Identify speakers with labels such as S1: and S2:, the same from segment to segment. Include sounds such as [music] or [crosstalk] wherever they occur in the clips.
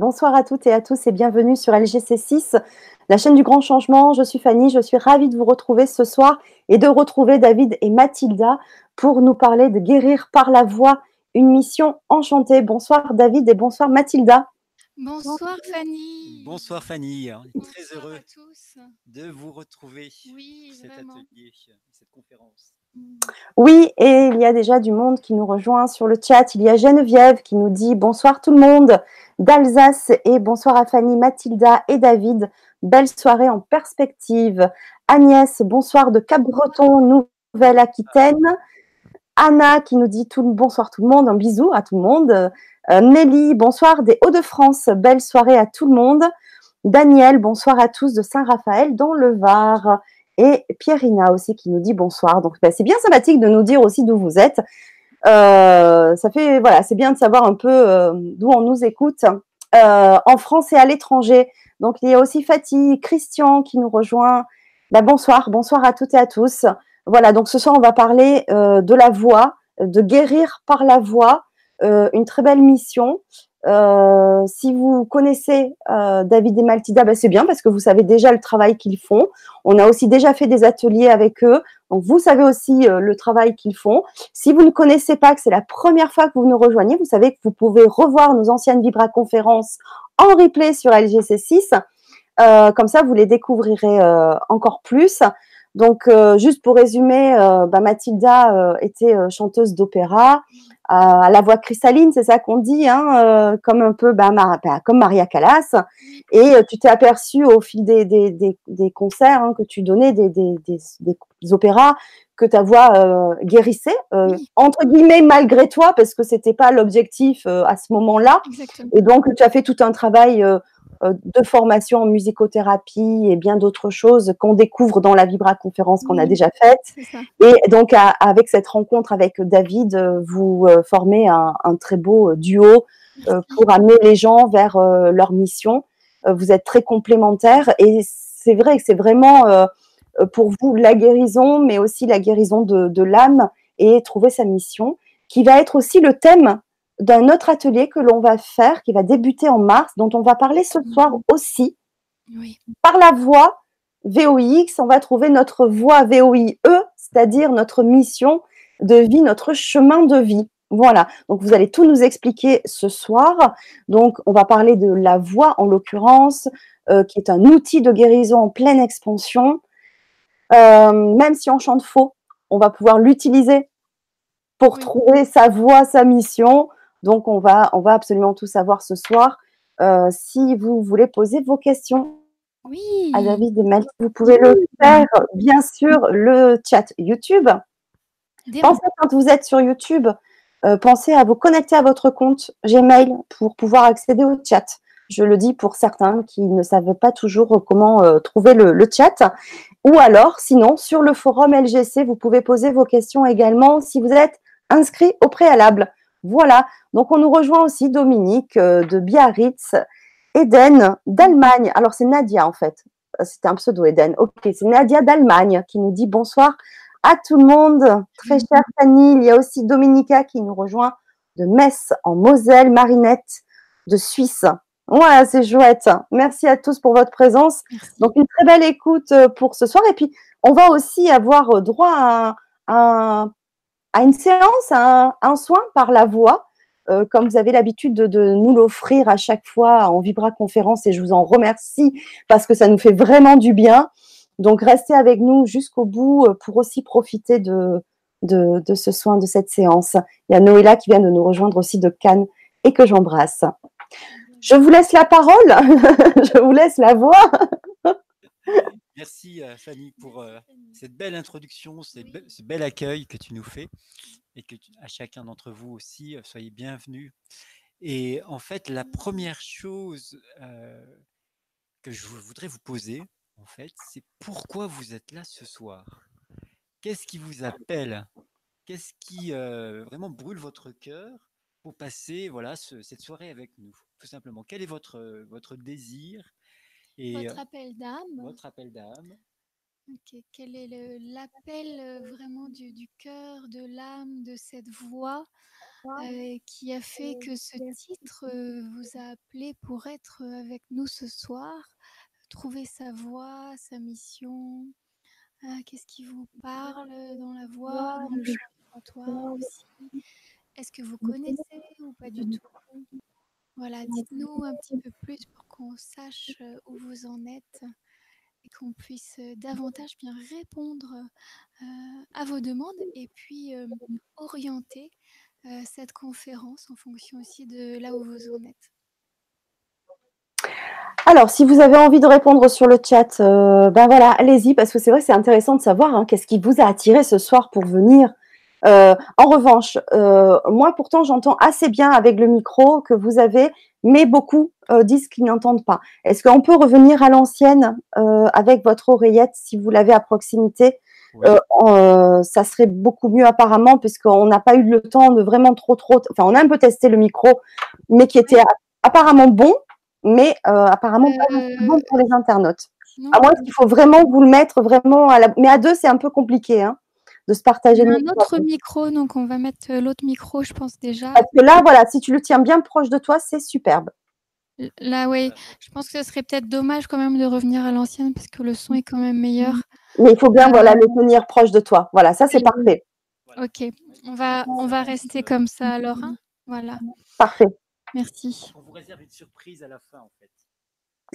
S1: Bonsoir à toutes et à tous et bienvenue sur LGC6, la chaîne du grand changement. Je suis Fanny, je suis ravie de vous retrouver ce soir et de retrouver David et Mathilda pour nous parler de guérir par la voix, une mission enchantée. Bonsoir David et bonsoir Mathilda.
S2: Bonsoir Fanny.
S3: Bonsoir Fanny, on est
S2: Bonsoir
S3: très heureux
S2: à tous.
S3: de vous retrouver
S2: Oui,
S3: pour cet
S2: vraiment.
S3: atelier, cette conférence.
S1: Oui, et il y a déjà du monde qui nous rejoint sur le chat. Il y a Geneviève qui nous dit bonsoir tout le monde d'Alsace et bonsoir à Fanny, Mathilda et David. Belle soirée en perspective. Agnès, bonsoir de Cap-Breton, Nouvelle-Aquitaine. Anna qui nous dit tout, bonsoir tout le monde, un bisou à tout le monde. Euh, Nelly, bonsoir des Hauts-de-France, belle soirée à tout le monde. Daniel, bonsoir à tous de Saint-Raphaël dans le Var. Et Pierrina aussi qui nous dit bonsoir. Donc bah, c'est bien sympathique de nous dire aussi d'où vous êtes. Euh, ça fait voilà, c'est bien de savoir un peu euh, d'où on nous écoute euh, en France et à l'étranger. Donc il y a aussi Fatih, Christian qui nous rejoint. Bah, bonsoir, bonsoir à toutes et à tous. Voilà, donc ce soir on va parler de la voix, de guérir par la voix, une très belle mission. Euh, si vous connaissez euh, David et Maltida, bah, c'est bien parce que vous savez déjà le travail qu'ils font. On a aussi déjà fait des ateliers avec eux, donc vous savez aussi euh, le travail qu'ils font. Si vous ne connaissez pas, que c'est la première fois que vous nous rejoignez, vous savez que vous pouvez revoir nos anciennes Vibra conférences en replay sur LGC6. Euh, comme ça, vous les découvrirez encore plus. Donc, euh, juste pour résumer, euh, bah, Mathilda euh, était chanteuse d'opéra à la voix cristalline, c'est ça qu'on dit, hein, comme un peu bah, Mar- bah, comme Maria Callas. Et tu t'es aperçu au fil des, des, des, des concerts hein, que tu donnais, des, des, opéras, que ta voix guérissait, entre guillemets malgré toi, parce que c'était pas l'objectif à ce moment-là. Et donc, tu as fait tout un travail de formation en musicothérapie et bien d'autres choses qu'on découvre dans la Vibra conférence qu'on a déjà faite. Et donc, à- avec cette rencontre avec David, euh, vous euh, formez un, un très beau euh, duo euh, pour amener les gens vers euh, leur mission. Euh, vous êtes très complémentaires et c'est vrai que c'est vraiment euh, euh, pour vous la guérison, mais aussi la guérison de, de l'âme et trouver sa mission, qui va être aussi le thème d'un autre atelier que l'on va faire, qui va débuter en mars, dont on va parler ce soir aussi
S2: Oui.
S1: par la voix VOIX, on va trouver notre voix VOIE, c'est-à-dire notre mission de vie, notre chemin de vie. Voilà, donc vous allez tout nous expliquer ce soir. Donc on va parler de la voix en l'occurrence, euh, qui est un outil de guérison en pleine expansion. Euh, même si on chante faux, on va pouvoir l'utiliser pour
S2: Oui.
S1: trouver sa voix, sa mission. Donc on va, on va absolument tout savoir ce soir. Euh, si vous voulez poser vos questions
S2: Oui.
S1: à David et Mel. Vous pouvez le faire, bien sûr, le chat YouTube.
S2: Des-
S1: Pensez quand vous êtes sur YouTube, euh, pensez à vous connecter à votre compte Gmail pour pouvoir accéder au chat. Je le dis pour certains qui ne savent pas toujours comment euh, trouver le, le chat. Ou alors, sinon, sur le forum LGC, vous pouvez poser vos questions également si vous êtes inscrit au préalable. Voilà. Donc, on nous rejoint aussi Dominique euh, de Biarritz, Eden d'Allemagne. Alors, c'est Nadia en fait. Euh, C'était un pseudo Eden. Ok, c'est Nadia d'Allemagne qui nous dit bonsoir à tout le monde. Très chère Fanny, il y a aussi Dominica qui nous rejoint de Metz en Moselle, Marinette de Suisse. Ouais, c'est chouette. Merci à tous pour votre présence.
S2: Merci.
S1: Donc, une très belle écoute euh, pour ce soir. Et puis, on va aussi avoir droit à, un- à une séance, un, soin par la voix, euh, comme vous avez l'habitude de, nous l'offrir à chaque fois en Vibra Conférence. Et je vous en remercie parce que ça nous fait vraiment du bien. Donc, restez avec nous jusqu'au bout euh, pour aussi profiter de ce soin, de cette séance. Il y a Noéla qui vient de nous rejoindre aussi de Cannes et que j'embrasse. Je vous laisse la parole, [laughs] je vous laisse la voix. [laughs]
S3: Merci euh, Fanny pour euh, cette belle introduction, ce be- ce bel accueil que tu nous fais et que tu- à chacun d'entre vous aussi, euh, soyez bienvenus. Et en fait, la première chose euh, que je vou- voudrais vous poser, en fait, c'est pourquoi vous êtes là ce soir? Qu'est-ce qui vous appelle? Qu'est-ce qui euh, vraiment brûle votre cœur pour passer voilà, ce- cette soirée avec nous Tout simplement, quel est votre, votre désir et
S2: Votre appel d'âme?
S3: votre appel d'âme.
S2: Ok, Quel est l'appel vraiment du, du cœur, de l'âme, de cette voix euh, qui a fait que ce titre euh, vous a appelé pour être avec nous ce soir, trouver sa voix, sa mission? Ah, Qu'est-ce qui vous parle dans la voix, dans le aussi? Est-ce que vous connaissez ou pas du tout? Voilà, dites-nous un petit peu plus pour qu'on sache où vous en êtes et qu'on puisse davantage bien répondre euh, à vos demandes et puis euh, orienter euh, cette conférence en fonction aussi de là où vous en êtes.
S1: Alors, si vous avez envie de répondre sur le chat, ben voilà, allez-y, parce que c'est vrai que c'est intéressant de savoir hein, qu'est-ce qui vous a attiré ce soir pour venir. Euh, en revanche, euh, moi pourtant j'entends assez bien avec le micro que vous avez, mais beaucoup euh, disent qu'ils n'entendent pas. Est-ce qu'on peut revenir à l'ancienne euh, avec votre oreillette si vous l'avez à proximité?
S3: Ouais.
S1: Euh, euh, ça serait beaucoup mieux apparemment puisqu'on n'a pas eu le temps de vraiment trop trop. Enfin, on a un peu testé le micro, mais qui était apparemment bon, mais euh, apparemment pas bon pour les internautes. À moins qu'il faut vraiment vous le mettre vraiment à la. Mais à deux, c'est un peu compliqué hein, de se partager
S2: un
S1: micro.
S2: autre micro, donc on va mettre euh, l'autre micro, je pense déjà.
S1: Parce que là, voilà, si tu le tiens bien proche de toi, c'est superbe.
S2: Là, oui, je pense que ce serait peut-être dommage quand même de revenir à l'ancienne parce que le son est quand même meilleur.
S1: Mais il faut bien,
S2: Euh,
S1: voilà, le tenir proche de toi. Voilà, ça c'est parfait.
S2: Ok, on va, on va rester comme ça alors. hein. Voilà,
S1: Parfait.
S2: merci.
S3: On vous réserve une surprise à la fin, en fait.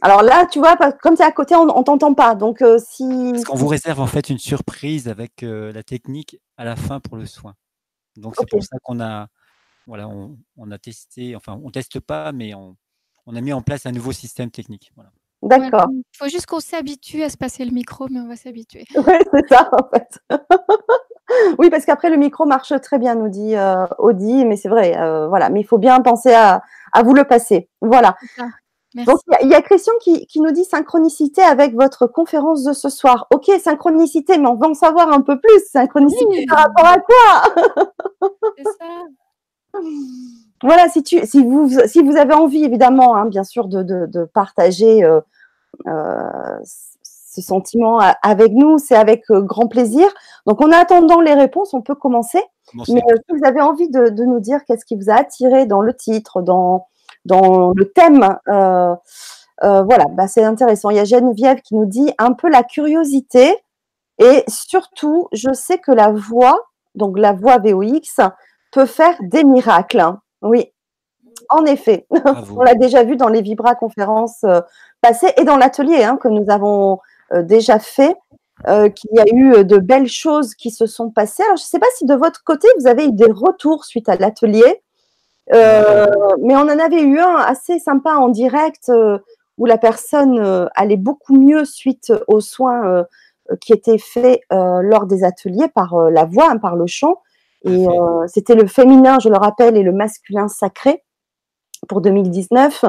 S1: Alors là, tu vois, comme tu es à côté, on, on t'entend pas. Donc euh, si.
S3: Parce qu'on vous réserve en fait une surprise avec euh, la technique à la fin pour le soin. Donc c'est pour ça qu'on a, voilà, on, on a testé, enfin on teste pas, mais on, on a mis en place un nouveau système technique. Voilà.
S1: D'accord.
S2: Il faut juste qu'on s'habitue à se passer le micro, mais on va s'habituer. [laughs]
S1: Ouais, c'est ça, en fait. [laughs] oui, parce qu'après, le micro marche très bien, nous dit euh, Audi, mais c'est vrai, euh, voilà. Mais il faut bien penser à, à vous le passer. Voilà.
S2: Merci.
S1: Donc, il y a- il y, a Christian qui, qui nous dit synchronicité avec votre conférence de ce soir. Ok, synchronicité, mais on va en savoir un peu plus. Synchronicité
S2: Oui.
S1: par rapport à quoi?
S2: C'est ça. [laughs]
S1: Voilà, si, tu, si, vous, si vous avez envie, évidemment, hein, bien sûr, de, de, de partager euh, euh, ce sentiment avec nous, c'est avec euh, grand plaisir. Donc, en attendant les réponses, on peut commencer.
S3: Bon,
S1: Mais euh, si vous avez envie de, de nous dire qu'est-ce qui vous a attiré dans le titre, dans, dans le thème, euh, euh, voilà, bah, c'est intéressant. Il y a Geneviève qui nous dit un peu la curiosité et surtout, je sais que la voix, donc la voix VOX, peut faire des miracles. hein. Oui, en effet. [laughs]
S3: bravo.
S1: On l'a déjà vu dans les Vibra conférences euh, passées et dans l'atelier hein, que nous avons déjà fait, euh, qu'il y a eu de belles choses qui se sont passées. Alors, je ne sais pas si de votre côté, vous avez eu des retours suite à l'atelier, euh, mais on en avait eu un assez sympa en direct euh, où la personne euh, allait beaucoup mieux suite aux soins qui étaient faits lors des ateliers par la voix, hein, par le chant. Et c'était le féminin, je le rappelle, et le masculin sacré pour 2019.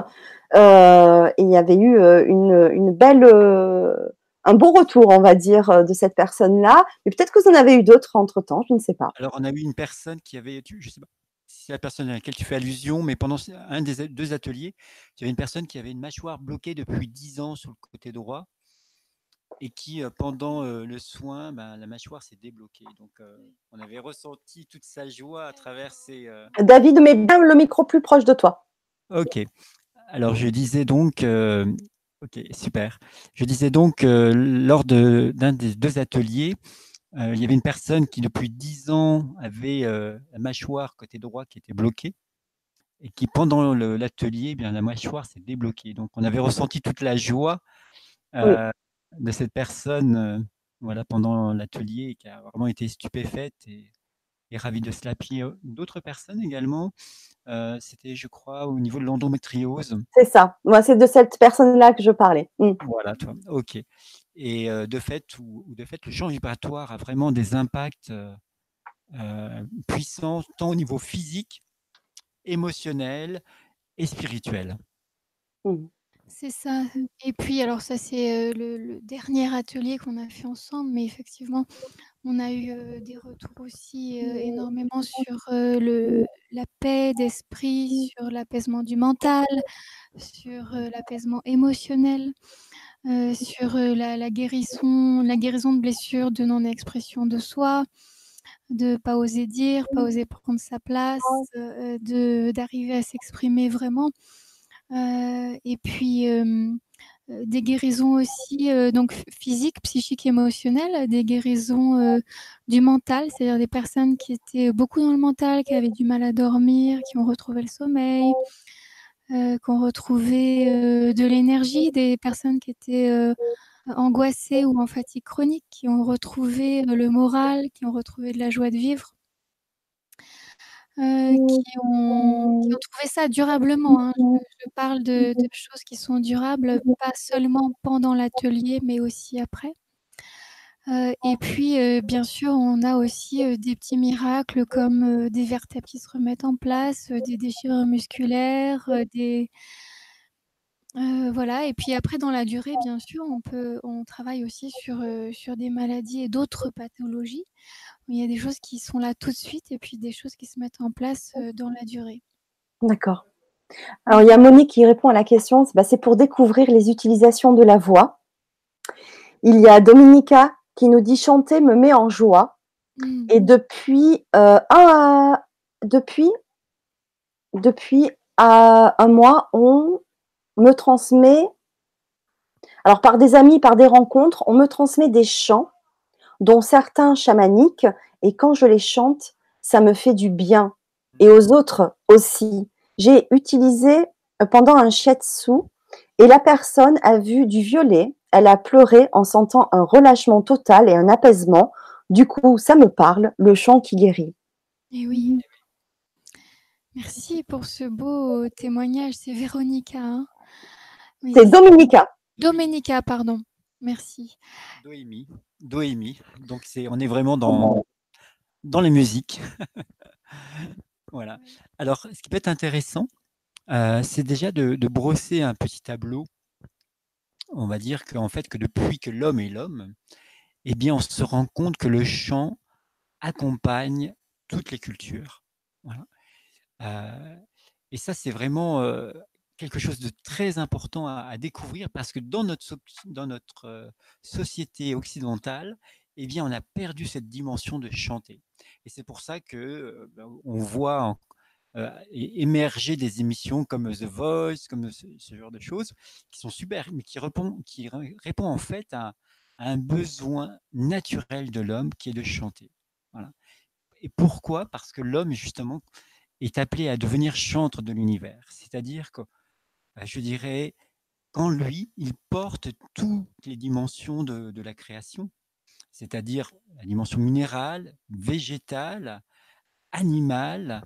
S1: Euh, et il y avait eu une, une belle, un beau retour, on va dire, de cette personne-là. Mais peut-être que vous en avez eu d'autres entre-temps, je ne sais pas.
S3: Alors on a eu une personne qui avait, je sais pas c'est la personne à laquelle tu fais allusion, mais pendant un des deux ateliers, il y avait une personne qui avait une mâchoire bloquée depuis 10 ans sur le côté droit et qui, euh, pendant euh, le soin, ben, la mâchoire s'est débloquée. Donc, euh, on avait ressenti toute sa joie à travers ces. euh,
S1: David, mets bien le micro plus proche de toi.
S3: Ok. Alors, je disais donc. euh, Ok, super. Je disais donc, euh, lors de- d'un des deux ateliers, euh, il y avait une personne qui, depuis 10 ans, avait euh, la mâchoire côté droit qui était bloquée et qui, pendant l'atelier, eh bien, la mâchoire s'est débloquée. Donc, on avait ressenti toute la joie euh, de cette personne voilà, pendant l'atelier qui a vraiment été stupéfaite et, et ravie de cela. Puis, d'autres personnes également, c'était, je crois, au niveau de l'endométriose.
S1: C'est ça. Moi, c'est de cette personne-là que je parlais. Mm.
S3: Voilà, toi. Ok. Et euh, de fait, ou, ou de fait, le champ vibratoire a vraiment des impacts euh, puissants, tant au niveau physique, émotionnel et spirituel.
S1: Mm.
S2: C'est ça. Et puis, alors ça, c'est le, le dernier atelier qu'on a fait ensemble, mais effectivement, on a eu euh, des retours aussi euh, énormément sur euh, le, la paix d'esprit, sur l'apaisement du mental, sur euh, l'apaisement émotionnel, euh, sur euh, la, la guérison, la guérison de blessures de non-expression de soi. de pas oser dire, pas oser prendre sa place, de d'arriver à s'exprimer vraiment. et puis des guérisons aussi donc physiques, psychiques, émotionnelles, des guérisons du mental, c'est-à-dire des personnes qui étaient beaucoup dans le mental, qui avaient du mal à dormir, qui ont retrouvé le sommeil, qui ont retrouvé de l'énergie, des personnes qui étaient angoissées ou en fatigue chronique, qui ont retrouvé le moral, qui ont retrouvé de la joie de vivre. qui, ont, trouvé ça durablement. Hein. Je, parle de, choses qui sont durables, pas seulement pendant l'atelier, mais aussi après. Et puis, bien sûr, on a aussi des petits miracles comme des vertèbres qui se remettent en place, des déchirures musculaires, des, voilà et puis après dans la durée, bien sûr, on peut on travaille aussi sur, sur des maladies et d'autres pathologies. Il y a des choses qui sont là tout de suite et puis des choses qui se mettent en place, dans la durée.
S1: D'accord. Alors il y a Monique qui répond à la question, c'est bah, pour découvrir les utilisations de la voix. Il y a Dominica qui nous dit: «Chanter me met en joie» mmh. et depuis, un depuis depuis, un mois, on me transmet, alors par des amis, par des rencontres, on me transmet des chants, dont certains chamaniques, et quand je les chante, ça me fait du bien. Et aux autres aussi. J'ai utilisé euh, pendant un shiatsu, et la personne a vu du violet, elle a pleuré en sentant un relâchement total et un apaisement. Du coup, ça me parle, le chant qui guérit.
S2: Et oui. Merci pour ce beau témoignage. C'est Véronica. Hein
S1: c'est Dominica.
S2: Dominica, pardon. Merci.
S3: Doémi. Doémi. Donc c'est, on est vraiment dans, dans les musiques. [laughs] voilà. Alors, ce qui peut être intéressant, euh, c'est déjà de, brosser un petit tableau. On va dire qu'en fait, que depuis que l'homme est l'homme, eh bien, on se rend compte que le chant accompagne toutes les cultures. Euh, et ça, c'est vraiment euh, quelque chose de très important à, découvrir parce que dans notre, dans notre société occidentale, eh bien, on a perdu cette dimension de chanter. Et c'est pour ça que ben, on voit émerger des émissions comme The Voice, comme ce, genre de choses, qui sont super, mais qui répondent, qui répond en fait à, un besoin naturel de l'homme qui est de chanter. Voilà. Et pourquoi? Parce que l'homme, justement, est appelé à devenir chantre de l'univers. C'est-à-dire que bah, je dirais, qu'en lui, il porte toutes les dimensions de, la création, c'est-à-dire la dimension minérale, végétale, animale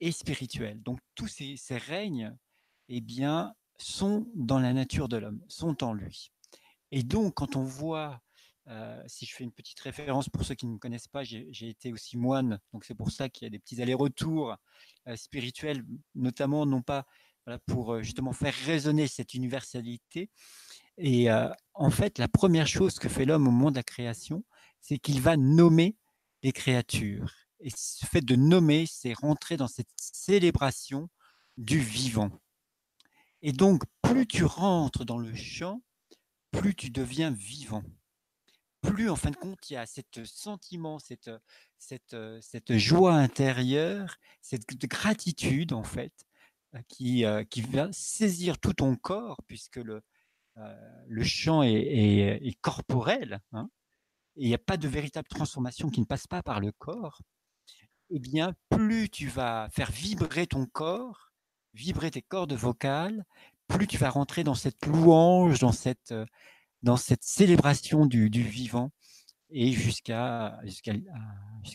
S3: et spirituelle. Donc tous ces, règnes eh bien, sont dans la nature de l'homme, sont en lui. Et donc, quand on voit, euh, si je fais une petite référence pour ceux qui ne me connaissent pas, j'ai été aussi moine, donc c'est pour ça qu'il y a des petits allers-retours euh, spirituels, notamment non pas pour justement faire résonner cette universalité. Et en fait, la première chose que fait l'homme au moment de la création, c'est qu'il va nommer les créatures. Et ce fait de nommer, c'est rentrer dans cette célébration du vivant. Et donc, plus tu rentres dans le champ, plus tu deviens vivant. Plus, en fin de compte, il y a ce sentiment, cette, cette, cette joie intérieure, cette gratitude, en fait, qui, qui va saisir tout ton corps, puisque le, le chant est, corporel, hein, et il n'y a pas de véritable transformation qui ne passe pas par le corps, eh bien, plus tu vas faire vibrer ton corps, vibrer tes cordes vocales, plus tu vas rentrer dans cette louange, dans cette, cette célébration du, vivant, et jusqu'à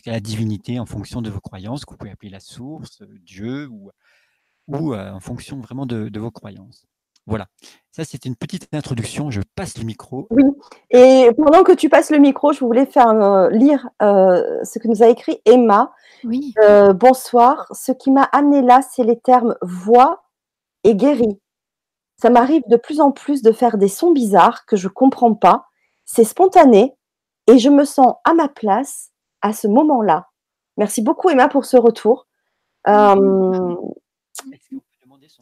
S3: la divinité en fonction de vos croyances, que vous pouvez appeler la source, Dieu ou ou en fonction vraiment de, vos croyances. Voilà, ça c'était une petite introduction, je passe le micro.
S1: Oui, et pendant que tu passes le micro, je voulais faire lire ce que nous a écrit Emma.
S2: Oui.
S1: bonsoir, ce qui m'a amené là, c'est les termes voix et guéri. Ça m'arrive de plus en plus de faire des sons bizarres que je ne comprends pas. C'est spontané et je me sens à ma place à ce moment-là. Merci beaucoup Emma pour ce retour.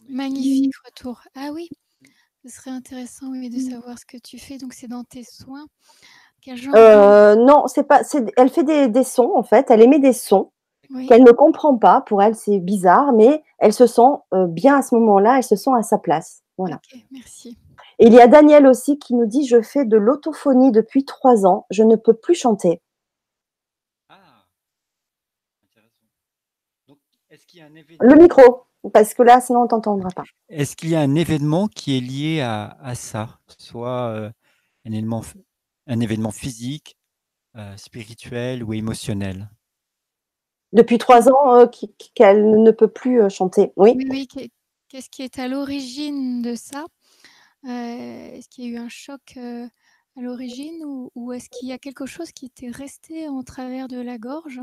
S2: Magnifique retour. Ah oui, ce serait intéressant de mmh. savoir ce que tu fais. Donc, c'est dans tes soins. Quel genre
S1: Euh, non, c'est pas. c'est- Elle fait des, des sons en fait. Elle émet des sons
S2: Oui.
S1: qu'elle ne comprend pas. Pour elle, c'est bizarre, mais elle se sent euh, bien à ce moment-là. Elle se sent à sa place. Voilà.
S2: Merci.
S1: Et il y a Daniel aussi qui nous dit Je fais de l'autophonie depuis trois ans. Je ne peux plus chanter.
S3: Ah, intéressant. Donc, est-ce qu'il y a un événement
S1: Le micro, parce que là, sinon on t'entendra pas.
S3: Est-ce qu'il y a un événement qui est lié à, à ça, soit euh, un, événement, f- un événement physique, euh, spirituel ou émotionnel?
S1: Depuis trois ans euh, qu'elle ne peut plus euh, chanter. Oui.
S2: Oui, oui. qu'est- Qu'est-ce qui est à l'origine de ça? Euh, Est-ce qu'il y a eu un choc euh, à l'origine ou, ou est-ce qu'il y a quelque chose qui t'est resté en travers de la gorge?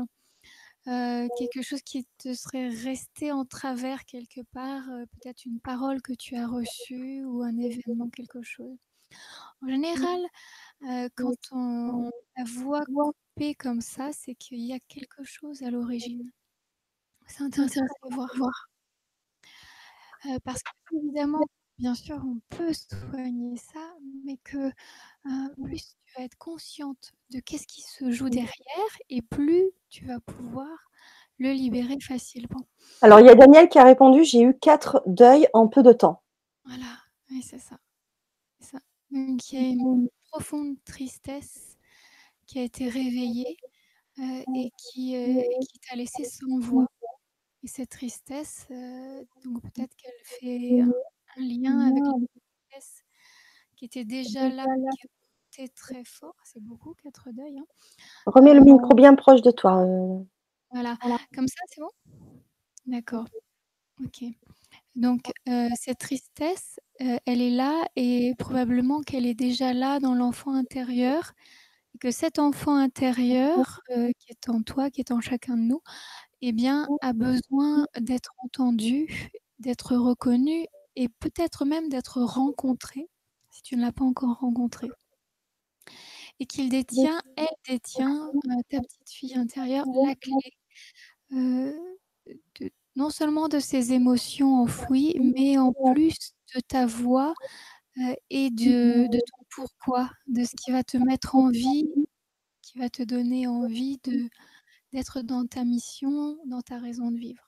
S2: Euh, Quelque chose qui te serait resté en travers quelque part euh, Peut-être une parole que tu as reçue ou un événement, quelque chose? En général, euh, quand on, on la voit coupée comme ça, c'est qu'il y a quelque chose à l'origine. C'est intéressant de voir. Euh, parce que, évidemment, bien sûr, on peut soigner ça, mais que euh, plus tu vas être consciente de qu'est-ce qui se joue derrière, et plus tu vas pouvoir le libérer facilement.
S1: Alors, il y a Daniel qui a répondu J'ai eu quatre deuils en peu de temps.
S2: Voilà, oui, c'est ça. Donc, il y a une profonde tristesse qui a été réveillée euh, et qui, euh, et qui t'a laissé sans voix. Et cette tristesse, euh, donc peut-être qu'elle fait un, un lien avec la tristesse qui était déjà là, qui était très fort. C'est beaucoup, quatre deuils. hein.
S1: Remets le micro bien proche de toi. euh.
S2: Voilà. Comme ça, c'est bon? D'accord. Ok. Donc, euh, cette tristesse, euh, elle est là et probablement qu'elle est déjà là dans l'enfant intérieur. Et que cet enfant intérieur euh, qui est en toi, qui est en chacun de nous, eh bien, a besoin d'être entendu, d'être reconnu et peut-être même d'être rencontré, si tu ne l'as pas encore rencontré. Et qu'il détient, elle détient, euh, ta petite fille intérieure, la clé euh, de- non seulement de ses émotions enfouies, mais en plus de ta voix euh, et de, de ton pourquoi, de ce qui va te mettre en vie, qui va te donner envie de d'être dans ta mission, dans ta raison de vivre.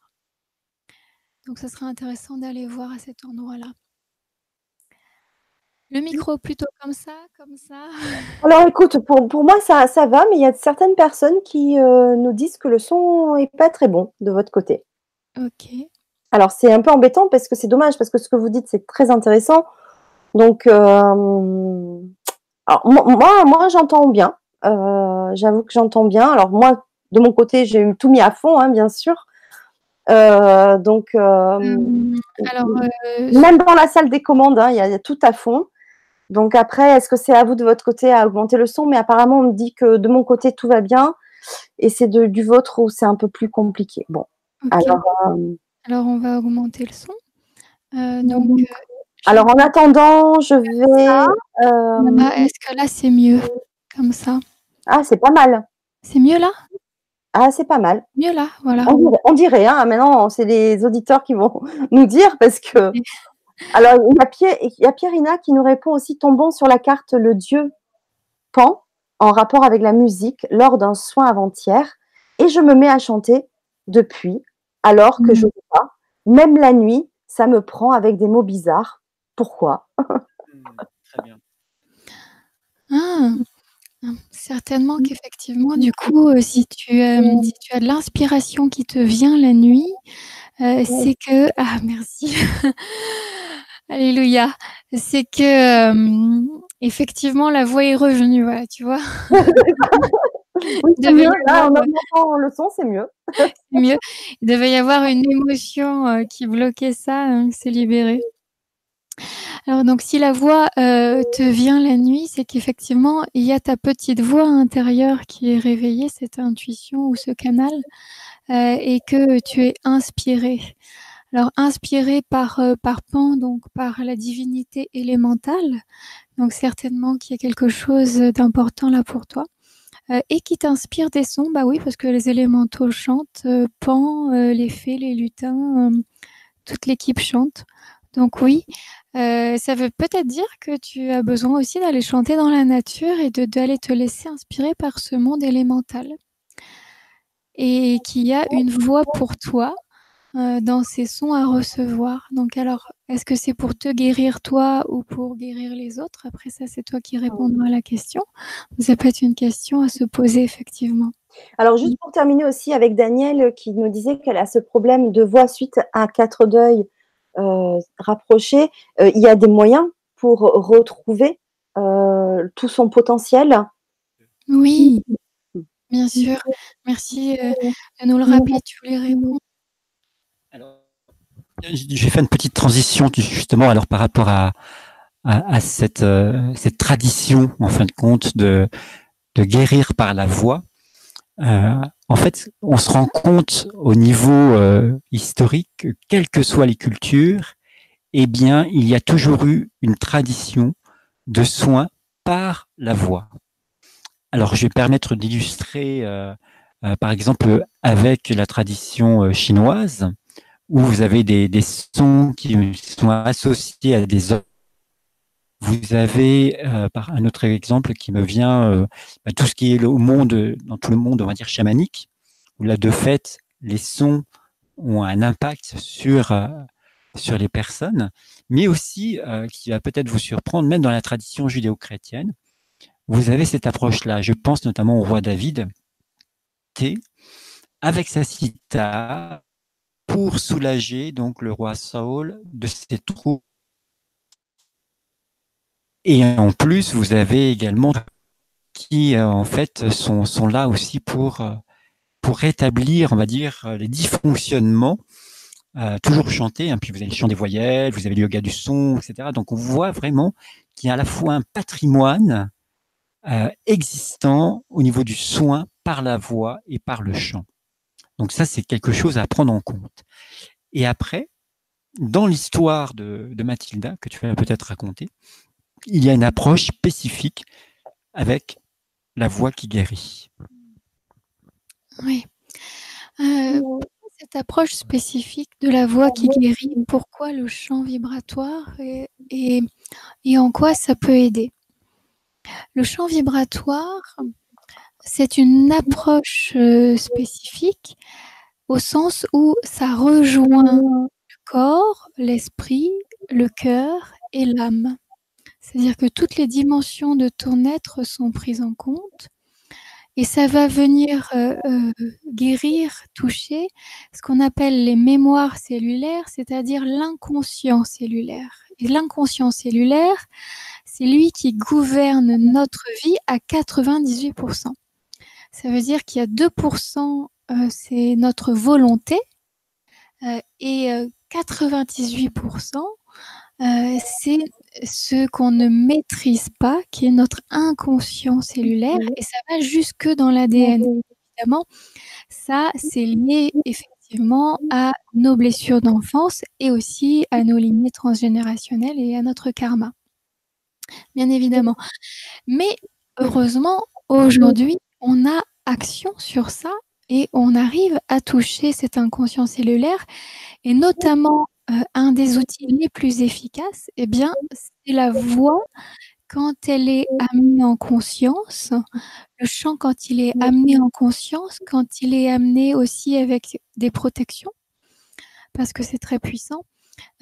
S2: Donc, ça serait intéressant d'aller voir à cet endroit-là. Le micro plutôt comme ça, comme ça. [laughs]
S1: Alors, écoute, pour, pour moi, ça, ça va, mais il y a certaines personnes qui euh, nous disent que le son n'est pas très bon de votre côté.
S2: Ok.
S1: Alors, c'est un peu embêtant parce que c'est dommage, parce que ce que vous dites, c'est très intéressant. Donc, euh, alors, moi, moi, j'entends bien. Euh, J'avoue que j'entends bien. Alors, moi, de mon côté, j'ai tout mis à fond, hein, bien sûr. Euh, donc, euh,
S2: alors, euh,
S1: même dans la salle des commandes, hein, il y, a- il y a tout à fond. Donc après, est-ce que c'est à vous de votre côté à augmenter le son? Mais apparemment, on me dit que de mon côté, tout va bien. Et c'est du vôtre où c'est un peu plus compliqué. Bon, alors, euh,
S2: Alors, on va augmenter le son. Euh, donc, euh,
S1: alors en attendant, je vais...
S2: ah, est-ce que là, c'est mieux? Comme ça.
S1: ah, c'est pas mal.
S2: C'est mieux là?
S1: Ah, c'est pas mal.
S2: Mieux là, voilà.
S1: On dirait, on dirait, hein, maintenant, c'est les auditeurs qui vont [laughs] nous dire parce que... [laughs] Alors, il y, a Pierre, il y a Pierrina qui nous répond aussi tombons sur la carte le dieu Pan en rapport avec la musique lors d'un soin avant-hier et je me mets à chanter depuis alors que je ne pas. Même la nuit, ça me prend avec des mots bizarres. Pourquoi?
S3: Hmm, [laughs] Très bien.
S2: Ah, certainement qu'effectivement, du coup, euh, si tu, euh, si tu as de l'inspiration qui te vient la nuit, euh, c'est que... Ah, merci. [laughs] Alléluia. C'est que, effectivement, la voix est revenue, voilà, tu vois. [laughs]
S1: Oui, [laughs] c'est mieux. Là,
S2: avoir,
S1: en le son, c'est mieux.
S2: C'est mieux. Il devait y avoir une émotion qui bloquait ça, hein, c'est libéré. Alors donc si la voix euh, te vient la nuit, c'est qu'effectivement il y a ta petite voix intérieure qui est réveillée, cette intuition ou ce canal, euh, et que tu es inspiré. Alors inspiré par euh, par Pan, donc par la divinité élémentale, donc certainement qu'il y a quelque chose d'important là pour toi. Et qui t'inspire des sons, bah oui, parce que les élémentaux chantent, Pan, les fées, les lutins, toute l'équipe chante. Donc oui, ça veut peut-être dire que tu as besoin aussi d'aller chanter dans la nature et d'aller te laisser inspirer par ce monde élémental. Et qu'il y a une voix pour toi dans ces sons à recevoir. Donc alors, est-ce que c'est pour te guérir toi ou pour guérir les autres? Après ça, c'est toi qui répondras à la question. Ça peut être une question à se poser effectivement.
S1: Alors juste pour terminer aussi avec Daniel qui nous disait qu'elle a ce problème de voix suite à quatre deuils euh, rapprochés, euh, il y a des moyens pour retrouver euh, tout son potentiel.
S2: Oui, bien sûr. Merci de nous le rappeler. Tu voulais répondre
S3: alors, j'ai fait une petite transition justement alors par rapport à, à, cette, euh, cette tradition en fin de compte de, de guérir par la voix. Euh, en fait, on se rend compte au niveau euh, historique que quelles que soient les cultures, eh bien, il y a toujours eu une tradition de soins par la voix. Alors, je vais permettre d'illustrer, par exemple, avec la tradition chinoise où vous avez des, des sons qui sont associés à des vous avez, euh, par un autre exemple qui me vient, euh, bah, tout ce qui est au monde, dans tout le monde, on va dire chamanique, où là, de fait, les sons ont un impact sur, euh, sur les personnes, mais aussi, qui va peut-être vous surprendre, même dans la tradition judéo-chrétienne, vous avez cette approche-là. Je pense notamment au roi David, avec sa cithare, pour soulager donc le roi Saul de ses troupes. Et en plus, vous avez également qui euh, en fait sont, sont là aussi pour, euh, pour rétablir, on va dire, les dysfonctionnements. Euh, toujours chanter, hein, puis vous avez le chant des voyelles, vous avez le yoga du son, etc. Donc on voit vraiment qu'il y a à la fois un patrimoine existant au niveau du soin par la voix et par le chant. Donc ça, c'est quelque chose à prendre en compte. Et après, dans l'histoire de, Mathilda, que tu vas peut-être raconter, il y a une approche spécifique avec la voix qui guérit.
S2: Oui. Euh, cette approche spécifique de la voix qui guérit, pourquoi le chant vibratoire et, en quoi ça peut aider? Le chant vibratoire, c'est une approche euh, spécifique au sens où ça rejoint le corps, l'esprit, le cœur et l'âme. C'est-à-dire que toutes les dimensions de ton être sont prises en compte et ça va venir euh, euh, guérir, toucher ce qu'on appelle les mémoires cellulaires, c'est-à-dire l'inconscient cellulaire. Et l'inconscient cellulaire, c'est lui qui gouverne notre vie à 98%. Ça veut dire qu'il y a 2%, euh, c'est notre volonté, euh, et 98%, euh, c'est ce qu'on ne maîtrise pas, qui est notre inconscient cellulaire, et ça va jusque dans l'ADN. Évidemment, ça, c'est lié effectivement à nos blessures d'enfance et aussi à nos lignées transgénérationnelles et à notre karma. Bien évidemment. Mais heureusement, aujourd'hui, on a action sur ça et on arrive à toucher cet inconscient cellulaire et notamment euh, un des outils les plus efficaces, eh bien, c'est la voix quand elle est amenée en conscience, le chant quand il est amené en conscience, quand il est amené aussi avec des protections, parce que c'est très puissant.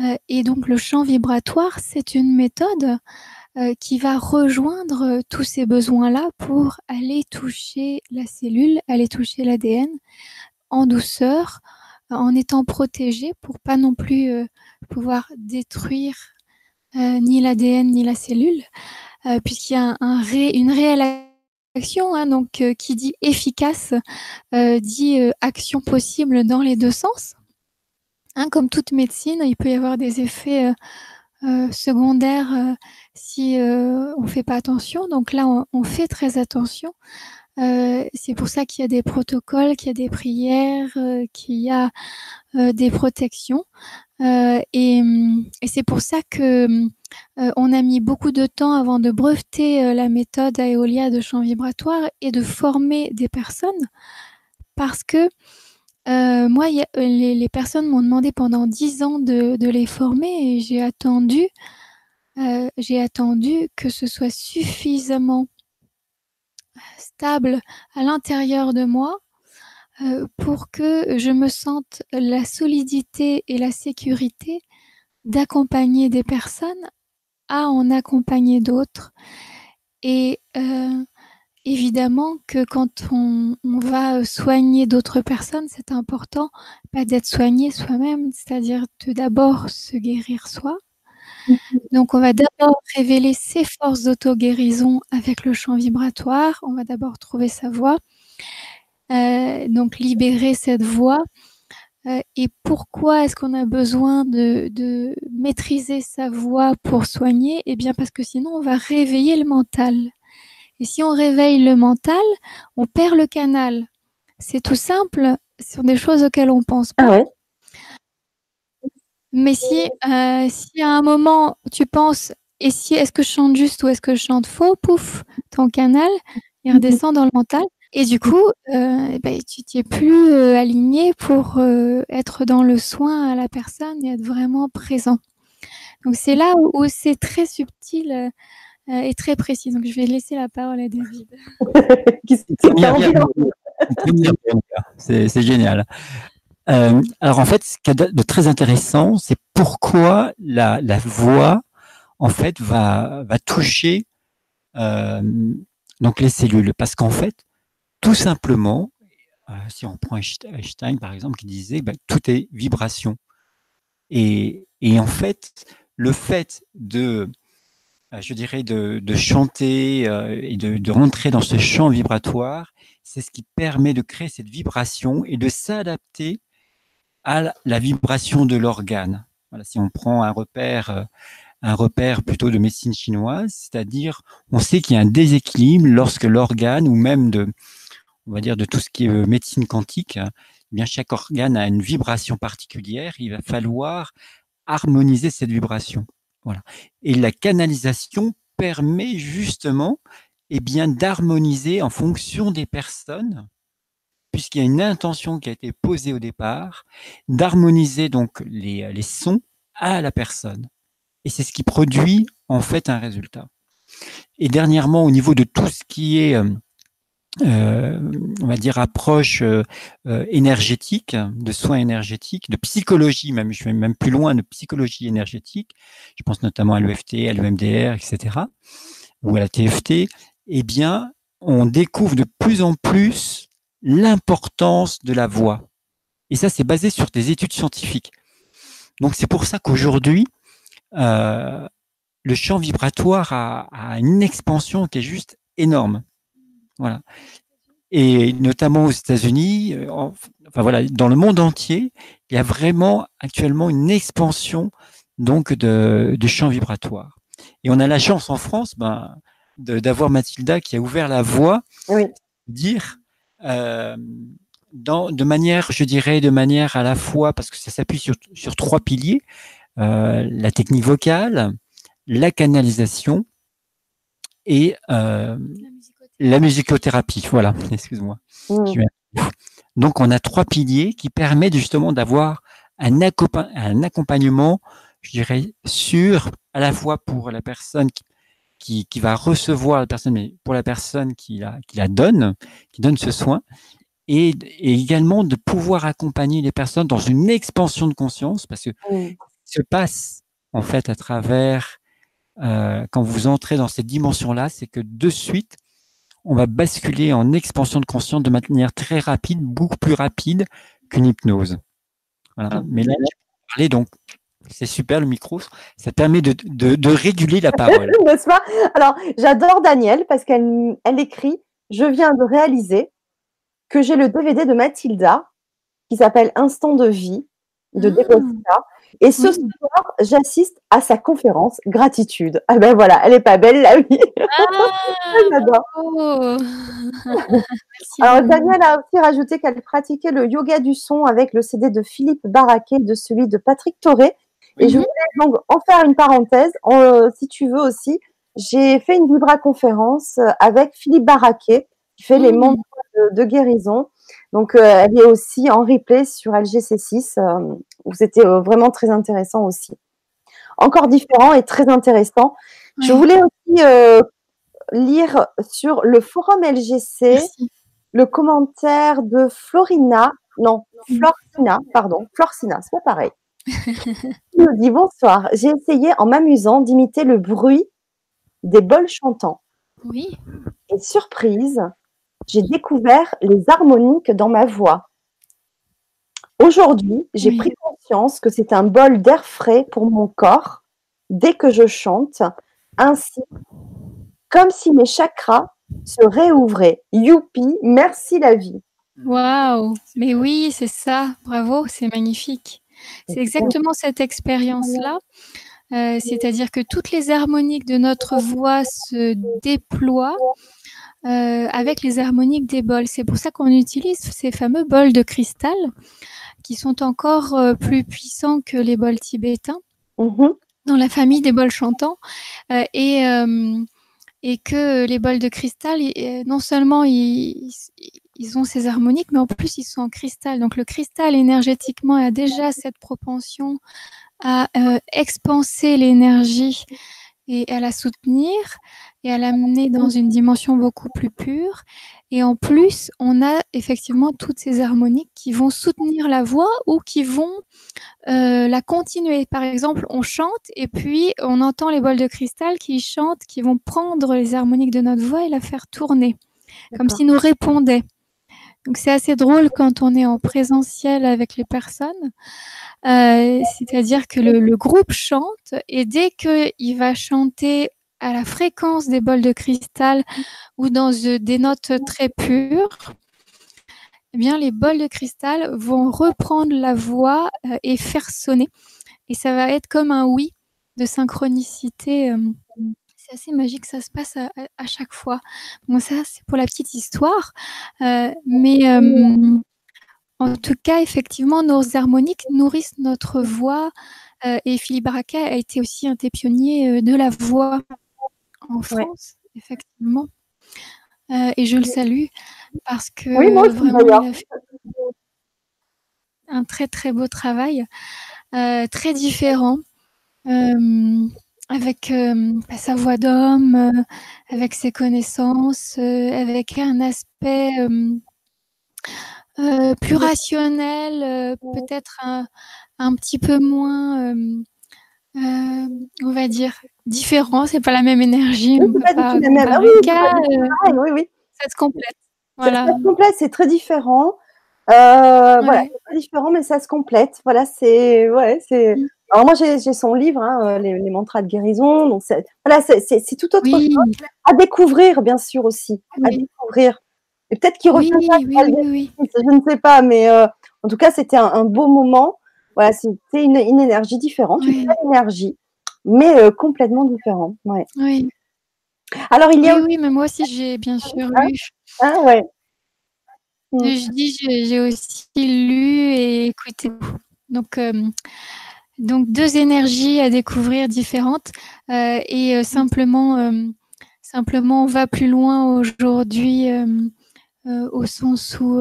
S2: Euh, et donc le chant vibratoire, c'est une méthode euh, qui va rejoindre tous ces besoins-là pour aller toucher la cellule, aller toucher l'ADN en douceur, en étant protégé pour pas non plus euh, pouvoir détruire ni l'ADN ni la cellule, puisqu'il y a un, une réelle action, hein, donc qui dit efficace, dit action possible dans les deux sens. Hein, comme toute médecine, il peut y avoir des effets euh, secondaire euh, si euh, on ne fait pas attention. Donc là, on, fait très attention. C'est pour ça qu'il y a des protocoles, qu'il y a des prières, qu'il y a des protections. et, c'est pour ça que on a mis beaucoup de temps avant de breveter la méthode Aeolia de champ vibratoire et de former des personnes parce que euh, moi, les, personnes m'ont demandé pendant dix ans de, les former et j'ai attendu, j'ai attendu que ce soit suffisamment stable à l'intérieur de moi pour que je me sente la solidité et la sécurité d'accompagner des personnes à en accompagner d'autres. Et euh, évidemment que quand on, va soigner d'autres personnes, c'est important pas d'être soigné soi-même, c'est-à-dire de d'abord se guérir soi. [laughs] Donc on va d'abord révéler ses forces d'auto-guérison avec le champ vibratoire, on va d'abord trouver sa voix, euh, donc libérer cette voix euh, et pourquoi est-ce qu'on a besoin de, maîtriser sa voix pour soigner? Eh bien parce que sinon on va réveiller le mental. Et si on réveille le mental, on perd le canal. C'est tout simple, ce sont des choses auxquelles on pense pas. Ah Mais si, euh, si à un moment tu penses, et si est-ce que je chante juste ou est-ce que je chante faux, pouf, ton canal, il [laughs] redescend dans le mental. Et du coup, euh, ben, tu t'y es plus euh, aligné pour euh, être dans le soin à la personne et être vraiment présent. Donc c'est là où, c'est très subtil et très précis. Donc je vais laisser la parole à David. [laughs]
S3: c'est génial. Alors en fait, ce qui est de très intéressant, c'est pourquoi la, la, voix en fait va, va toucher donc les cellules, parce qu'en fait, tout simplement, euh, si on prend Einstein par exemple, qui disait bah, tout est vibration. Et, en fait, le fait de, euh, je dirais, de, chanter euh, et de, rentrer dans ce champ vibratoire, c'est ce qui permet de créer cette vibration et de s'adapter à la vibration de l'organe. Voilà, si on prend un repère, un repère plutôt de médecine chinoise, c'est-à-dire on sait qu'il y a un déséquilibre lorsque l'organe ou même de, on va dire, de tout ce qui est euh, médecine quantique, hein, eh bien chaque organe a une vibration particulière. Il va falloir harmoniser cette vibration. Voilà. Et la canalisation permet justement eh bien, d'harmoniser en fonction des personnes, puisqu'il y a une intention qui a été posée au départ, d'harmoniser donc les, les sons à la personne. Et c'est ce qui produit en fait un résultat. Et dernièrement, au niveau de tout ce qui est euh, euh, on va dire, approche euh, euh, énergétique, de soins énergétiques, de psychologie, même, je vais même plus loin, de psychologie énergétique. Je pense notamment à l'EFT, à l'EMDR, etc., ou à la TFT. Eh bien, on découvre de plus en plus l'importance de la voix. Et ça, c'est basé sur des études scientifiques. Donc, c'est pour ça qu'aujourd'hui, euh, le champ vibratoire a, a, une expansion qui est juste énorme. Voilà. Et notamment aux États-Unis, euh, enfin voilà, dans le monde entier, il y a vraiment actuellement une expansion donc de, de champs vibratoires. Et on a la chance en France ben, d'avoir Mathilda qui a ouvert la voie, oui. dire euh, dans, de manière, je dirais, de manière à la fois, parce que ça s'appuie sur, sur trois piliers, euh, la technique vocale, la canalisation et euh, la musicothérapie, voilà, [laughs] excuse-moi. Mmh. Donc, on a trois piliers qui permettent justement d'avoir un, accompagnement, je dirais, sûr, à la fois pour la personne qui, qui, va recevoir la personne, mais pour la personne qui la, qui la donne, qui donne ce soin, et, également de pouvoir accompagner les personnes dans une expansion de conscience, parce que ce se passe en fait à travers, euh, quand vous entrez dans cette dimension-là, c'est que de suite, on va basculer en expansion de conscience de manière très rapide, beaucoup plus rapide qu'une hypnose. Voilà. Mais là, parler, donc c'est super le micro, ça permet de, réguler la parole. [laughs]
S1: N'est-ce pas? Alors, j'adore Danielle parce qu'elle elle écrit Je viens de réaliser que j'ai le DVD de Mathilda qui s'appelle Instant de vie de ah. Et ce soir, j'assiste à sa conférence Gratitude. Ah ben voilà, elle est pas belle la vie. Ah, [laughs] J'adore. [laughs] Alors Daniel a aussi rajouté qu'elle pratiquait le yoga du son avec le CD de Philippe Barraquet et de celui de Patrick Toré. Et je mhm. voulais donc en faire une parenthèse, euh, si tu veux aussi. J'ai fait une vibra conférence avec Philippe Barraquet qui fait les mhm. membres de, guérison. Donc, elle est aussi en replay sur LGC6, où c'était vraiment très intéressant aussi. Encore différent et très intéressant. Je voulais aussi lire sur le forum LGC le commentaire de Florina, non, Florcina, pardon, Florcina, c'est pas pareil. Il nous dit bonsoir. J'ai essayé en m'amusant d'imiter le bruit des bols chantants.
S2: Oui.
S1: Et surprise, j'ai découvert les harmoniques dans ma voix. Aujourd'hui, j'ai pris conscience que c'est un bol d'air frais pour mon corps dès que je chante, ainsi comme si mes chakras se réouvraient. Youpi, merci la vie.
S2: Waouh, mais oui, c'est ça. Bravo, c'est magnifique. C'est exactement cette expérience-là. Euh, c'est-à-dire que toutes les harmoniques de notre voix se déploient euh, avec les harmoniques des bols. C'est pour ça qu'on utilise ces fameux bols de cristal qui sont encore euh, plus puissants que les bols tibétains mm-hmm. dans la famille des bols chantants. et et que les bols de cristal, non seulement ils, ils ont ces harmoniques, mais en plus ils sont en cristal. Donc le cristal énergétiquement a déjà cette propension à euh, expanser l'énergie et à la soutenir et à l'amener dans une dimension beaucoup plus pure. Et en plus, on a effectivement toutes ces harmoniques qui vont soutenir la voix ou qui vont euh, la continuer. Par exemple, on chante et puis on entend les bols de cristal qui chantent, qui vont prendre les harmoniques de notre voix et la faire tourner, comme s'ils nous répondaient. Donc c'est assez drôle quand on est en présentiel avec les personnes. Euh, c'est-à-dire que le, groupe chante et dès qu'il va chanter à la fréquence des bols de cristal ou dans des notes très pures, eh bien les bols de cristal vont reprendre la voix euh, et faire sonner. Et ça va être comme un oui de synchronicité. Euh, c'est assez magique, ça se passe à, chaque fois. Bon, ça, c'est pour la petite histoire. Euh, mais euh, en tout cas, effectivement, nos harmoniques nourrissent notre voix. Euh, et Philippe Baraka a été aussi un des pionniers de la voix en France, effectivement. et je le salue parce que vraiment, il a fait un très très beau travail, très différent avec euh, bah, sa voix d'homme, euh, avec ses connaissances, euh, avec un aspect plus rationnel, peut-être un, petit peu moins, on va dire, différent. C'est pas la même énergie. Oui, pas la même. Ah oui, oui, Ça se complète.
S1: Voilà. Ça se complète, c'est très différent. Voilà, c'est très différent, mais ça se complète. Voilà, c'est ouais, c'est. Mmh. Alors moi j'ai son livre, hein, euh, les, mantras de guérison. Donc voilà, c'est tout autre chose à découvrir, bien sûr aussi, à découvrir. Et peut-être qu'il revient oui, je ne sais pas, mais euh, en tout cas c'était un, beau moment. Voilà, c'était une, énergie différente, une énergie, mais euh, complètement différente. Ouais.
S2: Oui.
S1: Alors il y a
S2: oui, mais moi aussi j'ai bien sûr
S1: ah,
S2: lu.
S1: Ah ouais.
S2: Je dis j'ai aussi lu et écouté. Donc donc deux énergies à découvrir différentes euh, et euh, simplement, euh, simplement on va plus loin aujourd'hui au sens où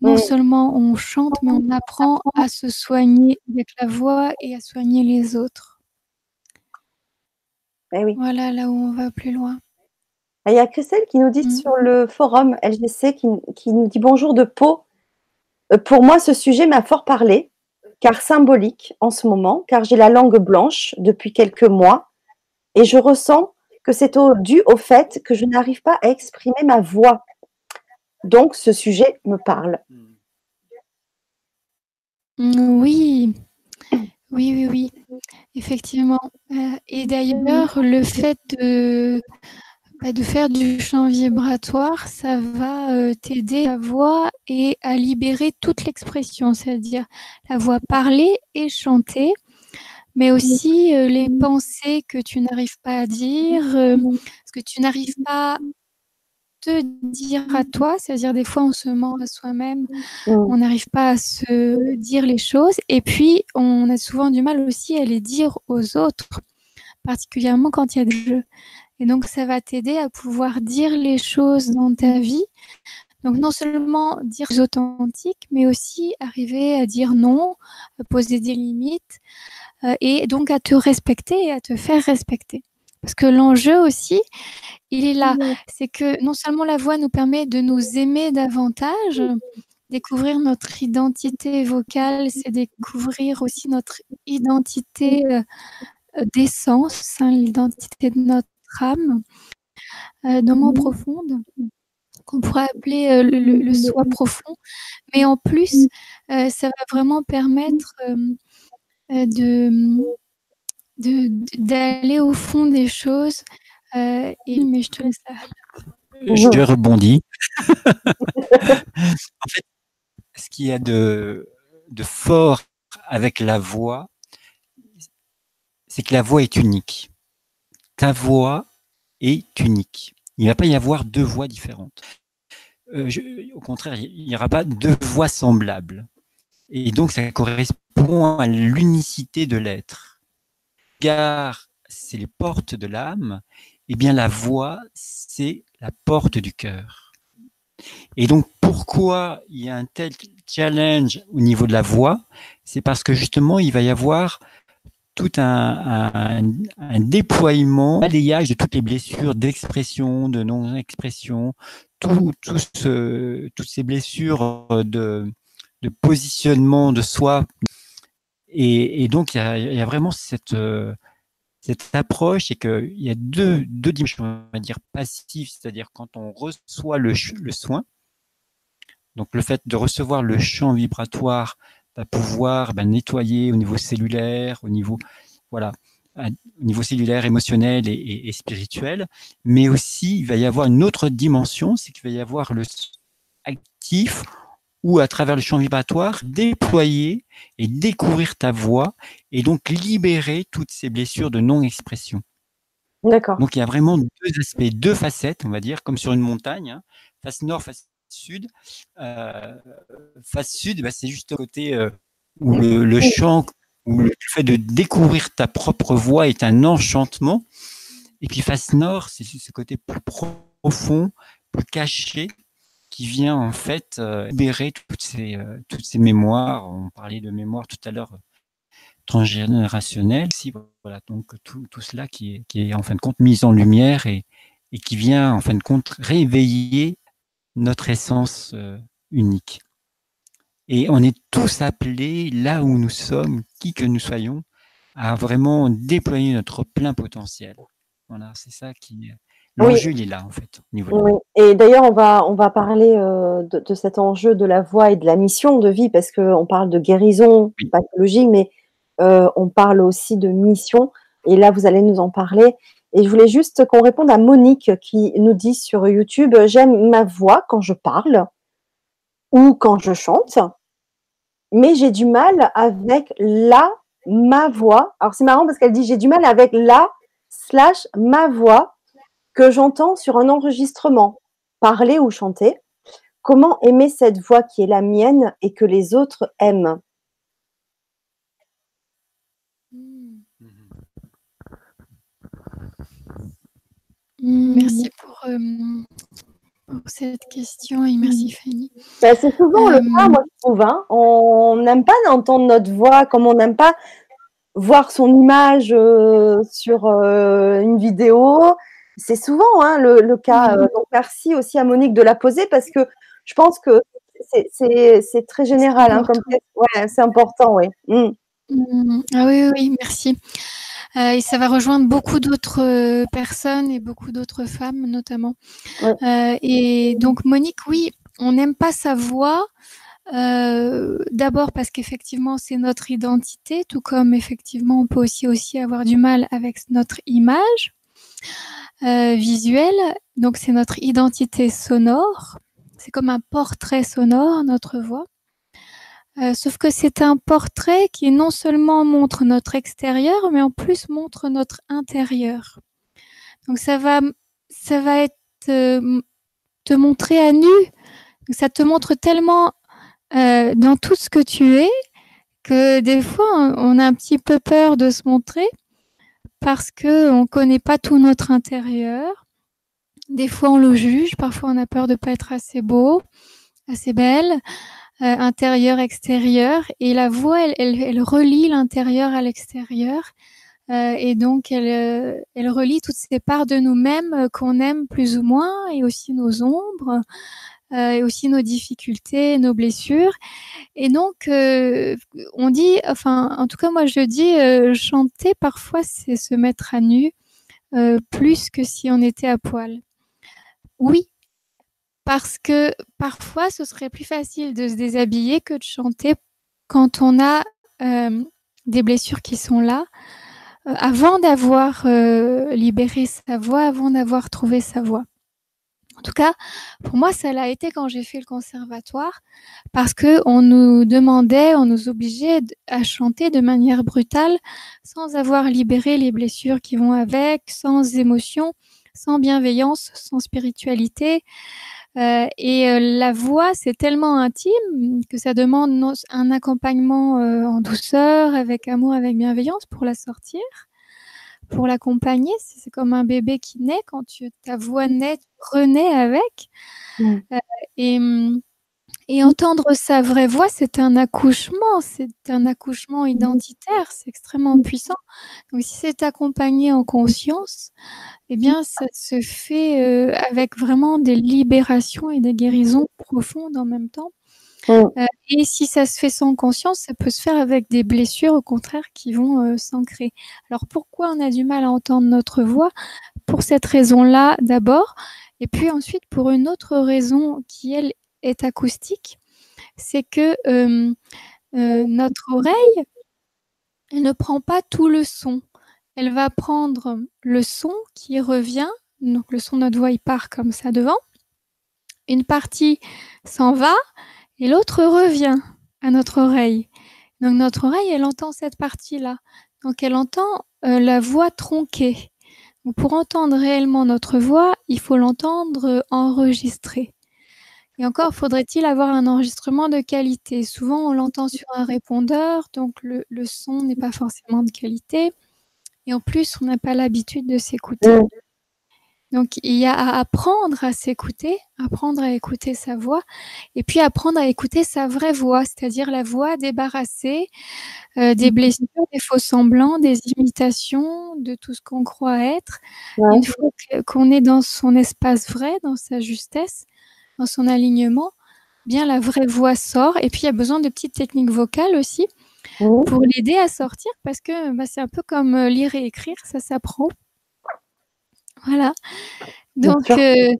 S2: non seulement on chante, mais on apprend à se soigner avec la voix et à soigner les autres.
S1: Eh oui.
S2: Voilà là où on va plus loin.
S1: Il y a Christelle qui nous dit mm. sur le forum LGC qui, qui, nous dit bonjour de Pau. Pour moi, ce sujet m'a fort parlé car symbolique en ce moment, car j'ai la langue blanche depuis quelques mois et je ressens que c'est dû au fait que je n'arrive pas à exprimer ma voix. Donc ce sujet me parle.
S2: Mm, oui, oui, oui, oui, effectivement. Euh, et d'ailleurs, le fait de, bah, de faire du chant vibratoire, ça va euh, t'aider à voix et à libérer toute l'expression, c'est-à-dire la voix parlée et chantée, mais aussi euh, les pensées que tu n'arrives pas à dire, euh, ce que tu n'arrives pas à te dire à toi, c'est-à-dire des fois on se ment à soi-même, on n'arrive pas à se dire les choses, et puis on a souvent du mal aussi à les dire aux autres, particulièrement quand il y a des jeux. Et donc, ça va t'aider à pouvoir dire les choses dans ta vie. Donc non seulement dire authentique, mais aussi arriver à dire non, à poser des limites euh, et donc à te respecter et à te faire respecter. Parce que l'enjeu aussi, il est là. C'est que non seulement la voix nous permet de nous aimer davantage, découvrir notre identité vocale, c'est découvrir aussi notre identité euh, d'essence, hein, l'identité de notre âme, euh, dans profonde, qu'on pourrait appeler euh, le, soi profond. Mais en plus, euh, ça va vraiment permettre de d'aller au fond des choses. et, mais je te laisse
S3: Je rebondis. [laughs] en fait, ce qu'il y a de, de fort avec la voix, c'est que la voix est unique. Ta voix est unique. Il ne va pas y avoir deux voix différentes. Euh, au contraire, il n'y aura pas deux voix semblables. Et donc, ça correspond à l'unicité de l'être. Car c'est les portes de l'âme, et eh bien la voix, c'est la porte du cœur. Et donc, pourquoi il y a un tel challenge au niveau de la voix? C'est parce que justement, il va y avoir tout un, déploiement, un balayage de toutes les blessures d'expression, de non-expression, tout, toutes ces blessures de, positionnement de soi. Et, donc, il y, a, vraiment cette, cette approche et qu'il y a deux, deux dimensions, on va dire, passives, c'est-à-dire quand on reçoit le soin, donc le fait de recevoir le champ vibratoire va pouvoir ben, nettoyer au niveau cellulaire, au niveau voilà, au niveau cellulaire, émotionnel et, spirituel, mais aussi il va y avoir une autre dimension, c'est qu'il va y avoir le actif ou à travers le champ vibratoire déployer et découvrir ta voix et donc libérer toutes ces blessures de non-expression.
S1: D'accord.
S3: Donc il y a vraiment deux aspects, deux facettes, on va dire, comme sur une montagne, hein. face nord, face sud. Euh, face sud, bah, c'est juste au côté euh, où le, chant, où le fait de découvrir ta propre voix est un enchantement. Et puis face nord, c'est ce côté plus profond, plus caché, qui vient en fait euh, libérer toutes ces, toutes ces mémoires. On parlait de mémoire tout à l'heure transgénérationnelle. Si, voilà, donc tout, tout cela qui est, qui est en fin de compte mis en lumière et, et qui vient en fin de compte réveiller notre essence euh, unique. Et on est tous appelés, là où nous sommes, qui que nous soyons, à vraiment déployer notre plein potentiel. Voilà, c'est ça qui. L'enjeu, il est là, en fait.
S1: Et d'ailleurs, on va, on va parler euh, de, cet enjeu de la voix et de la mission de vie, parce qu'on parle de guérison, pathologie, mais euh, on parle aussi de mission. Et là, vous allez nous en parler. Et je voulais juste qu'on réponde à Monique qui nous dit sur YouTube J'aime ma voix quand je parle ou quand je chante, mais j'ai du mal avec la, ma voix. Alors c'est marrant parce qu'elle dit J'ai du mal avec la slash ma voix que j'entends sur un enregistrement, parler ou chanter. Comment aimer cette voix qui est la mienne et que les autres aiment?
S2: Merci euh, pour, cette question et merci Fanny.
S1: Bah, c'est souvent le cas, euh, moi je trouve. Hein. On n'aime pas d'entendre notre voix comme on n'aime pas voir son image euh, sur une vidéo. C'est souvent hein, le, cas. donc merci aussi à Monique de la poser parce que je pense que c'est très général. Hein, comme... ouais, c'est important, oui.
S2: Mmh. Mmh. Ah oui, oui, merci. Euh, et ça va rejoindre beaucoup d'autres euh, personnes et beaucoup d'autres femmes notamment. Euh, et donc Monique, oui, on n'aime pas sa voix. D'abord parce qu'effectivement c'est notre identité, tout comme effectivement on peut aussi aussi avoir du mal avec notre image visuelle. Donc c'est notre identité sonore. C'est comme un portrait sonore notre voix. Euh, sauf que c'est un portrait qui non seulement montre notre extérieur, mais en plus montre notre intérieur. Donc ça va, ça va être euh, te montrer à nu. ça te montre tellement euh, dans tout ce que tu es que des fois on a un petit peu peur de se montrer parce que on connaît pas tout notre intérieur des fois, on le juge, parfois, on a peur de pas être assez beau, assez belle, intérieur, extérieur. Et la voix, elle, elle, elle relie l'intérieur à l'extérieur. Euh, et donc, elle, euh, elle relie toutes ces parts de nous-mêmes euh, qu'on aime plus ou moins, et aussi nos ombres, euh, et aussi nos difficultés, nos blessures. Et donc, euh, on dit, enfin, en tout cas, moi, je dis, chanter parfois, c'est se mettre à nu, plus que si on était à poil. Oui, parce que parfois, ce serait plus facile de se déshabiller que de chanter quand on a euh, des blessures qui sont là, euh, avant d'avoir euh, libéré sa voix, avant d'avoir trouvé sa voix. En tout cas, pour moi, ça l'a été quand j'ai fait le conservatoire, parce que on nous demandait, on nous obligeait à chanter de manière brutale, sans avoir libéré les blessures qui vont avec, sans émotion, sans bienveillance, sans spiritualité. Euh, et euh, la voix, c'est tellement intime que ça demande un accompagnement euh, en douceur, avec amour, avec bienveillance pour la sortir, pour l'accompagner. C'est comme un bébé qui naît, quand tu, ta voix naît, tu renais avec.
S1: Mmh.
S2: et et entendre sa vraie voix, c'est un accouchement, c'est un accouchement identitaire, c'est extrêmement puissant. Donc si c'est accompagné en conscience, eh bien ça se fait euh, avec vraiment des libérations et des guérisons profondes en même temps. Euh, et si ça se fait sans conscience, ça peut se faire avec des blessures au contraire qui vont euh, s'ancrer. Alors pourquoi on a du mal à entendre notre voix? Pour cette raison-là d'abord, et puis ensuite pour une autre raison qui elle est acoustique, c'est que notre oreille, elle ne prend pas tout le son. Elle va prendre le son qui revient, donc le son de notre voix, il part comme ça devant. Une partie s'en va et l'autre revient à notre oreille. Donc notre oreille, elle entend cette partie-là. Donc elle entend la voix tronquée. Donc, pour entendre réellement notre voix, il faut l'entendre enregistrée. Et encore, faudrait-il avoir un enregistrement de qualité? Souvent, on l'entend sur un répondeur, donc le, le son n'est pas forcément de qualité. Et en plus, on n'a pas l'habitude de s'écouter.
S1: Mmh.
S2: Donc, il y a à apprendre à s'écouter, apprendre à écouter sa voix, et puis apprendre à écouter sa vraie voix, c'est-à-dire la voix débarrassée euh, des blessures, des faux semblants, des imitations, de tout ce qu'on croit être.
S1: Ouais.
S2: Une fois qu'on est dans son espace vrai, dans sa justesse, dans son alignement, bien la vraie voix sort. Et puis, il y a besoin de petites techniques vocales aussi
S1: Mmh.
S2: pour l'aider à sortir parce que bah, c'est un peu comme euh, lire et écrire, ça s'apprend. Voilà. Donc, euh,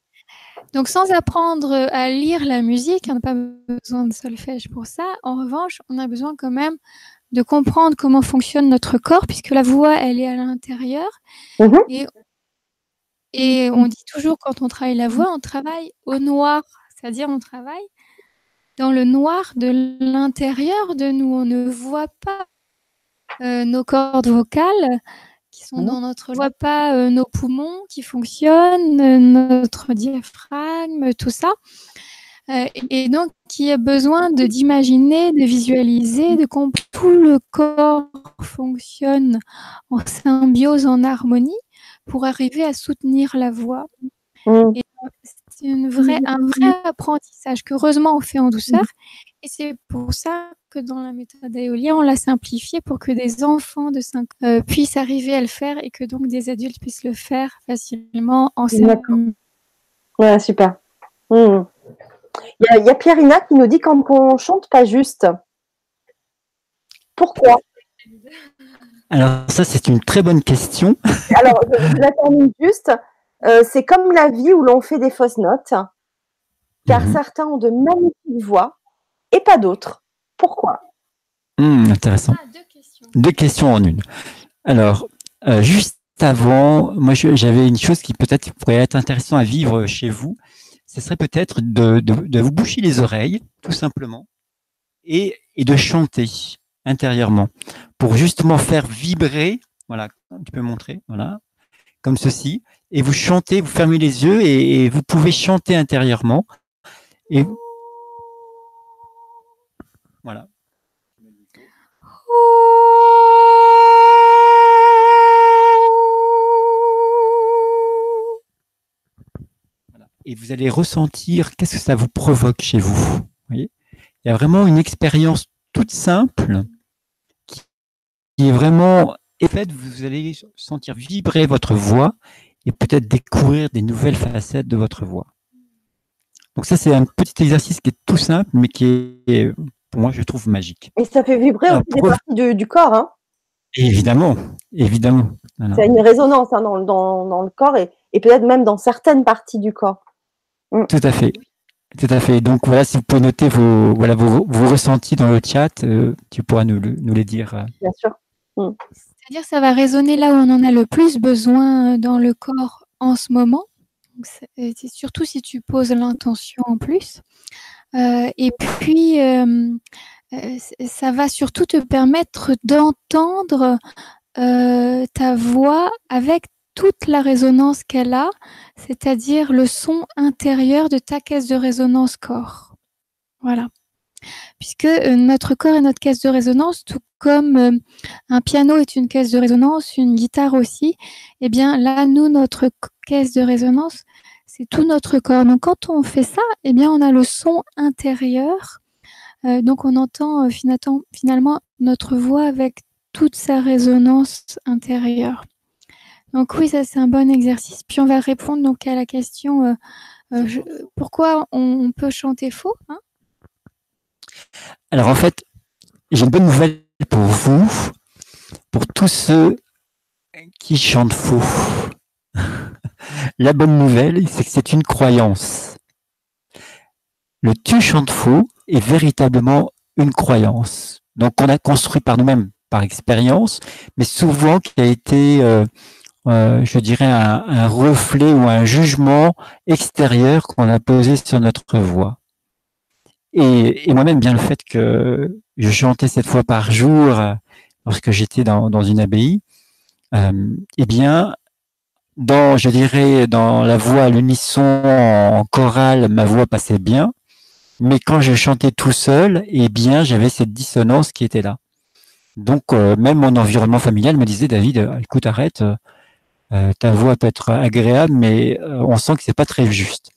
S2: donc, sans apprendre à lire la musique, on n'a pas besoin de solfège pour ça. En revanche, on a besoin quand même de comprendre comment fonctionne notre corps, puisque la voix, elle est à l'intérieur.
S1: Mhm.
S2: Et, et on dit toujours quand on travaille la voix, on travaille au noir, c'est-à-dire on travaille dans le noir de l'intérieur de nous. On ne voit pas euh, nos cordes vocales qui sont
S1: Mhm.
S2: dans notre... On ne voit pas euh, nos poumons qui fonctionnent, euh, notre diaphragme, tout ça. Et donc, il y a besoin de d'imaginer, de visualiser, de comprendre tout le corps fonctionne en symbiose, en harmonie, pour arriver à soutenir la voix.
S1: Mmh.
S2: Et c'est une vraie, un vrai apprentissage qu'heureusement on fait en douceur. Et c'est pour ça que dans la méthode éolien, on l'a simplifié pour que des enfants de 5 euh, puissent arriver à le faire et que donc des adultes puissent le faire facilement en s'amusant.
S1: Ouais, super. Mmh. Il y a, il y a Pierrina qui nous dit quand on chante pas juste. Pourquoi? [laughs]
S3: Alors ça, c'est une très bonne question. [laughs]
S1: Alors, je, la termine juste. Euh, c'est comme la vie où l'on fait des fausses notes, car
S3: Mhm.
S1: certains ont de magnifiques voix et pas d'autres. Pourquoi?
S3: Hmm, intéressant. Deux questions en une. Alors, euh, juste avant, moi j'avais une chose qui peut-être pourrait être intéressant à vivre chez vous. Ce serait peut-être de, de, de vous boucher les oreilles, tout simplement, et, et de chanter intérieurement pour justement faire vibrer. Voilà, tu peux montrer, voilà, comme ceci. Et vous chantez, vous fermez les yeux et, vous pouvez chanter intérieurement. Et voilà. et vous allez ressentir qu'est-ce que ça vous provoque chez vous. Il y a vraiment une expérience toute simple est vraiment et fait, vous allez sentir vibrer votre voix et peut-être découvrir des nouvelles facettes de votre voix. Donc ça, c'est un petit exercice qui est tout simple, mais qui est, pour moi, je trouve magique.
S1: Et ça fait vibrer aussi des parties du, corps. Hein
S3: évidemment, évidemment.
S1: C'est une résonance hein, dans, dans, le corps et, et peut-être même dans certaines parties du corps.
S3: Mm. Tout à fait. Tout à fait. Donc voilà, si vous pouvez noter vos, voilà, vos, vos ressentis dans le chat, euh, tu pourras nous, nous, les dire. Euh.
S1: Bien sûr.
S2: Mm. C'est-à-dire ça va résonner là où on en a le plus besoin euh, dans le corps en ce moment. C'est surtout si tu poses l'intention en plus. Euh, et puis, euh, ça va surtout te permettre d'entendre ta voix avec toute la résonance qu'elle a, c'est-à-dire le son intérieur de ta caisse de résonance corps. Voilà puisque euh, notre corps est notre caisse de résonance, tout comme euh, un piano est une caisse de résonance, une guitare aussi. Eh bien, là, nous, notre caisse de résonance, c'est tout notre corps. Donc, quand on fait ça, eh bien, on a le son intérieur. Euh, donc, on entend finalement notre voix avec toute sa résonance intérieure. Donc oui, ça c'est un bon exercice. Puis on va répondre donc à la question pourquoi on, peut chanter faux. Hein?
S3: Alors en fait, j'ai une bonne nouvelle pour vous, pour tous ceux qui chantent faux. [laughs] La bonne nouvelle, c'est que c'est une croyance. Le tu chantes faux est véritablement une croyance. Donc on a construit par nous-mêmes, par expérience, mais souvent qui a été, euh, euh, je dirais, un, un, reflet ou un jugement extérieur qu'on a posé sur notre voix. Et, moi-même, bien le fait que je chantais cette fois par jour euh, lorsque j'étais dans, une abbaye, euh, eh bien, dans, je dirais, dans la voix l'unisson en chorale, ma voix passait bien. Mais quand je chantais tout seul, eh bien, j'avais cette dissonance qui était là. Donc, euh, même mon environnement familial me disait, David, écoute, arrête, ta voix peut être agréable, mais on sent que c'est pas très juste.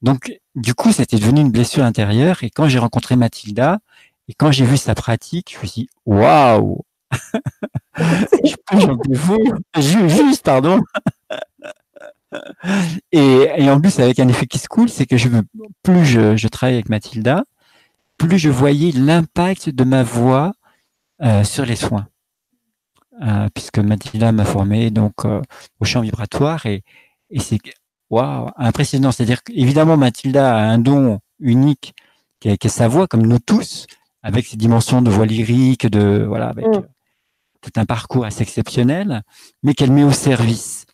S3: Donc, du coup, c'était devenu une blessure intérieure. Et quand j'ai rencontré Mathilda, et quand j'ai vu sa pratique, je me suis dit, waouh! [laughs] juste, pardon. [laughs] et, en plus, avec un effet qui se coule, c'est que je, plus je, je travaille avec Mathilda, plus je voyais l'impact de ma voix euh, sur les soins. Euh, puisque Mathilda m'a formé donc euh, au champ vibratoire et, et c'est Waouh, impressionnant. C'est-à-dire qu'évidemment, Mathilda a un don unique qui est, sa voix, comme nous tous, avec ses dimensions de voix lyrique, de voilà, avec mm. tout un parcours assez exceptionnel, mais qu'elle met au service.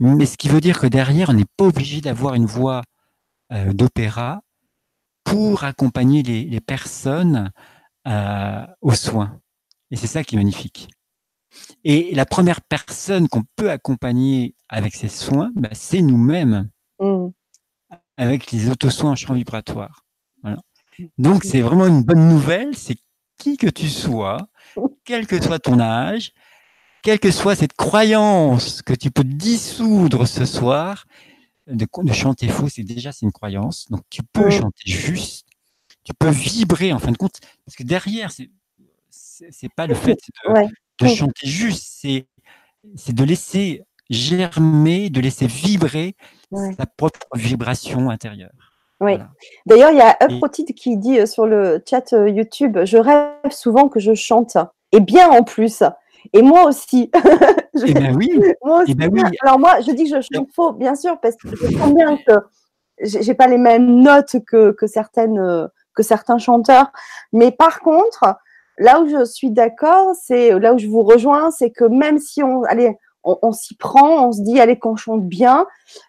S3: Mais ce qui veut dire que derrière, on n'est pas obligé d'avoir une voix euh, d'opéra pour accompagner les, personnes euh, aux soins. Et c'est ça qui est magnifique. Et la première personne qu'on peut accompagner avec ces soins, bah, c'est nous-mêmes, mmh. avec les auto-soins en champ vibratoire. Donc, c'est vraiment une bonne nouvelle, c'est qui que tu sois, [laughs] quel que soit ton âge, quelle que soit cette croyance que tu peux dissoudre ce soir, de, chanter faux, c'est déjà c'est une croyance. Donc, tu peux mmh. chanter juste, tu peux vibrer en fin de compte, parce que derrière, c'est c'est pas le fait de, de chanter juste, c'est c'est de laisser germer, de laisser vibrer sa propre vibration intérieure.
S1: Oui. D'ailleurs, il y a Uprotid qui dit euh, sur le chat euh, YouTube Je rêve souvent que je chante, et bien en plus. Et moi aussi. [laughs]
S3: Eh ben oui.
S1: moi
S3: eh ben oui.
S1: Alors, moi, je dis que je chante faux, bien sûr, parce que je sens bien que j'ai pas les mêmes notes que, que, certaines, euh, que certains chanteurs. Mais par contre, là où je suis d'accord, c'est là où je vous rejoins, c'est que même si on, allez, on, s'y prend, on se dit allez qu'on chante bien,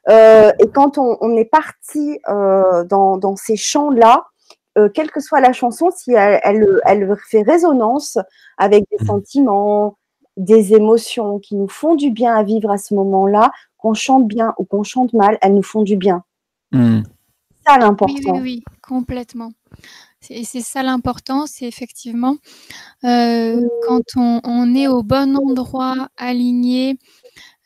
S1: euh, et quand on, est parti euh, dans, ces chants-là, euh, quelle que soit la chanson, si elle, elle, fait résonance avec des mmh. sentiments, des émotions qui nous font du bien à vivre à ce moment-là, qu'on chante bien ou qu'on chante mal, elles nous font du bien.
S3: Mmh.
S1: C'est ça l'important.
S2: Oui, oui, oui, complètement. Et c'est ça l'important, c'est effectivement euh, quand on, est au bon endroit, aligné,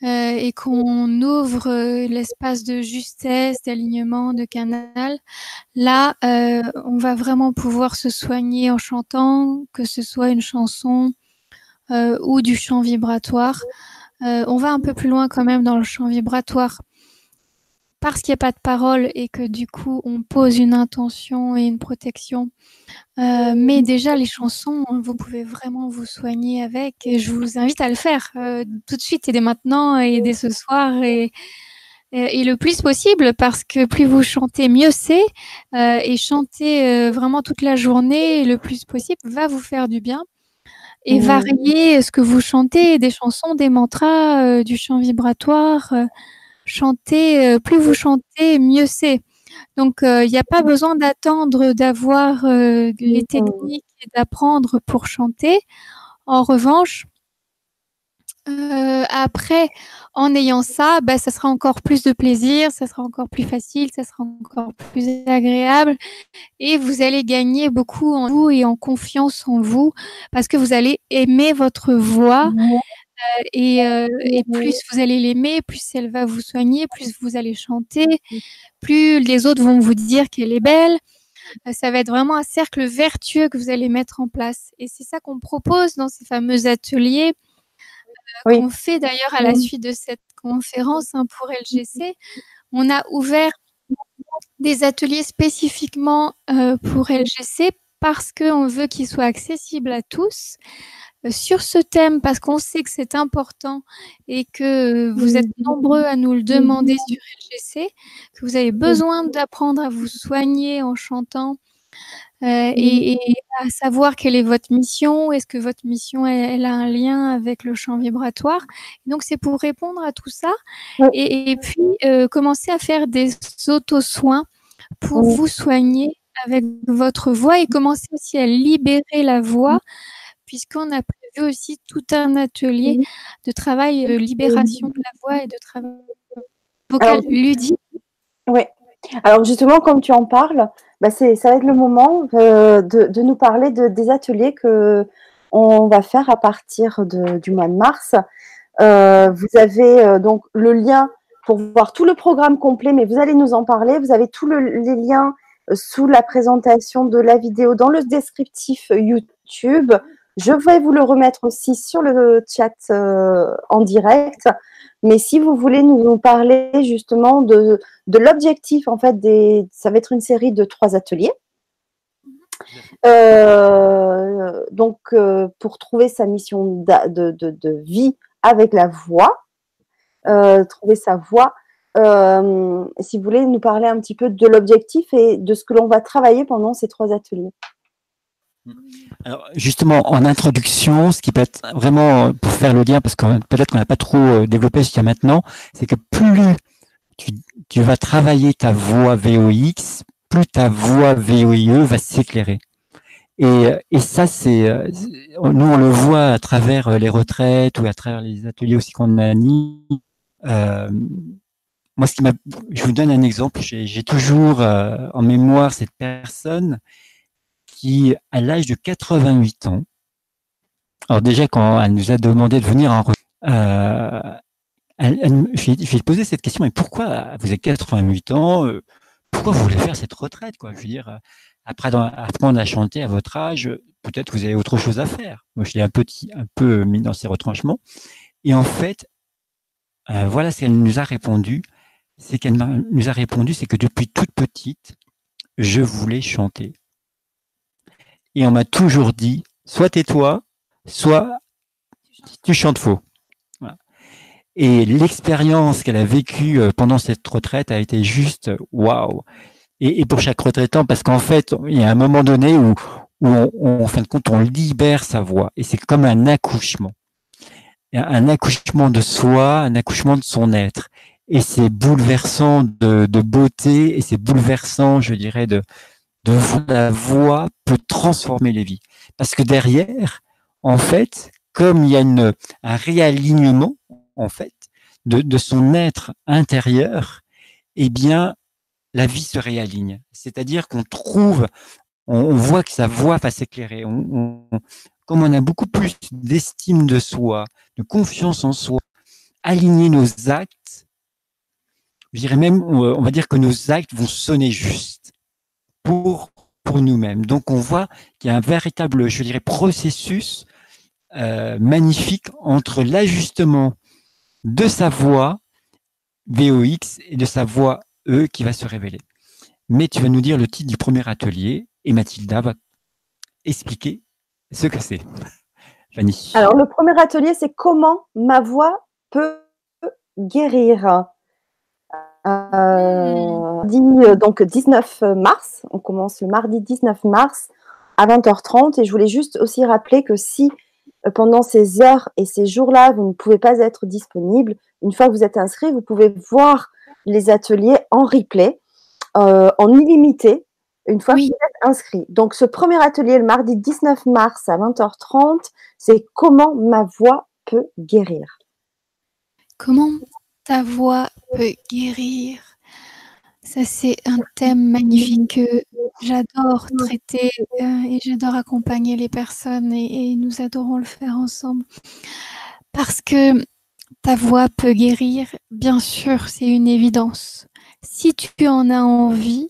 S2: euh, et qu'on ouvre euh, l'espace de justesse, d'alignement, de canal, là, euh, on va vraiment pouvoir se soigner en chantant, que ce soit une chanson ou du chant vibratoire. on va un peu plus loin quand même dans le chant vibratoire parce qu'il n'y a pas de parole et que du coup on pose une intention et une protection. Euh, mais déjà les chansons, vous pouvez vraiment vous soigner avec et je vous invite à le faire euh, tout de suite et dès maintenant et dès ce soir et, et, le plus possible parce que plus vous chantez, mieux c'est euh, et chanter vraiment toute la journée le plus possible va vous faire du bien et mmh. varier ce que vous chantez, des chansons, des mantras, du chant vibratoire chanter, euh, plus vous chantez, mieux c'est. Donc, euh, il n'y a pas besoin d'attendre d'avoir euh, les techniques et d'apprendre pour chanter. En revanche, après, en ayant ça, bah, ça sera encore plus de plaisir, ça sera encore plus facile, ça sera encore plus agréable et vous allez gagner beaucoup en vous et en confiance en vous parce que vous allez aimer votre voix. Euh, et, plus vous allez l'aimer, plus elle va vous soigner, plus vous allez chanter, plus les autres vont vous dire qu'elle est belle. Euh, ça va être vraiment un cercle vertueux que vous allez mettre en place. Et c'est ça qu'on propose dans ces fameux ateliers qu'on fait d'ailleurs à la suite de cette conférence hein, pour LGC. On a ouvert des ateliers spécifiquement pour LGC parce qu'on veut qu'ils soient accessibles à tous sur ce thème parce qu'on sait que c'est important et que vous êtes nombreux à nous le demander sur LGC, que vous avez besoin d'apprendre à vous soigner en chantant euh, et, à savoir quelle est votre mission, est-ce que votre mission elle, a un lien avec le champ vibratoire? Donc c'est pour répondre à tout ça. Et, puis euh, commencer à faire des auto-soins pour vous soigner avec votre voix et commencer aussi à libérer la voix puisqu'on a prévu aussi tout un atelier de travail de libération de la voix et de travail vocal ludique.
S1: Oui. Alors justement, comme tu en parles, bah ça va être le moment euh, de, nous parler de, des ateliers que on va faire à partir du mois de mars. Euh, vous avez euh, donc le lien pour voir tout le programme complet, mais vous allez nous en parler. Vous avez tous les liens sous la présentation de la vidéo dans le descriptif YouTube. Je vais vous le remettre aussi sur le chat euh, en direct. Mais si vous voulez nous parler justement de, l'objectif, en fait, des, ça va être une série de trois ateliers. Euh, donc, euh, pour trouver sa mission de, vie avec la voix, trouver sa voix, si vous voulez nous parler un petit peu de l'objectif et de ce que l'on va travailler pendant ces trois ateliers.
S3: Alors justement, en introduction, ce qui peut être vraiment euh, pour faire le lien, parce que peut-être qu'on n'a pas trop euh, développé jusqu'à maintenant, c'est que plus tu, vas travailler ta voix VOX, plus ta voix VOIE va s'éclairer. Et, et ça, c'est euh, nous on le voit à travers les retraites ou à travers les ateliers aussi qu'on a mis. moi, ce qui je vous donne un exemple. J'ai toujours en mémoire cette personne qui, à l'âge de 88 ans, alors déjà quand elle nous a demandé de venir en euh, elle, elle, je lui ai posé cette question, mais pourquoi vous avez 88 ans, euh, pourquoi vous voulez faire cette retraite quoi? Je veux dire, après apprendre à chanter à votre âge, peut-être vous avez autre chose à faire. Moi, je l'ai un petit, un peu mis dans ses retranchements. Et en fait, euh, voilà ce qu'elle nous a répondu. C'est qu'elle nous a répondu, c'est que depuis toute petite, je voulais chanter et on m'a toujours dit soit tais-toi, soit tu chantes faux. Et l'expérience qu'elle a vécue euh, pendant cette retraite a été juste waouh. Et, pour chaque retraitant, parce qu'en fait, il y a un moment donné où, où on, en fin de compte, on libère sa voix. Et c'est comme un accouchement. Un accouchement de soi, un accouchement de son être. Et c'est bouleversant de, de beauté et c'est bouleversant, je dirais, de, de la voix peut transformer les vies. Parce que derrière, en fait, comme il y a une, un réalignement, en fait, de, de son être intérieur, eh bien, la vie se réaligne. C'est-à-dire qu'on trouve, on, voit que sa voix va s'éclairer. On, comme on a beaucoup plus d'estime de soi, de confiance en soi, aligner nos actes. Je dirais même, on va dire que nos actes vont sonner juste pour, pour nous-mêmes. Donc, on voit qu'il y a un véritable, je dirais, processus euh, magnifique entre l'ajustement de sa voix VOX et de sa voix E qui va se révéler. Mais tu vas nous dire le titre du premier atelier et Mathilda va expliquer ce que c'est. [laughs]
S1: Fanny. Alors, le premier atelier, c'est comment ma voix peut guérir. Euh, hmm. donc 19 mars, on commence le mardi 19 mars à 20h30 et je voulais juste aussi rappeler que si euh, pendant ces heures et ces jours-là, vous ne pouvez pas être disponible, une fois que vous êtes inscrit, vous pouvez voir les ateliers en replay, euh, en illimité, une fois que vous êtes inscrit. Donc, ce premier atelier, le mardi 19 mars à 20h30, c'est comment ma voix peut guérir.
S2: Comment ta voix peut guérir Ça, c'est un thème magnifique que j'adore traiter euh, et j'adore accompagner les personnes et, nous adorons le faire ensemble. Parce que ta voix peut guérir, bien sûr, c'est une évidence. Si tu en as envie,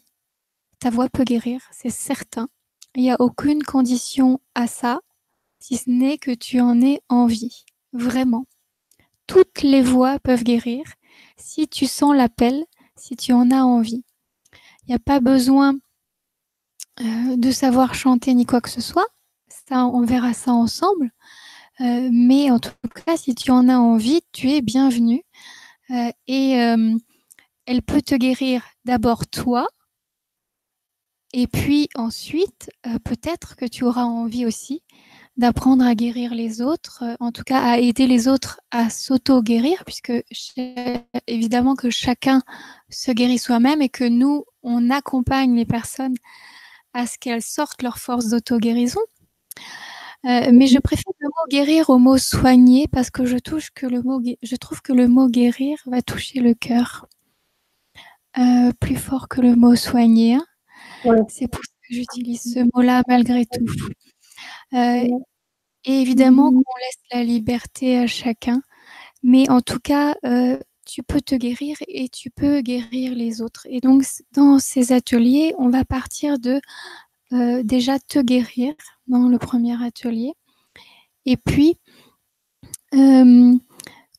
S2: ta voix peut guérir, c'est certain. Il n'y a aucune condition à ça, si ce n'est que tu en aies envie, vraiment. Toutes les voix peuvent guérir si tu sens l'appel, si tu en as envie. Il n'y a pas besoin euh, de savoir chanter ni quoi que ce soit. Ça, on verra ça ensemble. Euh, mais en tout cas, si tu en as envie, tu es bienvenue. Euh, et elle peut te guérir d'abord toi, et puis ensuite, peut-être que tu auras envie aussi d'apprendre à guérir les autres, euh, en tout cas à aider les autres à s'auto-guérir, puisque évidemment que chacun se guérit soi-même et que nous, on accompagne les personnes à ce qu'elles sortent leur force d'auto-guérison. Euh, mais je préfère le mot guérir au mot soigner parce que je, touche que le mot, je trouve que le mot guérir va toucher le cœur euh, plus fort que le mot soigner. Hein. C'est pour ça que j'utilise ce mot-là malgré tout. Euh, et évidemment mmh. qu'on laisse la liberté à chacun, mais en tout cas, euh, tu peux te guérir et tu peux guérir les autres. Et donc, dans ces ateliers, on va partir de euh, déjà te guérir dans le premier atelier. Et puis,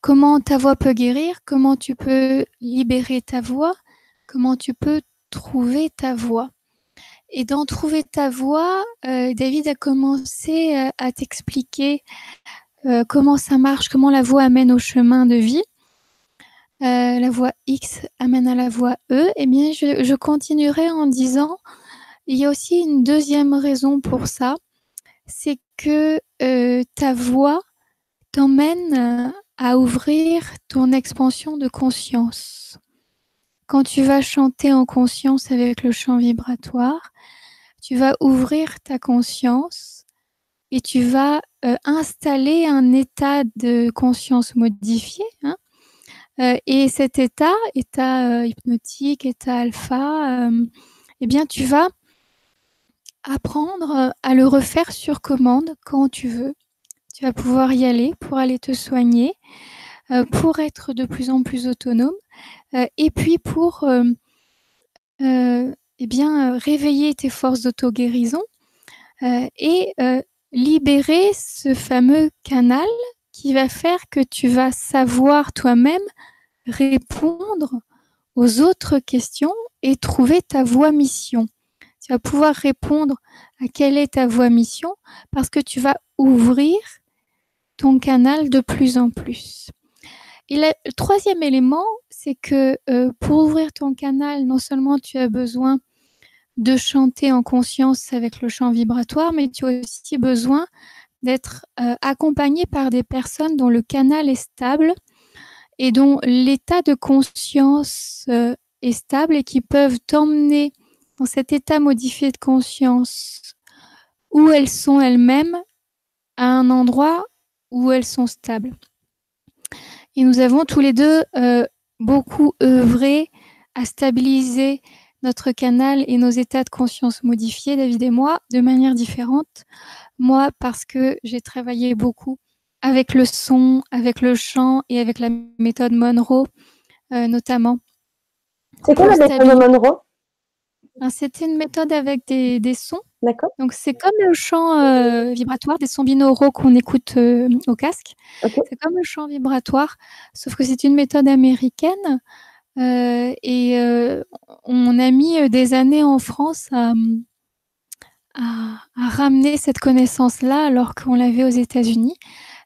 S2: comment ta voix peut guérir, comment tu peux libérer ta voix, comment tu peux trouver ta voix. Et dans Trouver ta voix, euh, David a commencé euh, à t'expliquer euh, comment ça marche, comment la voix amène au chemin de vie. la voix X amène à la voix E. Eh bien, je, je continuerai en disant, il y a aussi une deuxième raison pour ça, c'est que ta voix t'emmène à ouvrir ton expansion de conscience. Quand tu vas chanter en conscience avec le chant vibratoire, tu vas ouvrir ta conscience et tu vas euh, installer un état de conscience modifié. Hein. Euh, et cet état, état euh, hypnotique, état alpha, eh bien, tu vas apprendre à le refaire sur commande quand tu veux. Tu vas pouvoir y aller pour aller te soigner, pour être de plus en plus autonome, et puis pour eh bien, euh, réveiller tes forces d'auto-guérison euh, et euh, libérer ce fameux canal qui va faire que tu vas savoir toi-même répondre aux autres questions et trouver ta voie mission. Tu vas pouvoir répondre à quelle est ta voie mission parce que tu vas ouvrir ton canal de plus en plus. Et le troisième élément, c'est que euh, pour ouvrir ton canal, non seulement tu as besoin de chanter en conscience avec le chant vibratoire, mais tu as aussi besoin d'être euh, accompagné par des personnes dont le canal est stable et dont l'état de conscience euh, est stable et qui peuvent t'emmener dans cet état modifié de conscience où elles sont elles-mêmes à un endroit où elles sont stables. Et nous avons tous les deux euh, beaucoup œuvré à stabiliser notre canal et nos états de conscience modifiés, David et moi, de manière différente. Moi, parce que j'ai travaillé beaucoup avec le son, avec le chant et avec la méthode Monroe notamment.
S1: C'est quoi la méthode Monroe?
S2: Ah, C'était une méthode avec des, des sons.
S1: D'accord.
S2: Donc c'est comme le chant vibratoire, des sons binauraux qu'on écoute au casque. C'est comme le chant vibratoire, sauf que c'est une méthode américaine. et on a mis des années en France à, à, ramener cette connaissance-là alors qu'on l'avait aux États-Unis.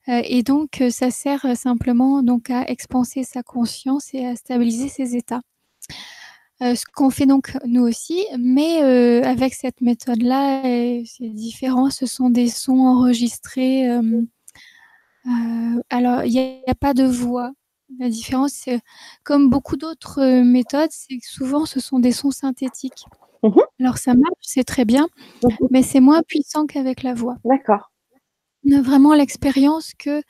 S2: Euh, et donc, euh, ça sert euh, simplement donc à expanser sa conscience et à stabiliser ses états. Ce qu'on fait donc nous aussi, mais avec cette méthode-là, c'est différent. Ce sont des sons enregistrés. alors, il n'y a, pas de voix. La différence, c'est comme beaucoup d'autres méthodes, c'est que souvent ce sont des sons synthétiques. Mmh Alors ça marche, c'est très bien, mmh mais c'est moins puissant qu'avec la voix.
S1: D'accord.
S2: On a vraiment l'expérience que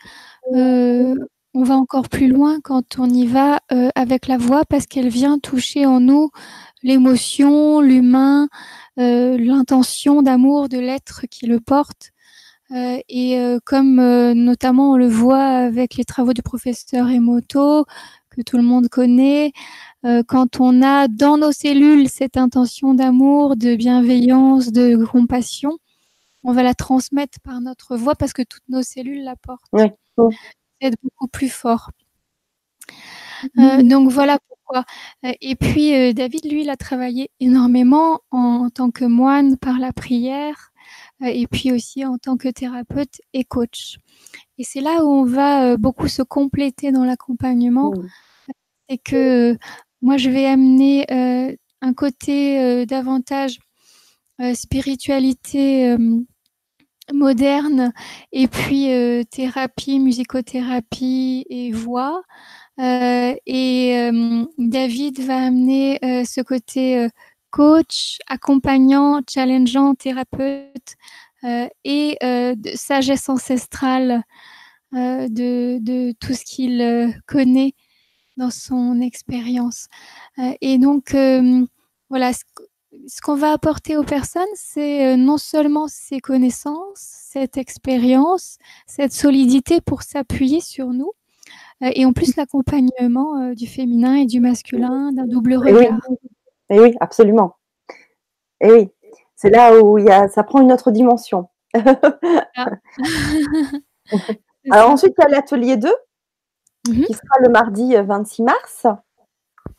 S2: euh, on va encore plus loin quand on y va euh, avec la voix parce qu'elle vient toucher en nous l'émotion, l'humain, euh, l'intention d'amour de l'être qui le porte. et comme notamment on le voit avec les travaux du professeur Emoto, que tout le monde connaît, euh, quand on a dans nos cellules cette intention d'amour, de bienveillance, de compassion, on va la transmettre par notre voix parce que toutes nos cellules la portent. C'est beaucoup plus fort. Euh, donc voilà pourquoi. Euh, et puis David, lui, il a travaillé énormément en, tant que moine par la prière et puis aussi en tant que thérapeute et coach. Et c'est là où on va beaucoup se compléter dans l'accompagnement. C'est que moi, je vais amener euh, un côté euh, davantage euh, spiritualité moderne et puis thérapie, musicothérapie et voix. et David va amener ce côté coach, accompagnant, challengeant, thérapeute et de sagesse ancestrale de, de, tout ce qu'il connaît dans son expérience. Euh, et donc, euh, voilà, ce, qu'on va apporter aux personnes, c'est euh, non seulement ces connaissances, cette expérience, cette solidité pour s'appuyer sur nous, et en plus l'accompagnement du féminin et du masculin, d'un double regard.
S1: Et oui. absolument. Et oui, c'est là où il y a, ça prend une autre dimension. Ah. [laughs] [laughs] Alors ensuite, il y a l'atelier 2 Mmh qui sera le mardi 26 euh, mars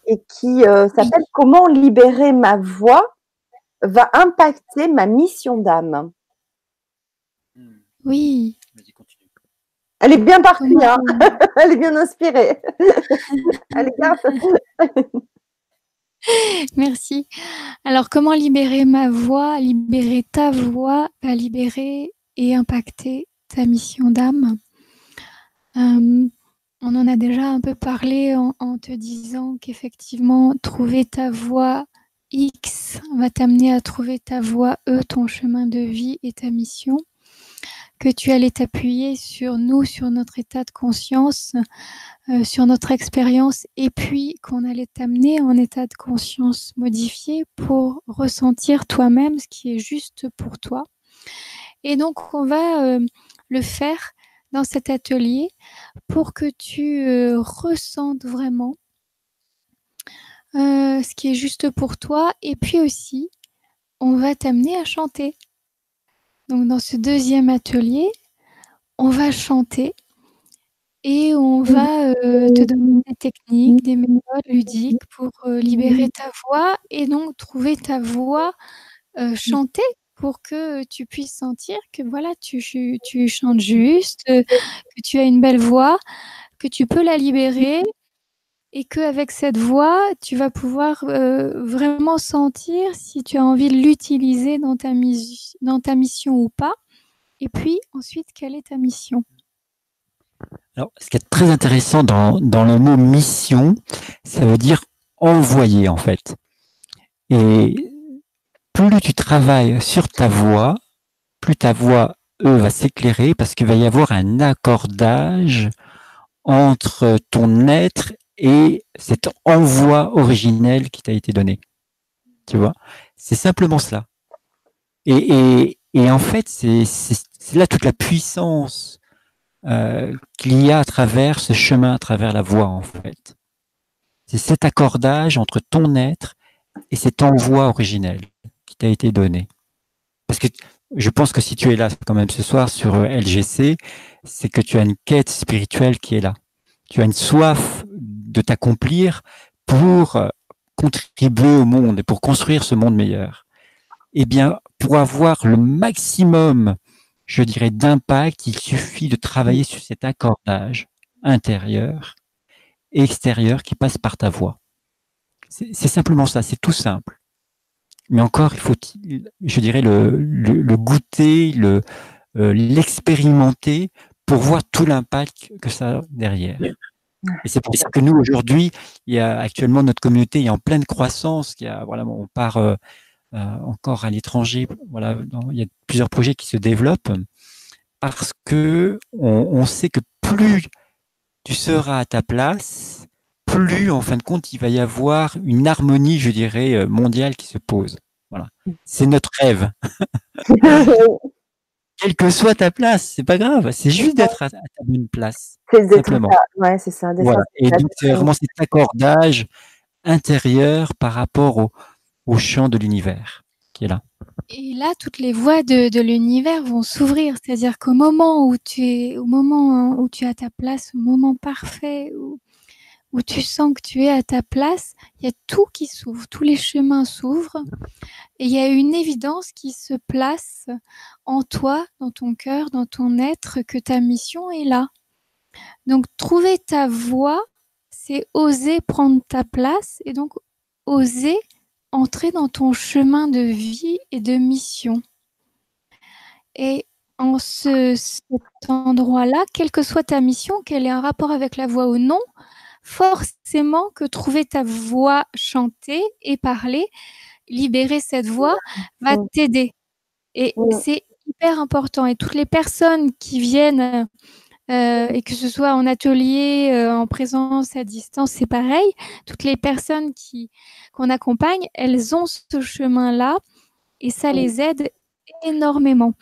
S1: et qui euh, s'appelle Comment libérer ma voix va impacter ma mission d'âme.
S2: Oui.
S1: Elle est bien partie, hein [laughs] elle est bien inspirée. [laughs] Allez, [laughs]
S2: Merci. Alors, comment libérer ma voix, libérer ta voix, va libérer et impacter ta mission d'âme? Euh, on en a déjà un peu parlé en, te disant qu'effectivement, trouver ta voie X va t'amener à trouver ta voie E, ton chemin de vie et ta mission. Que tu allais t'appuyer sur nous, sur notre état de conscience, euh, sur notre expérience, et puis qu'on allait t'amener en état de conscience modifié pour ressentir toi-même ce qui est juste pour toi. Et donc, on va euh, le faire dans cet atelier pour que tu euh, ressentes vraiment euh, ce qui est juste pour toi. Et puis aussi, on va t'amener à chanter. Donc dans ce deuxième atelier, on va chanter et on va euh, te donner des techniques, des méthodes ludiques pour libérer ta voix et donc trouver ta voix chantée pour que tu puisses sentir que voilà, tu, tu chantes juste, que tu as une belle voix, que tu peux la libérer et qu'avec cette voix, tu vas pouvoir vraiment sentir si tu as envie de l'utiliser dans, ta dans ta mission ou pas. Et puis ensuite, quelle est ta mission?
S3: Alors, ce qui est très intéressant dans, dans le mot mission, ça veut dire envoyer en fait. Et plus tu travailles sur ta voix, plus ta voix, eux, va s'éclairer parce qu'il va y avoir un accordage entre ton être et cet envoi originel qui t'a été donné. Tu vois? C'est simplement cela. Et, en fait, c'est là toute la puissance euh, qu'il y a à travers ce chemin, à travers la voix, en fait. C'est cet accordage entre ton être et cet envoi originel t'a été donné. Parce que je pense que si tu es là quand même ce soir sur euh, LGC, c'est que tu as une quête spirituelle qui est là. Tu as une soif de t'accomplir pour euh, contribuer au monde et pour construire ce monde meilleur. Eh bien, pour avoir le maximum, je dirais, d'impact, il suffit de travailler sur cet accordage intérieur et extérieur qui passe par ta voix. C'est simplement ça, c'est tout simple. Mais encore, il faut, je dirais, le, le, goûter, le euh, l'expérimenter pour voir tout l'impact que ça a derrière. Et c'est pour ça que nous, aujourd'hui, il y a actuellement notre communauté est en pleine croissance. Il y a, voilà, on part euh, euh, encore à l'étranger. Voilà, il y a plusieurs projets qui se développent parce que on, on, sait que plus tu seras à ta place, plus en fin de compte il va y avoir une harmonie, je dirais, euh, mondiale qui se pose. Voilà, c'est notre rêve. [laughs] quelle que soit ta place, c'est pas grave, c'est juste d'être à, ta bonne place.
S1: C'est simplement. Ouais, c'est ça.
S3: Et donc c'est vraiment cet accordage intérieur par rapport au, au champ de l'univers qui est là.
S2: Et là, toutes les voies de, de l'univers vont s'ouvrir, c'est-à-dire qu'au moment où tu es, au moment où tu as ta place, au moment parfait où où tu sens que tu es à ta place, il y a tout qui s'ouvre, tous les chemins s'ouvrent et il y a une évidence qui se place en toi, dans ton cœur, dans ton être, que ta mission est là. Donc trouver ta voie, c'est oser prendre ta place et donc oser entrer dans ton chemin de vie et de mission. Et en ce, cet endroit-là, quelle que soit ta mission, qu'elle ait un rapport avec la voix ou non, forcément que trouver ta voix chanter et parler, libérer cette voix va t'aider. Et c'est hyper important. Et toutes les personnes qui viennent, euh, et que ce soit en atelier, euh, en présence, à distance, c'est pareil. Toutes les personnes qui qu'on accompagne, elles ont ce chemin-là et ça les aide énormément.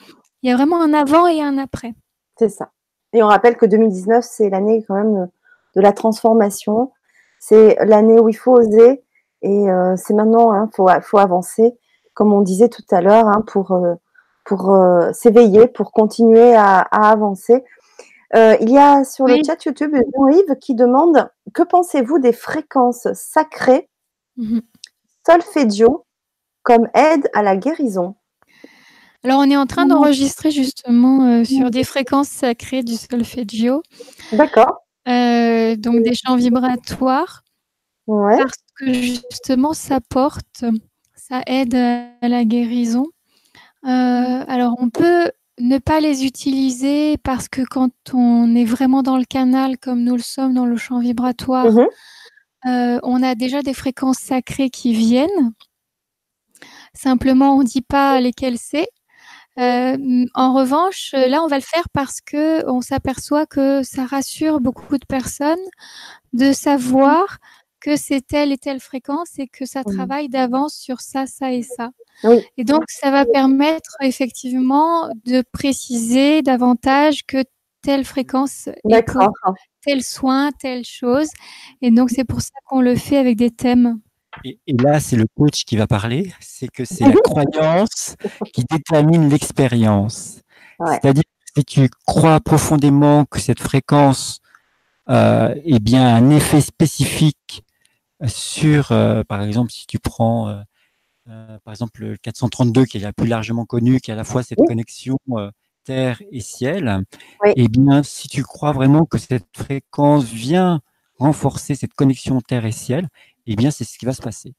S2: Il y a vraiment un avant et un après.
S1: C'est ça. Et on rappelle que 2019, c'est l'année quand même de la transformation. C'est l'année où il faut oser et euh, c'est maintenant, il hein, faut, faut, avancer, comme on disait tout à l'heure, hein, pour, euh, pour euh, s'éveiller, pour continuer à, avancer. il y a sur le chat YouTube Jean-Yves qui demande Que pensez-vous des fréquences sacrées mmh solfeggio comme aide à la guérison?
S2: Alors, on est en train d'enregistrer justement sur des fréquences sacrées du solfeggio.
S1: D'accord.
S2: Euh, donc des champs vibratoires. Parce que justement, ça porte, ça aide à la guérison. Euh, alors, on peut ne pas les utiliser parce que quand on est vraiment dans le canal, comme nous le sommes dans le champ vibratoire, mmh euh, on a déjà des fréquences sacrées qui viennent. Simplement, on ne dit pas lesquelles c'est. Euh, en revanche, là, on va le faire parce que on s'aperçoit que ça rassure beaucoup de personnes de savoir que c'est telle et telle fréquence et que ça travaille d'avance sur ça, ça et ça. Et donc, ça va permettre effectivement de préciser davantage que telle fréquence est tel soin, telle chose. Et donc, c'est pour ça qu'on le fait avec des thèmes.
S3: Et, là, c'est le coach qui va parler, c'est que c'est la [laughs] croyance qui détermine l'expérience. C'est-à-dire si tu crois profondément que cette fréquence euh, est bien un effet spécifique sur, euh, par exemple, si tu prends, euh, euh, par exemple, le 432 qui est la plus largement connu, qui est à la fois cette connexion terre et ciel, et eh bien, si tu crois vraiment que cette fréquence vient renforcer cette connexion terre et ciel, eh bien, c'est ce qui va se passer.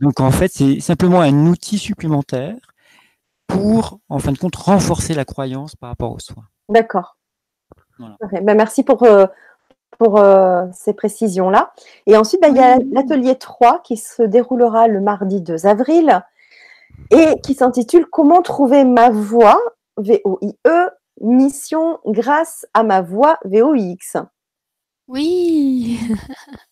S3: Donc, en fait, c'est simplement un outil supplémentaire pour, en fin de compte, renforcer la croyance par rapport aux soins.
S1: D'accord. Ben, merci pour, euh, pour euh, ces précisions-là. Et ensuite, ben, il y a l'atelier 3 qui se déroulera le mardi 2 avril et qui s'intitule Comment trouver ma voix, V-O-I-E, mission grâce à ma voix, V-O-I-X.
S2: Oui [laughs]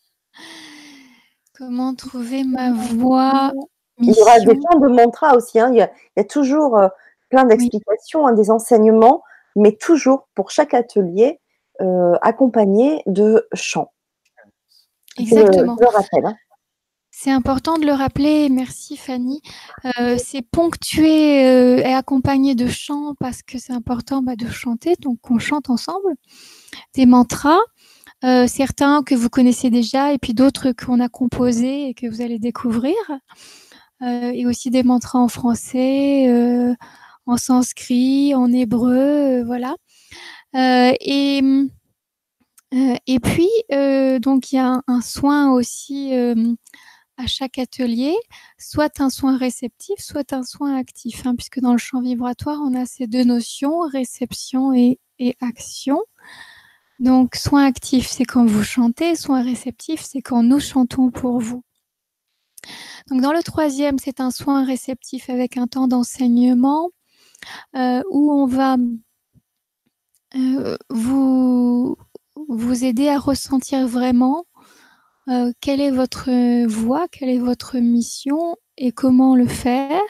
S2: Comment trouver ma voix
S1: Il y aura des fins de mantra aussi. Hein. Il, y a, toujours euh, plein d'explications, hein, des enseignements mais toujours pour chaque atelier accompagné de chants.
S2: Exactement. Je, le rappelle. Hein. C'est important de le rappeler, merci Fanny. Euh, c'est ponctué euh, et accompagné de chants parce que c'est important bah, de chanter, donc on chante ensemble des mantras, euh, certains que vous connaissez déjà et puis d'autres qu'on a composés et que vous allez découvrir, et aussi des mantras en français, en sanskrit, en hébreu, voilà. et et puis, donc, il y a un soin aussi à chaque atelier, soit un soin réceptif, soit un soin actif, hein, puisque dans le champ vibratoire, on a ces deux notions, réception et, action. Donc, soin actif, c'est quand vous chantez, soin réceptif, c'est quand nous chantons pour vous. Donc, dans le troisième, c'est un soin réceptif avec un temps d'enseignement euh, où on va euh, vous, vous aider à ressentir vraiment euh, quelle est votre voie, quelle est votre mission et comment le faire.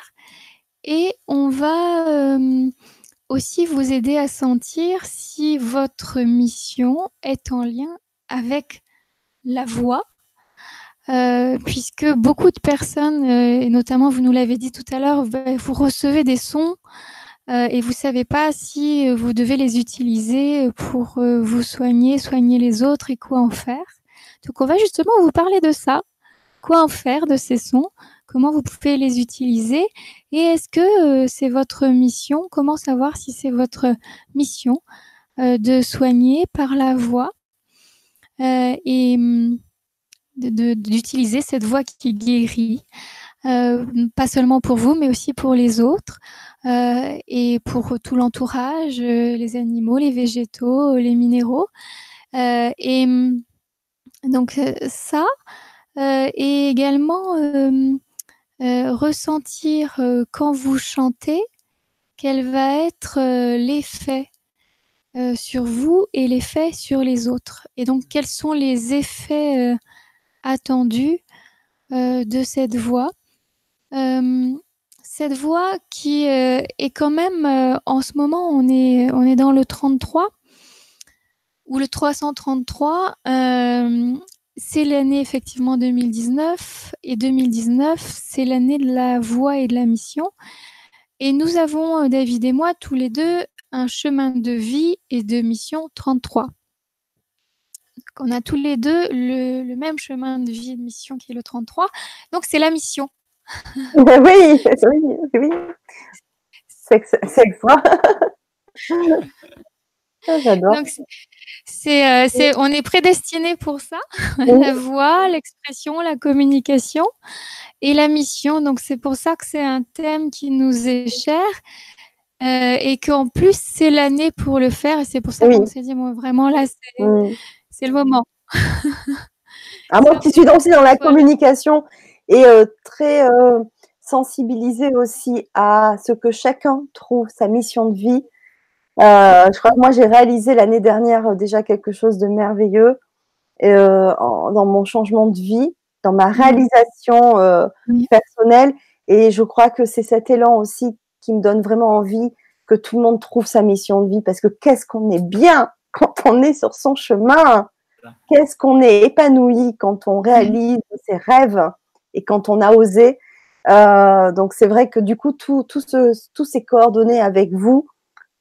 S2: Et on va aussi vous aider à sentir si votre mission est en lien avec la voix, euh, puisque beaucoup de personnes, et notamment vous nous l'avez dit tout à l'heure, vous recevez des sons et vous savez pas si vous devez les utiliser pour vous soigner, soigner les autres et quoi en faire. Donc on va justement vous parler de ça. Quoi en faire de ces sons Comment vous pouvez les utiliser Et est-ce que euh, c'est votre mission? Comment savoir si c'est votre mission euh, de soigner par la voix euh, et hum, d'utiliser cette voix qui guérit pas seulement pour vous, mais aussi pour les autres et pour tout l'entourage, les animaux, les végétaux, les minéraux. et hum, donc ça, et également euh, ressentir quand vous chantez quel va être l'effet sur vous et l'effet sur les autres. Et donc quels sont les effets attendus de cette voix? cette voix qui est quand même, en ce moment, on est, on est dans le 33, ou le 333, euh, c'est l'année effectivement 2019 et 2019, c'est l'année de la voix et de la mission. Et nous avons, euh, David et moi, tous les deux, un chemin de vie et de mission 33. on a tous les deux le, même chemin de vie et de mission qui est le 33. Donc c'est la mission. [laughs]
S1: oui, oui, oui. C'est ça. [laughs]
S2: J'adore. C'est, euh, c'est, on est prédestiné pour ça, [laughs] la voix, l'expression, la communication et la mission. Donc c'est pour ça que c'est un thème qui nous est cher euh, et qu'en plus c'est l'année pour le faire. Et c'est pour ça qu'on s'est dit, moi vraiment là, c'est, c'est le moment.
S1: ah, moi qui suis aussi dans la [laughs] communication et euh, très sensibilisée aussi à ce que chacun trouve sa mission de vie je crois que moi, j'ai réalisé l'année dernière euh, déjà quelque chose de merveilleux euh, dans mon changement de vie, dans ma réalisation personnelle. Et je crois que c'est cet élan aussi qui me donne vraiment envie que tout le monde trouve sa mission de vie. Parce que qu'est-ce qu'on est bien [laughs] quand on est sur son chemin Qu'est-ce qu'on est épanoui quand on réalise ses rêves et quand on a osé donc c'est vrai que du coup, tout, tout ce, tous ces coordonnées avec vous,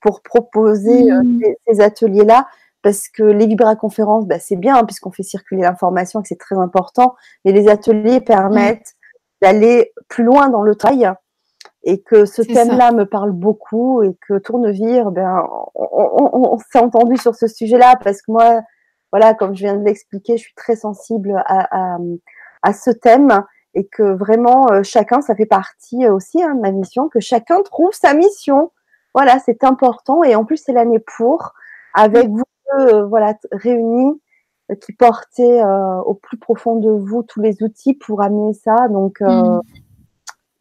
S1: pour proposer euh, mmh. ces, ateliers-là parce que les vibraconférences, bah, c'est bien hein, puisqu'on fait circuler l'information et que c'est très important, mais les ateliers permettent d'aller plus loin dans le travail et que ce thème-là me parle beaucoup et que Tournevire, ben, on, s'est entendu sur ce sujet-là parce que moi, voilà, comme je viens de l'expliquer, je suis très sensible à, à, ce thème et que vraiment euh, chacun, ça fait partie aussi hein, de ma mission, que chacun trouve sa mission voilà, c'est important. Et en plus, c'est l'année pour, avec vous euh, voilà, réunis, euh, qui portez euh, au plus profond de vous tous les outils pour amener ça. Donc, mm.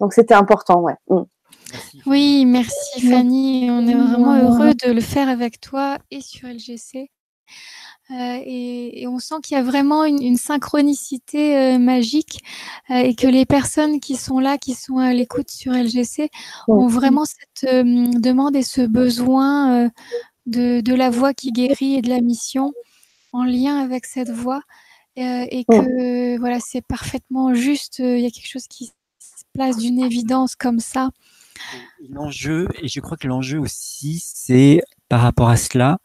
S1: donc c'était important, ouais. Mm.
S2: Oui, merci Fanny. On est vraiment heureux de le faire avec toi et sur LGC. Euh, et, on sent qu'il y a vraiment une, synchronicité euh, magique euh, et que les personnes qui sont là, qui sont à l'écoute sur LGC, ont vraiment cette demande et ce besoin de, de, la voix qui guérit et de la mission en lien avec cette voix euh, et que voilà, c'est parfaitement juste. Il y a quelque chose qui se place d'une évidence comme ça.
S3: L'enjeu, et je crois que l'enjeu aussi, c'est par rapport à cela,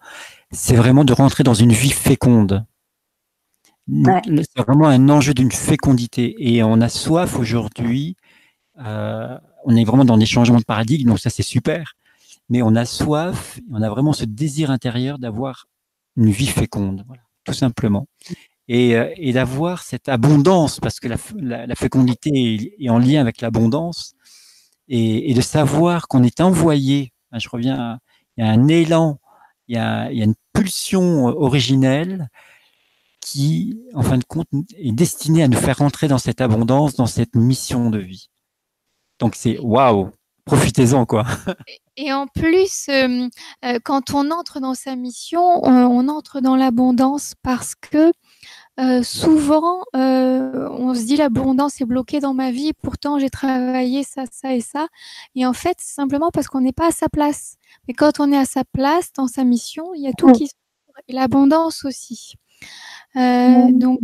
S3: c'est vraiment de rentrer dans une vie féconde. C'est vraiment un enjeu d'une fécondité. Et on a soif aujourd'hui. Euh, on est vraiment dans des changements de paradigme, donc ça c'est super. Mais on a soif, on a vraiment ce désir intérieur d'avoir une vie féconde, voilà, tout simplement. Et, euh, et d'avoir cette abondance, parce que la, la, fécondité est, en lien avec l'abondance, et, et, de savoir qu'on est envoyé. je reviens, il y a un élan, il y a, une pulsion originelle qui, en fin de compte, est destinée à nous faire rentrer dans cette abondance, dans cette mission de vie. Donc c'est waouh, profitez-en quoi.
S2: Et en plus, euh, euh, quand on entre dans sa mission, on, entre dans l'abondance parce que euh, souvent, on se dit l'abondance est bloquée dans ma vie, pourtant j'ai travaillé ça, ça et ça. Et en fait, c'est simplement parce qu'on n'est pas à sa place. Mais quand on est à sa place, dans sa mission, il y a tout qui et l'abondance aussi. donc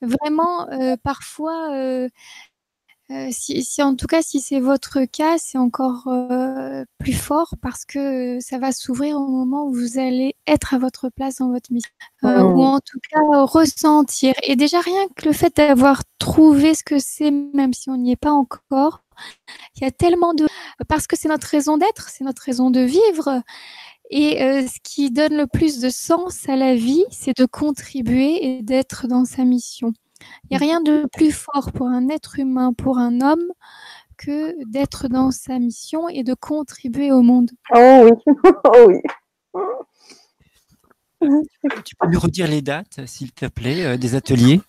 S2: vraiment, parfois, euh, si, en tout cas, si c'est votre cas, c'est encore euh, plus fort parce que ça va s'ouvrir au moment où vous allez être à votre place dans votre mission, euh, ou en tout cas ressentir. Et déjà rien que le fait d'avoir trouvé ce que c'est, même si on n'y est pas encore, il y a tellement de parce que c'est notre raison d'être, c'est notre raison de vivre. Et ce qui donne le plus de sens à la vie, c'est de contribuer et d'être dans sa mission. Il n'y a rien de plus fort pour un être humain, pour un homme, que d'être dans sa mission et de contribuer au monde.
S1: Oh oui, [laughs] oh oui.
S3: Tu peux me redire les dates, s'il te plaît, euh, des ateliers?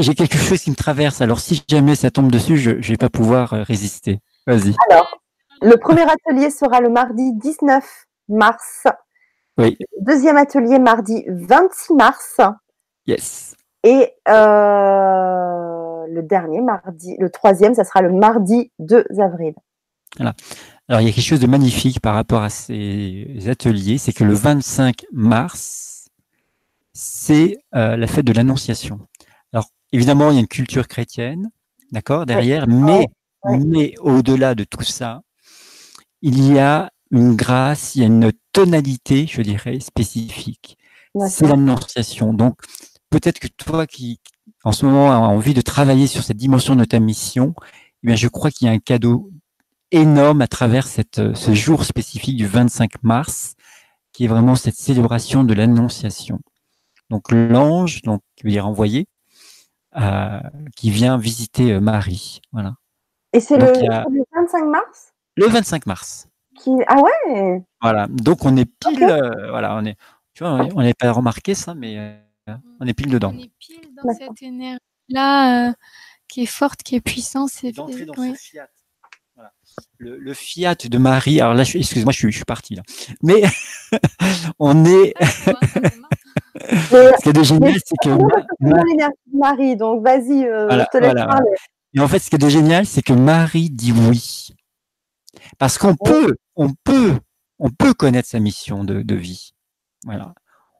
S3: J'ai quelque chose qui me traverse, alors si jamais ça tombe dessus, je ne vais pas pouvoir euh, résister. Vas-y.
S1: Alors, le premier atelier sera le mardi 19 mars.
S3: Oui.
S1: Deuxième atelier mardi 26 mars.
S3: Yes.
S1: Et euh, le dernier mardi, le troisième, ça sera le mardi 2 avril.
S3: Voilà. Alors, il y a quelque chose de magnifique par rapport à ces ateliers, c'est que le 25 mars, c'est euh, la fête de l'Annonciation. Alors, évidemment, il y a une culture chrétienne, d'accord, derrière, mais, mais au-delà de tout ça, il y a une grâce, il y a une tonalité, je dirais, spécifique. C'est l'Annonciation. Donc, peut-être que toi qui, en ce moment, a envie de travailler sur cette dimension de ta mission, eh bien, je crois qu'il y a un cadeau énorme à travers cette, euh, ce jour spécifique du 25 mars, qui est vraiment cette célébration de l'Annonciation. Donc l'ange, donc qui veut dire envoyé, euh, qui vient visiter euh, Marie. Voilà.
S1: Et c'est le, 25 mars?
S3: Le 25 mars.
S1: Qui... Ah ouais?
S3: Voilà. Donc on est pile, voilà, on est, tu vois, on n'est pas remarqué ça, mais on est pile dedans.
S2: On est pile dans cette énergie-là euh, qui est forte, qui est puissante. C'est
S3: dans ce fiat. Le, fiat de Marie. Alors là, excuse-moi, je suis, je suis parti là. Mais [laughs] on est. [laughs] ce qui est de génial, c'est que.
S1: Marie, donc vas-y, euh, je te laisse parler.
S3: Et en fait, ce qui est de génial, c'est que Marie dit oui. Parce qu'on peut, on peut, on peut connaître sa mission de, de vie. Voilà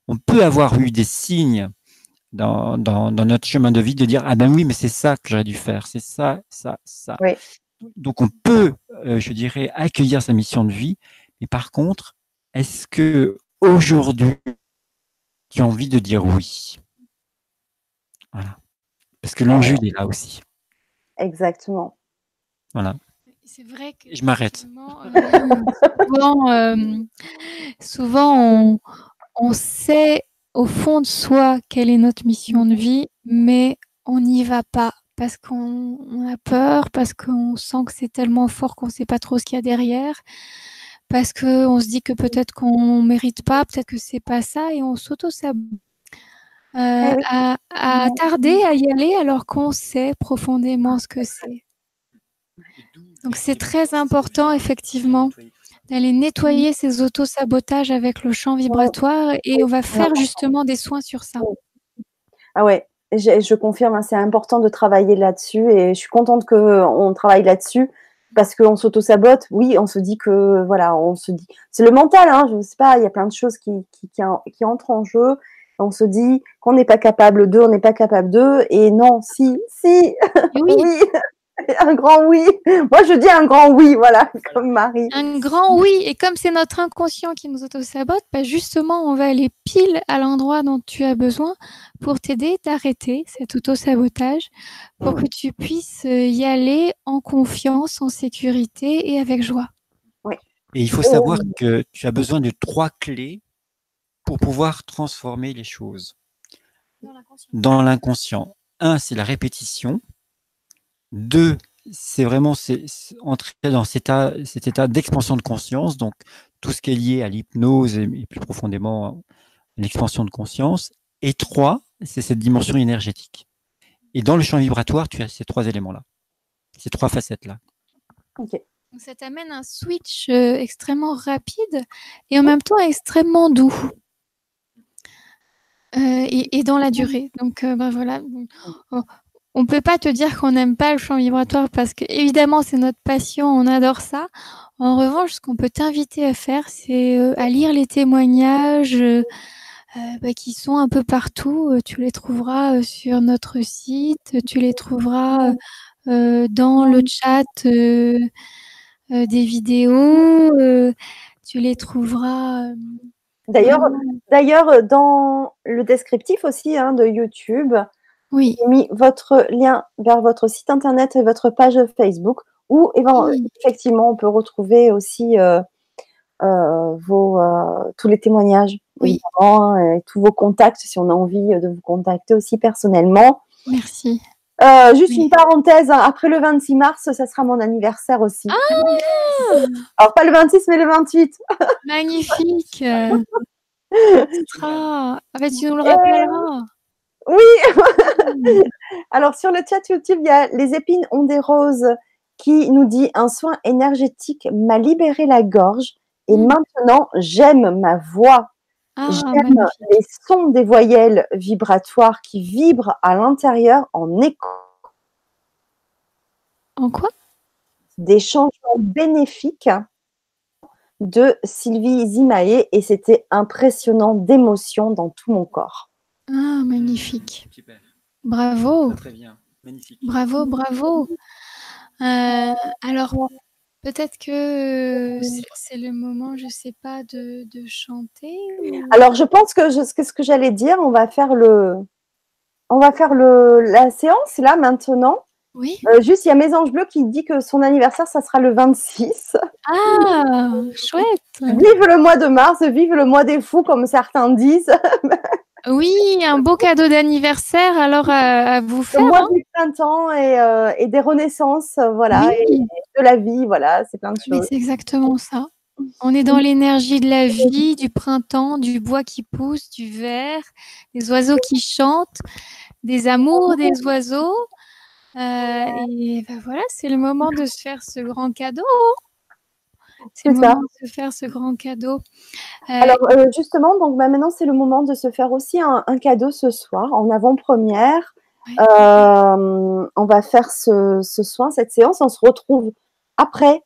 S3: on peut avoir eu des signes dans, notre chemin de vie de dire ah ben oui mais c'est ça que j'aurais dû faire c'est ça ça ça. Donc on peut euh, je dirais accueillir sa mission de vie mais par contre est-ce que aujourd'hui tu as envie de dire oui? Voilà. Parce que l'enjeu est là aussi.
S1: Exactement.
S3: Voilà.
S2: C'est vrai que
S3: je m'arrête.
S2: euh, souvent, euh, souvent on, on sait au fond de soi quelle est notre mission de vie, mais on n'y va pas parce qu'on a peur, parce qu'on sent que c'est tellement fort qu'on ne sait pas trop ce qu'il y a derrière, parce qu'on se dit que peut-être qu'on ne mérite pas, peut-être que c'est pas ça, et on sauto euh, à, à tarder à y aller alors qu'on sait profondément ce que c'est. Donc c'est très important, effectivement d'aller nettoyer ces auto-sabotages avec le champ vibratoire et on va faire justement des soins sur ça.
S1: Ah ouais, je, confirme, hein, c'est important de travailler là-dessus et je suis contente qu'on travaille là-dessus parce qu'on s'auto-sabote. Oui, on se dit que, voilà, on se dit. C'est le mental, hein, je ne sais pas, il y a plein de choses qui, qui, qui, entrent en jeu. On se dit qu'on n'est pas capable d'eux, on n'est pas capable d'eux. Et non, si, si, oui. [laughs] oui. [laughs] un grand oui. Moi, je dis un grand oui, voilà, comme Marie.
S2: Un grand oui. Et comme c'est notre inconscient qui nous auto-sabote, bah justement, on va aller pile à l'endroit dont tu as besoin pour t'aider, t'arrêter cet auto-sabotage, pour que tu puisses euh, y aller en confiance, en sécurité et avec joie.
S3: Oui. Et il faut savoir euh, que tu as besoin de trois clés pour pouvoir transformer les choses dans l'inconscient. Un, c'est la répétition. Deux, c'est vraiment entrer dans cet état, cet état d'expansion de conscience, donc tout ce qui est lié à l'hypnose et, plus profondément l'expansion de conscience. Et trois, c'est cette dimension énergétique. Et dans le champ vibratoire, tu as ces trois éléments-là, ces trois facettes-là.
S2: Ok. ça t'amène un switch euh, extrêmement rapide et en même temps extrêmement doux. Euh, et, dans la durée. Donc, euh, ben voilà on peut pas te dire qu'on n'aime pas le champ vibratoire parce que évidemment c'est notre passion, on adore ça. En revanche, ce qu'on peut t'inviter à faire, c'est euh, à lire les témoignages euh, euh, bah, qui sont un peu partout. Tu les trouveras sur notre site, tu les trouveras dans le chat des vidéos, tu les trouveras.
S1: D'ailleurs, d'ailleurs, dans le descriptif aussi hein, de YouTube,
S2: oui.
S1: J'ai mis votre lien vers votre site internet et votre page Facebook où effectivement on peut retrouver aussi euh, euh, vos, euh, tous les témoignages
S2: oui.
S1: et tous vos contacts si on a envie de vous contacter aussi personnellement.
S2: Merci.
S1: juste une parenthèse, hein, après le 26 mars, ça sera mon anniversaire aussi.
S2: Ah [laughs]
S1: Alors pas le 26 mais le 28.
S2: Magnifique. [laughs] Ah, tu nous le rappelleras.
S1: Oui. [laughs] Alors sur le chat YouTube, il y a les épines ont des roses qui nous dit un soin énergétique m'a libéré la gorge et mm. maintenant j'aime ma voix. Ah, j'aime les sons des voyelles vibratoires qui vibrent à l'intérieur en écho.
S2: En quoi?
S1: Des changements bénéfiques de Sylvie Zimae et c'était impressionnant d'émotion dans tout mon corps.
S2: Ah, magnifique. Bravo.
S3: Très bien. Magnifique.
S2: Bravo, bravo. Euh, alors, peut-être que c'est le moment, je ne sais pas, de, chanter.
S1: Alors, je pense que ce que j'allais dire, on va faire le, on va faire le, la séance là maintenant.
S2: Oui.
S1: Euh, juste, il y a Mes Anges Bleus qui dit que son anniversaire, ça sera le 26.
S2: Ah, chouette.
S1: Vive le mois de mars, vive le mois des fous, comme certains disent. [laughs]
S2: Oui, un beau cadeau d'anniversaire alors à, vous faire.
S1: Moi, hein. du printemps et, euh, et, des renaissances, euh, voilà, et, de la vie, voilà, c'est plein de choses.
S2: C'est exactement ça. On est dans l'énergie de la vie, du printemps, du bois qui pousse, du vert, des oiseaux qui chantent, des amours des oiseaux. Euh, et ben voilà, c'est le moment de se faire ce grand cadeau. C'est le moment de se faire ce grand cadeau.
S1: Euh, Alors euh, justement, donc bah, maintenant c'est le moment de se faire aussi un, cadeau ce soir en avant-première. Euh, on va faire ce, soin, cette séance. On se retrouve après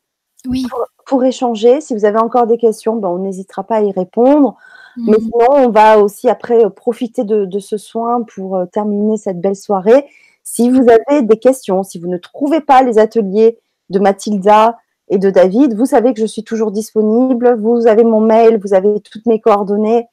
S2: oui.
S1: pour, échanger. Si vous avez encore des questions, ben, on n'hésitera pas à y répondre. Mm. Mais sinon, on va aussi après profiter de, de ce soin pour terminer cette belle soirée. Si vous avez des questions, si vous ne trouvez pas les ateliers de Mathilda, et de David. Vous savez que je suis toujours disponible. Vous avez mon mail, vous avez toutes mes coordonnées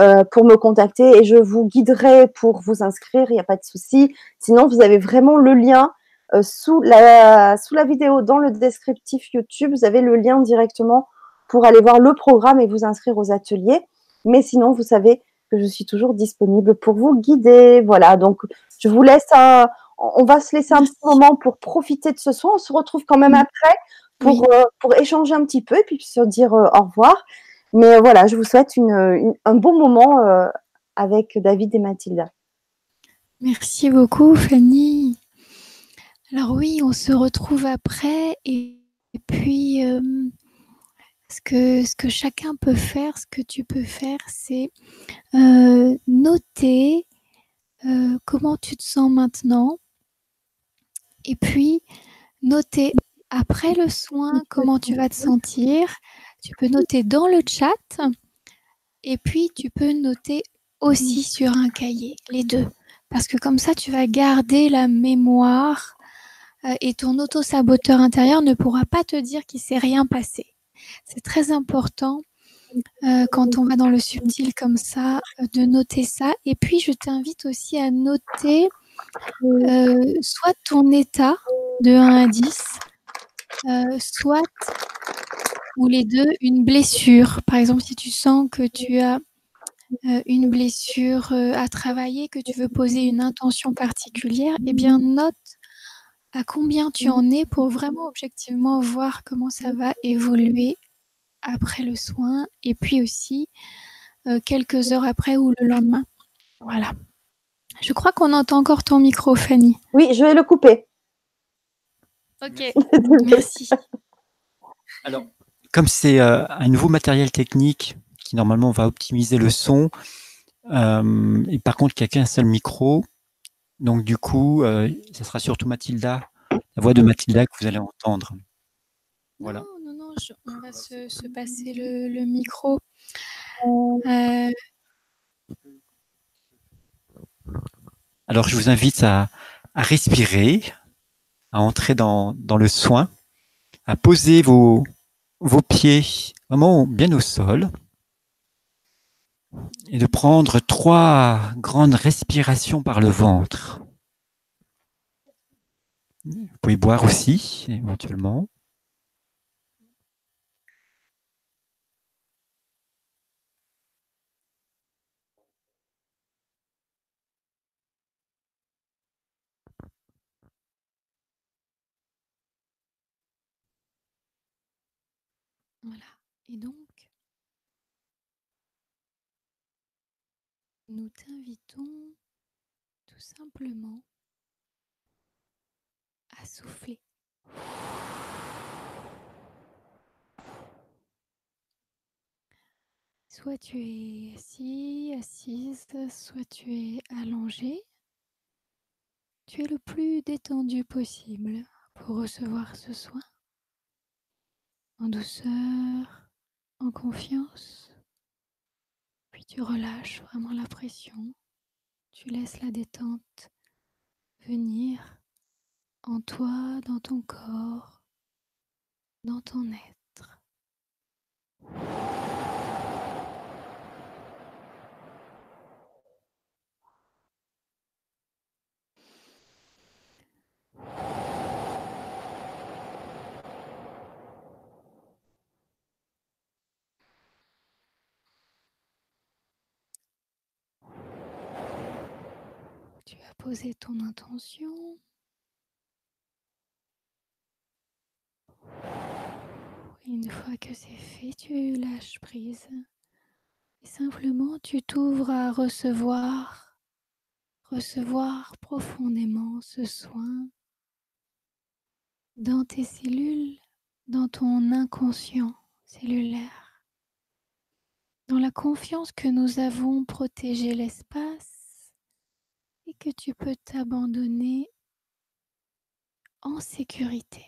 S1: euh, pour me contacter et je vous guiderai pour vous inscrire. Il n'y a pas de souci. Sinon, vous avez vraiment le lien euh, sous, la, sous la vidéo dans le descriptif YouTube. Vous avez le lien directement pour aller voir le programme et vous inscrire aux ateliers. Mais sinon, vous savez que je suis toujours disponible pour vous guider. Voilà, donc je vous laisse un, on va se laisser un petit moment pour profiter de ce soin. On se retrouve quand même après pour, euh, pour échanger un petit peu et puis se dire euh, au revoir. Mais euh, voilà, je vous souhaite un bon moment avec David et Mathilda.
S2: Merci beaucoup, Fanny. Alors oui, on se retrouve après et, puis ce, que, ce que chacun peut faire, ce que tu peux faire, c'est noter comment tu te sens maintenant et puis noter après le soin, comment tu vas te sentir? Tu peux noter dans le chat et puis tu peux noter aussi sur un cahier, les deux. Parce que comme ça, tu vas garder la mémoire euh, et ton auto-saboteur intérieur ne pourra pas te dire qu'il s'est rien passé. C'est très important euh, quand on va dans le subtil comme ça, euh, de noter ça. Et puis, je t'invite aussi à noter soit ton état de 1 à 10, soit, ou les deux, une blessure. Par exemple, si tu sens que tu as une blessure à travailler, que tu veux poser une intention particulière, eh bien, note à combien tu en es pour vraiment objectivement voir comment ça va évoluer après le soin et puis aussi euh, quelques heures après ou le lendemain. Voilà. Je crois qu'on entend encore ton micro, Fanny.
S1: Oui, je vais le couper.
S2: Ok, [laughs] merci.
S3: Alors, comme c'est euh, un nouveau matériel technique qui normalement va optimiser le son, euh, et par contre, il n'y a qu'un seul micro, donc du coup, ce sera surtout Mathilda, la voix de Mathilda que vous allez entendre.
S2: Voilà on va se, passer le, micro. Euh,
S3: Alors, je vous invite à, respirer, à entrer dans, le soin, à poser vos, vos pieds vraiment bien au sol et de prendre trois grandes respirations par le ventre. Vous pouvez boire aussi, éventuellement.
S2: Voilà. Et donc, nous t'invitons tout simplement à souffler. Soit tu es assis, assise, soit tu es allongé. Tu es le plus détendu possible pour recevoir ce soin en douceur, en confiance. Tu relâches vraiment la pression. Tu laisses la détente venir en toi, dans ton corps, dans ton être. Poser ton intention. Une fois que c'est fait, tu lâches prise. Et simplement, tu t'ouvres à recevoir, recevoir profondément ce soin dans tes cellules, dans ton inconscient cellulaire, dans la confiance que nous avons protégé l'espace que tu peux t'abandonner en sécurité.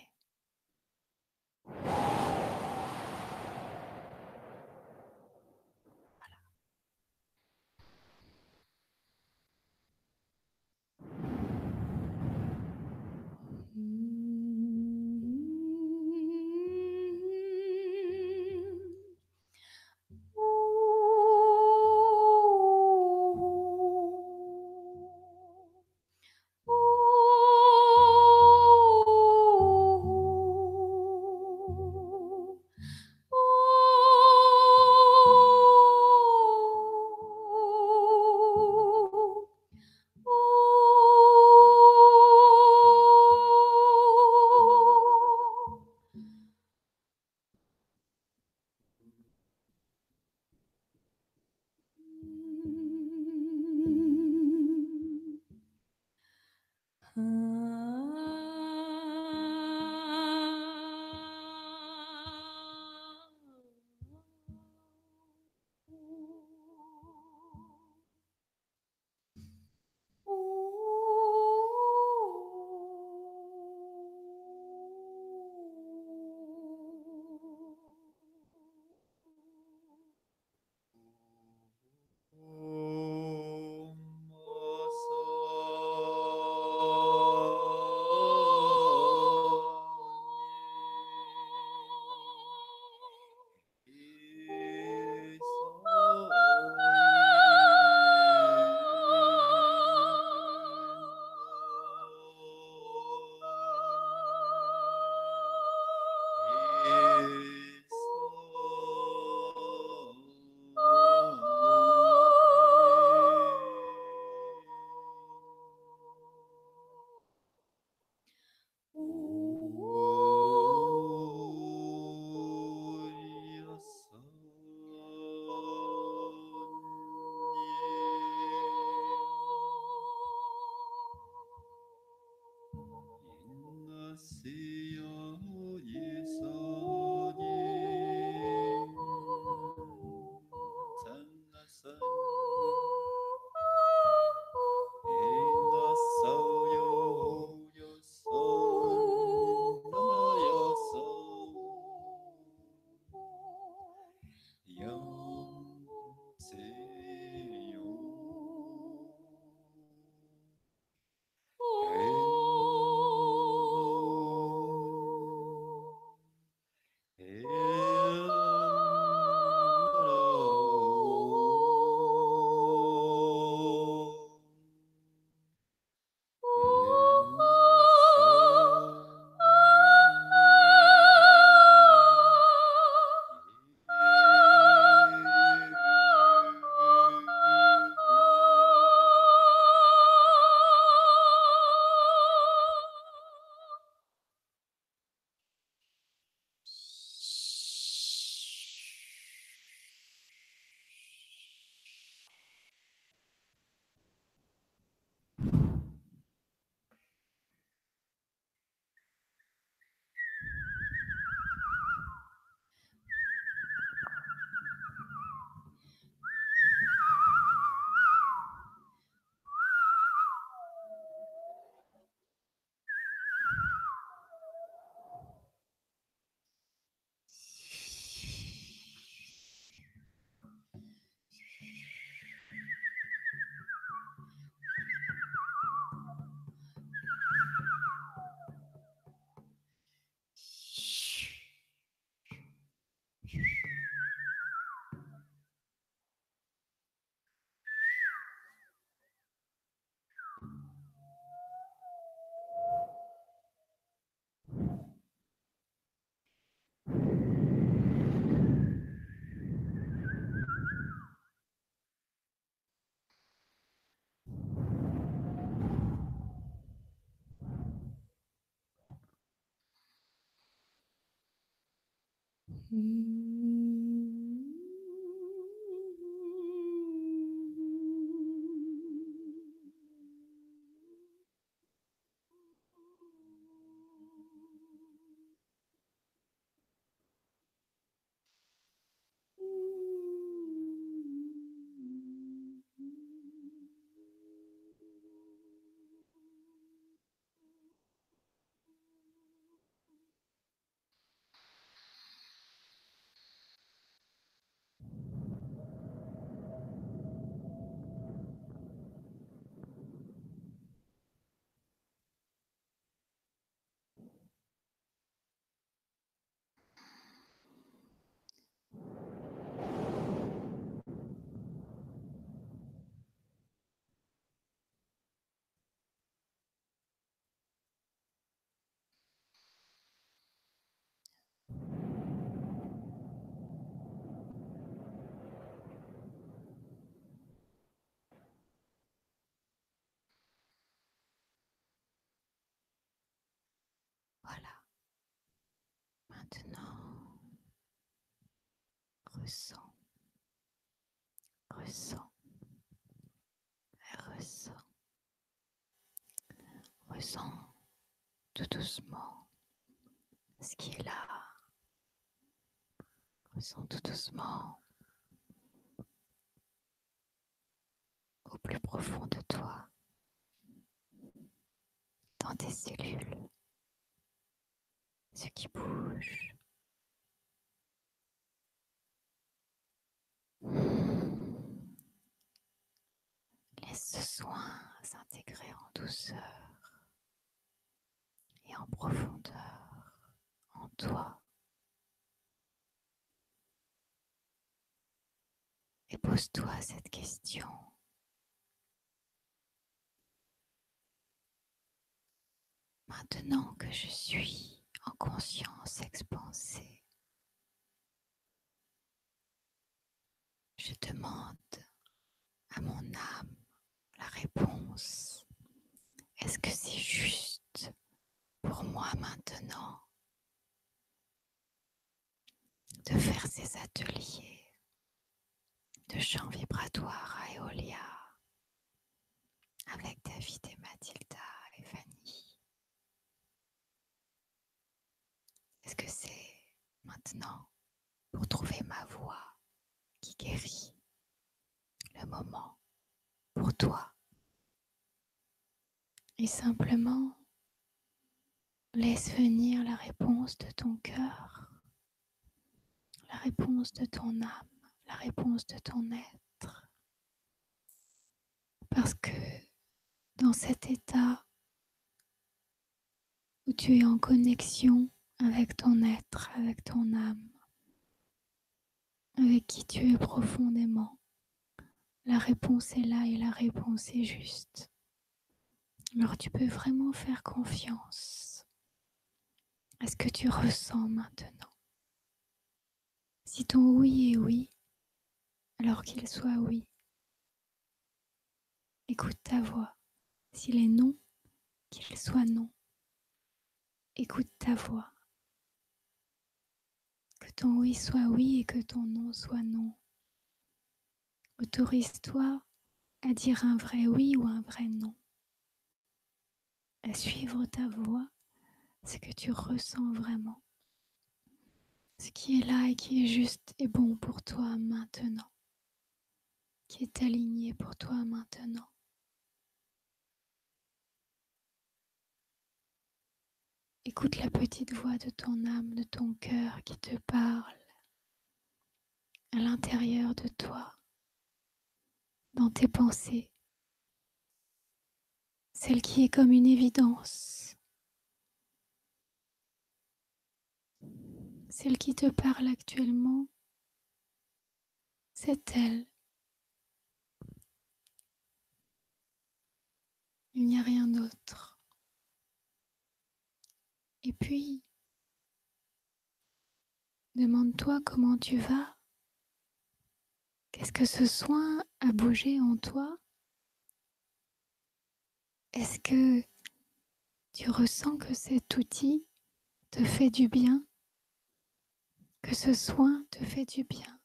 S2: Voilà. Maintenant, ressens, ressens, ressens, ressens tout doucement ce qui est là. Ressens tout doucement au plus profond de toi, dans tes cellules ce qui bouge. Laisse ce soin s'intégrer en douceur et en profondeur en toi. Et pose-toi cette question. Maintenant que je suis en conscience expansée. Je demande à mon âme la réponse. Est-ce que c'est juste pour moi maintenant de faire ces ateliers de chant vibratoire à Eolia avec David et Mathilda et Fanny Est-ce que c'est maintenant pour trouver ma voix qui guérit le moment pour toi? Et simplement laisse venir la réponse de ton cœur, la réponse de ton âme, la réponse de ton être. Parce que dans cet état où tu es en connexion avec ton être, avec ton âme, avec qui tu es profondément. La réponse est là et la réponse est juste. Alors tu peux vraiment faire confiance à ce que tu ressens maintenant. Si ton oui est oui, alors qu'il soit oui. Écoute ta voix. S'il est non, qu'il soit non. Écoute ta voix. Ton oui soit oui et que ton non soit non. Autorise-toi à dire un vrai oui ou un vrai non. À suivre ta voix, ce que tu ressens vraiment. Ce qui est là et qui est juste et bon pour toi maintenant. Qui est aligné pour toi maintenant. Écoute la petite voix de ton âme, de ton cœur qui te parle à l'intérieur de toi, dans tes pensées, celle qui est comme une évidence, celle qui te parle actuellement, c'est elle. Il n'y a rien d'autre. Et puis, demande-toi comment tu vas. Qu'est-ce que ce soin a bougé en toi? Est-ce que tu ressens que cet outil te fait du bien? Que ce soin te fait du bien?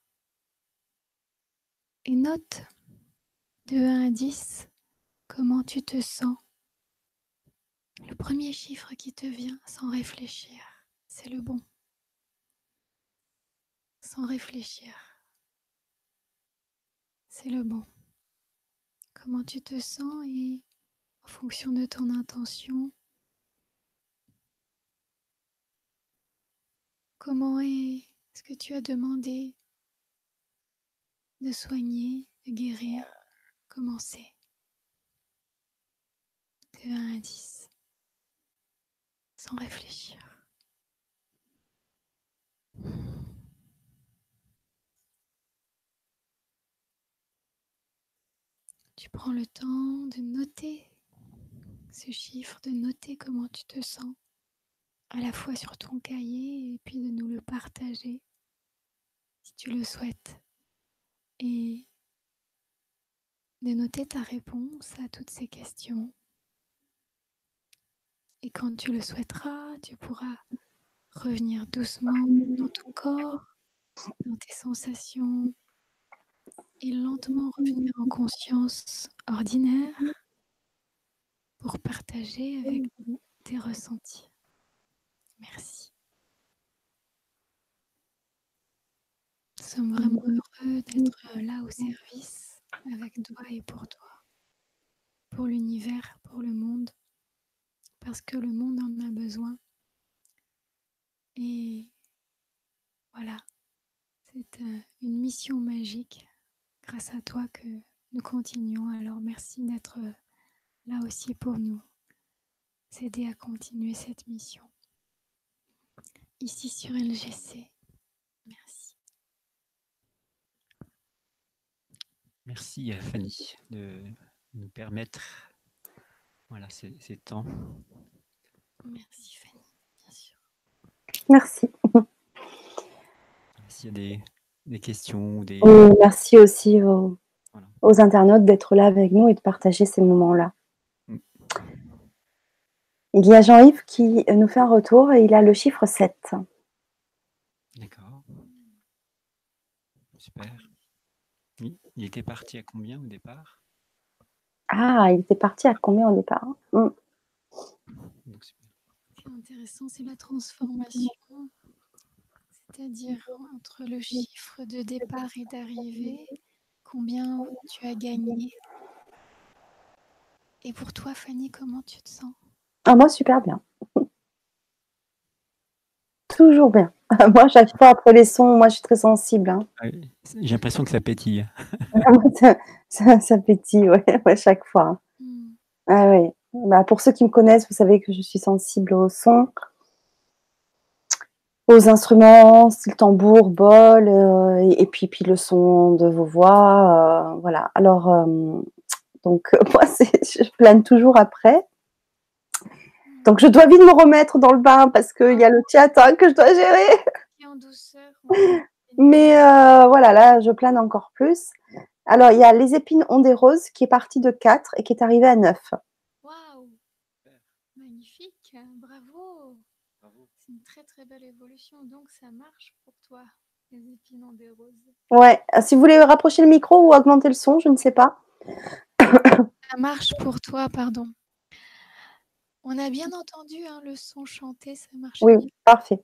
S2: Et note de 1 à 10 comment tu te sens. Le premier chiffre qui te vient sans réfléchir, c'est le bon. Sans réfléchir, c'est le bon. Comment tu te sens et en fonction de ton intention, comment est ce que tu as demandé de soigner, de guérir, commencer. De 1 à 10. Sans réfléchir. Tu prends le temps de noter ce chiffre, de noter comment tu te sens, à la fois sur ton cahier et puis de nous le partager si tu le souhaites. Et de noter ta réponse à toutes ces questions. Et quand tu le souhaiteras, tu pourras revenir doucement dans ton corps, dans tes sensations, et lentement revenir en conscience ordinaire pour partager avec nous tes ressentis. Merci. Nous sommes vraiment heureux d'être là au service avec toi et pour toi, pour l'univers, pour le monde, parce que le monde en a besoin. Et voilà, c'est euh, une mission magique grâce à toi que nous continuons. Alors merci d'être euh, là aussi pour nous aider à continuer cette mission. Ici sur LGC. Merci.
S3: Merci à Fanny de nous permettre voilà, ces, ces temps.
S2: Merci Fanny, bien sûr.
S1: Merci.
S3: S'il y a des, des questions ou des...
S1: Et merci aussi aux,
S3: Voilà.
S1: aux internautes d'être là avec nous et de partager ces moments-là.
S3: Mm.
S1: Il y a Jean-Yves qui nous fait un retour et il a le chiffre 7.
S3: D'accord. Super. Il était parti à combien au départ?
S1: Ah, il était parti à combien au départ? Mm.
S2: Intéressant, c'est la transformation. C'est-à-dire entre le chiffre de départ et d'arrivée, combien tu as gagné? Et pour toi, Fanny, comment tu te sens?
S1: Ah, moi, super bien. [laughs] Toujours bien. [laughs] Moi, chaque fois après les sons, moi, je suis très sensible. hein.
S3: Ah J'ai l'impression que ça pétille. [laughs]
S1: ça, ça, ça pétille, ouais, [laughs] ouais, chaque fois. hein.
S2: Hmm.
S1: Ah oui. Bah, pour ceux qui me connaissent, vous savez que je suis sensible au son, aux instruments, style tambour, bol, euh, et, et puis, puis le son de vos voix. euh, voilà. Alors, euh, donc, moi, je plane toujours après. Donc, je dois vite me remettre dans le bain parce qu'il y a le chat hein, que je dois gérer.
S2: Et en douceur.
S1: Mais euh, voilà, là, je plane encore plus. Alors, il y a les épines ont des roses qui est parti de 4 et qui est arrivé à 9.
S2: Waouh Magnifique, bravo C'est une très très belle évolution, donc ça marche pour toi, les épines ont des roses.
S1: Ouais, euh, si vous voulez rapprocher le micro ou augmenter le son, je ne sais pas.
S2: Ça marche pour toi, pardon. On a bien entendu hein, le son chanté, ça marche
S1: Oui,
S2: bien.
S1: parfait.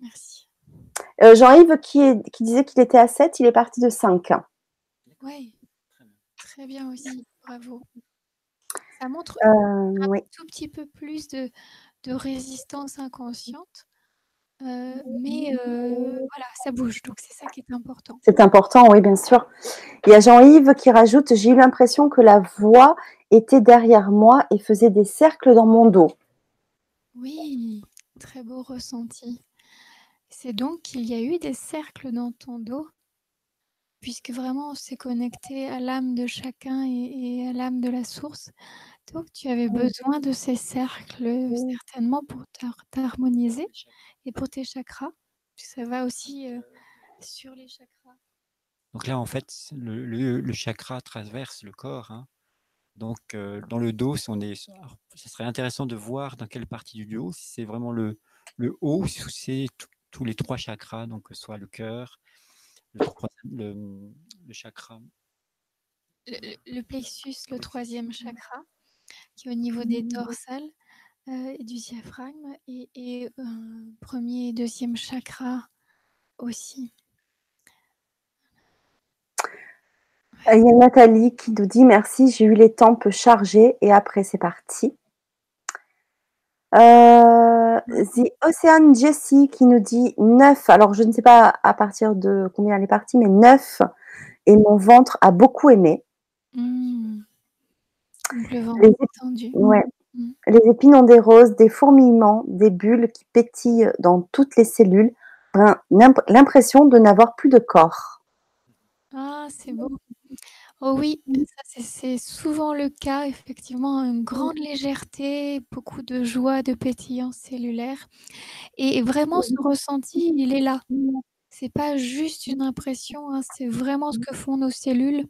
S2: Merci.
S1: Euh, Jean-Yves qui, est- qui disait qu'il était à 7, il est parti de 5.
S2: Oui, très bien aussi, bravo. Ça montre
S1: Euh,
S2: un
S1: oui.
S2: tout petit peu plus de, de résistance inconsciente, euh, mais voilà, ça bouge, donc c'est ça qui est important.
S1: C'est important, oui, bien sûr. Il y a Jean-Yves qui rajoute J'ai eu l'impression que la voix était derrière moi et faisait des cercles dans mon dos.
S2: Oui, très beau ressenti. C'est donc qu'il y a eu des cercles dans ton dos, puisque vraiment on s'est connecté à l'âme de chacun et, et à l'âme de la source. Donc tu avais besoin de ces cercles certainement pour t'har- t'harmoniser et pour tes chakras. Ça va aussi euh, sur les chakras.
S3: Donc là, en fait, le, le- le chakra traverse le corps. hein. Donc, euh, dans le dos, si on est, alors, ce serait intéressant de voir dans quelle partie du dos, si c'est vraiment le, le haut, si c'est tous les trois chakras, donc que ce soit le cœur, le, chakra.
S2: Le, plexus, le troisième chakra, qui est au niveau des dorsales euh, et du diaphragme, et, et premier et deuxième chakra aussi.
S1: Il y a Nathalie qui nous dit merci, j'ai eu les tempes chargées et après c'est parti. Euh, The Ocean Jessie qui nous dit 9. Alors je ne sais pas à partir de combien elle est partie, mais 9. Et mon ventre a beaucoup aimé.
S2: Mmh. Le ventre
S1: Ouais. Mmh. Les épines ont des roses, des fourmillements, des bulles qui pétillent dans toutes les cellules. L'impression de n'avoir plus de corps.
S2: Ah, c'est beau. Oh oui, c'est souvent le cas, effectivement, une grande légèreté, beaucoup de joie, de pétillant cellulaire et vraiment ce ressenti, il est là. C'est pas juste une impression, hein, c'est vraiment ce que font nos cellules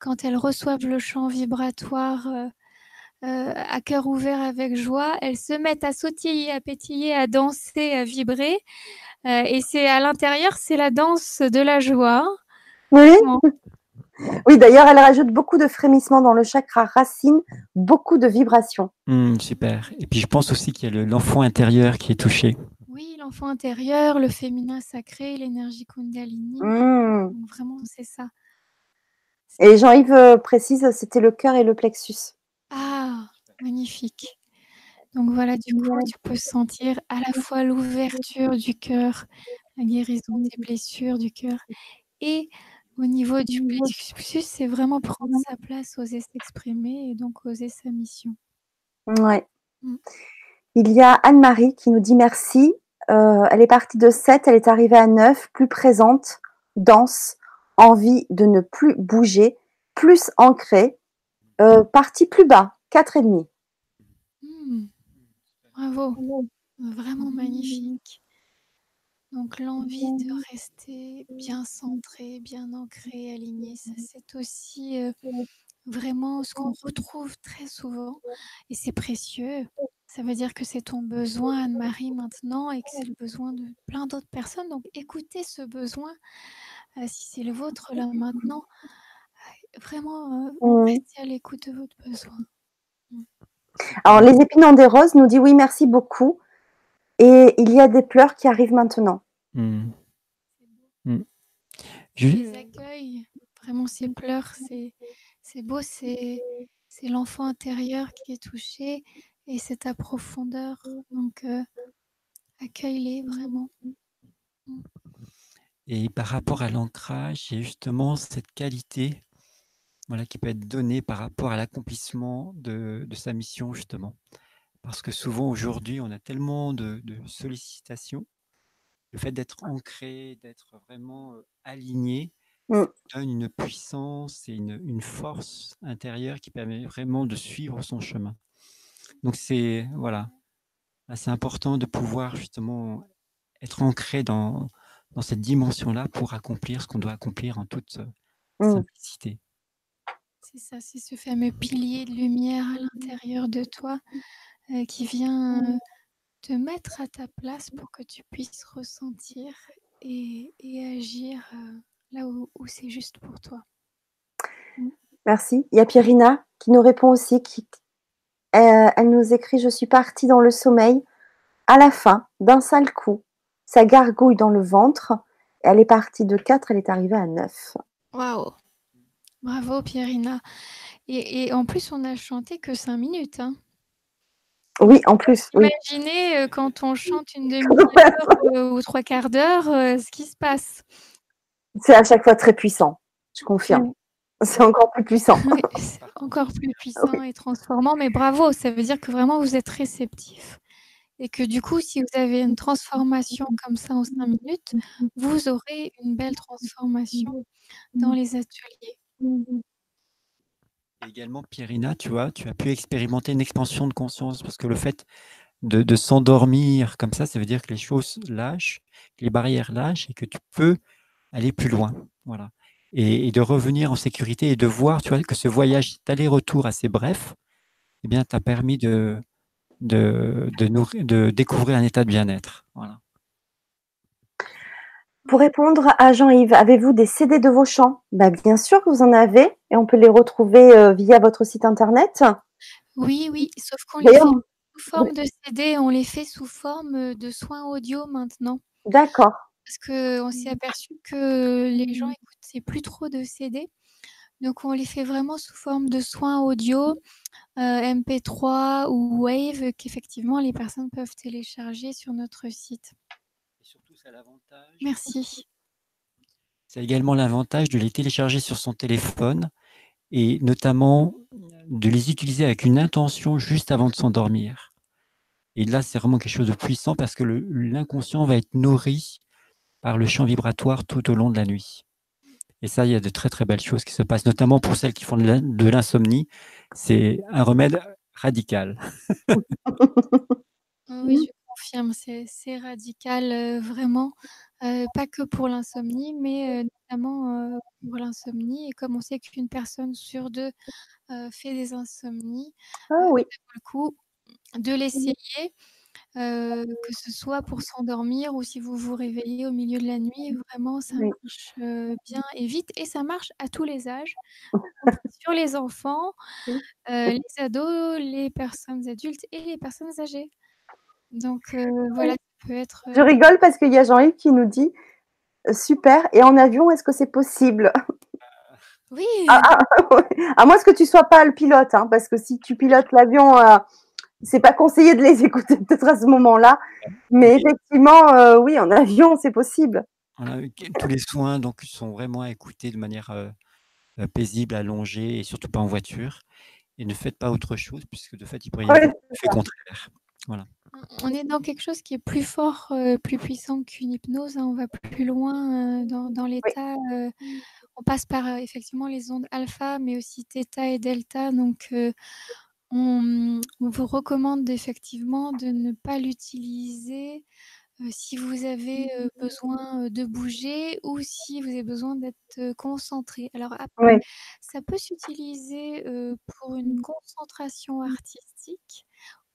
S2: quand elles reçoivent le champ vibratoire, euh, euh, à cœur ouvert avec joie. Elles se mettent à sautiller, à pétiller, à danser, à vibrer, euh, et c'est à l'intérieur, c'est la danse de la joie.
S1: Oui. Oui, d'ailleurs, elle rajoute beaucoup de frémissements dans le chakra racine, beaucoup de vibrations.
S3: Hmm, super. Et puis, je pense aussi qu'il y a l'enfant intérieur qui est touché.
S2: Oui, l'enfant intérieur, le féminin sacré, l'énergie Kundalini. Hmm. vraiment, c'est ça.
S1: Et Jean-Yves euh, précise, c'était le cœur et le plexus.
S2: Ah, magnifique. Donc voilà, du coup, tu peux sentir à la fois l'ouverture du cœur, la guérison des blessures du cœur et au niveau du plexus, c'est vraiment prendre sa place, oser s'exprimer et donc oser sa mission.
S1: Ouais. Mmh. Il y a Anne-Marie qui nous dit merci. Euh, elle est partie de 7, elle est arrivée à 9, plus présente, dense, envie de ne plus bouger, plus ancrée, euh, partie plus bas, 4,5.
S2: Mmh. Bravo, vraiment magnifique. Donc l'envie de rester bien centré, bien ancré, aligné, ça c'est aussi vraiment ce qu'on retrouve très souvent et c'est précieux. Ça veut dire que c'est ton besoin, Anne-Marie, maintenant et que c'est le besoin de plein d'autres personnes. Donc écoutez ce besoin, si c'est le vôtre là maintenant, vraiment restez à l'écoute de votre besoin. Mmh.
S1: Alors les épinons des roses nous dit oui, merci beaucoup. Et il y a des pleurs qui arrivent maintenant.
S2: Mmh. Mmh. Les accueils, vraiment ces pleurs, c'est beau, c'est l'enfant intérieur qui est touché et c'est ta profondeur. Donc, euh, accueille-les vraiment.
S3: Et par rapport à l'ancrage, a justement cette qualité voilà, qui peut être donnée par rapport à l'accomplissement de, sa mission, justement. Parce que souvent, aujourd'hui, on a tellement de sollicitations le fait d'être ancré, d'être vraiment aligné, mmh. donne une puissance et une, force intérieure qui permet vraiment de suivre son chemin. Donc c'est voilà, c'est important de pouvoir justement être ancré dans, dans cette dimension-là pour accomplir ce qu'on doit accomplir en toute mmh. simplicité.
S2: C'est ça, c'est ce fameux pilier de lumière à l'intérieur de toi qui vient te mettre à ta place pour que tu puisses ressentir et, agir euh, là où, c'est juste pour toi.
S1: Mm. Merci. Il y a Pierina qui nous répond aussi. Qui, euh, elle nous écrit Je suis partie dans le sommeil. À la fin, d'un seul coup, ça gargouille dans le ventre. Elle est partie de 4, elle est arrivée à 9.
S2: Waouh Bravo Pierina. Et, et, en plus, on a chanté que 5 minutes. Hein.
S1: Oui, en plus.
S2: Imaginez euh, quand on chante une demi-heure [laughs] euh, ou trois quarts d'heure, euh, ce qui se passe.
S1: C'est à chaque fois très puissant, je confirme. C'est encore plus puissant. [laughs]
S2: encore plus puissant et transformant, mais bravo, ça veut dire que vraiment vous êtes réceptif. Et que du coup, si vous avez une transformation comme ça en cinq minutes, vous aurez une belle transformation dans les ateliers
S3: également, Pierina, tu vois, tu as pu expérimenter une expansion de conscience parce que le fait de, s'endormir comme ça, ça veut dire que les choses lâchent, les barrières lâchent et que tu peux aller plus loin. Voilà. Et, de revenir en sécurité et de voir, tu que ce voyage d'aller-retour assez bref, eh bien, t'a permis de, de, de, de, découvrir un état de bien-être. Voilà.
S1: Pour répondre à Jean-Yves, avez-vous des CD de vos chants? Bah, Bien sûr que vous en avez et on peut les retrouver euh, via votre site internet.
S2: Oui, oui, sauf qu'on les fait sous forme de CD, on les fait sous forme euh, de soins audio maintenant.
S1: D'accord.
S2: Parce qu'on s'est aperçu que les gens écoutaient plus trop de CD. Donc on les fait vraiment sous forme de soins audio, euh, MP3 ou Wave, qu'effectivement les personnes peuvent télécharger sur notre site.
S3: L'avantage.
S2: Merci.
S3: Ça a également l'avantage de les télécharger sur son téléphone et notamment de les utiliser avec une intention juste avant de s'endormir. Et là, c'est vraiment quelque chose de puissant parce que l'inconscient va être nourri par le champ vibratoire tout au long de la nuit. Et ça, il y a de très très belles choses qui se passent, notamment pour celles qui font de l'insomnie. C'est un remède radical. [laughs]
S2: oui, je confirme, c'est radical euh, vraiment. Euh, pas que pour l'insomnie, mais euh, notamment pour l'insomnie. Et comme on sait qu'une personne sur deux fait des insomnies,
S1: ah, oui.
S2: le coup de l'essayer que ce soit pour s'endormir ou si vous vous réveillez au milieu de la nuit, vraiment ça marche, bien et vite et ça marche à tous les âges. [laughs] Sur les enfants, les ados, les personnes adultes et les personnes âgées. Donc voilà, ça peut être,
S1: Je rigole parce qu'il y a Jean-Yves qui nous dit: «Super et en avion, est-ce que c'est possible?»
S2: Oui! [laughs]
S1: Ah, ah, à moins que tu sois pas le pilote, hein, parce que si tu pilotes l'avion, c'est pas conseillé de les [laughs] écouter peut-être à ce moment-là, mais effectivement, euh, oui, en avion, c'est possible.
S3: tous les soins donc sont vraiment à écouter de manière euh, euh, paisible, allongée et surtout pas en voiture. Et ne faites pas autre chose puisque de fait, il pourrait y avoir l'effet contraire. Voilà.
S2: On est dans quelque chose qui est plus fort, plus puissant qu'une hypnose. Hein. On va plus loin dans, l'état. on passe par effectivement les ondes alpha, mais aussi θ et delta. Donc, on, vous recommande effectivement de ne pas l'utiliser si vous avez besoin de bouger ou si vous avez besoin d'être concentré. Alors après, ça peut s'utiliser pour une concentration artistique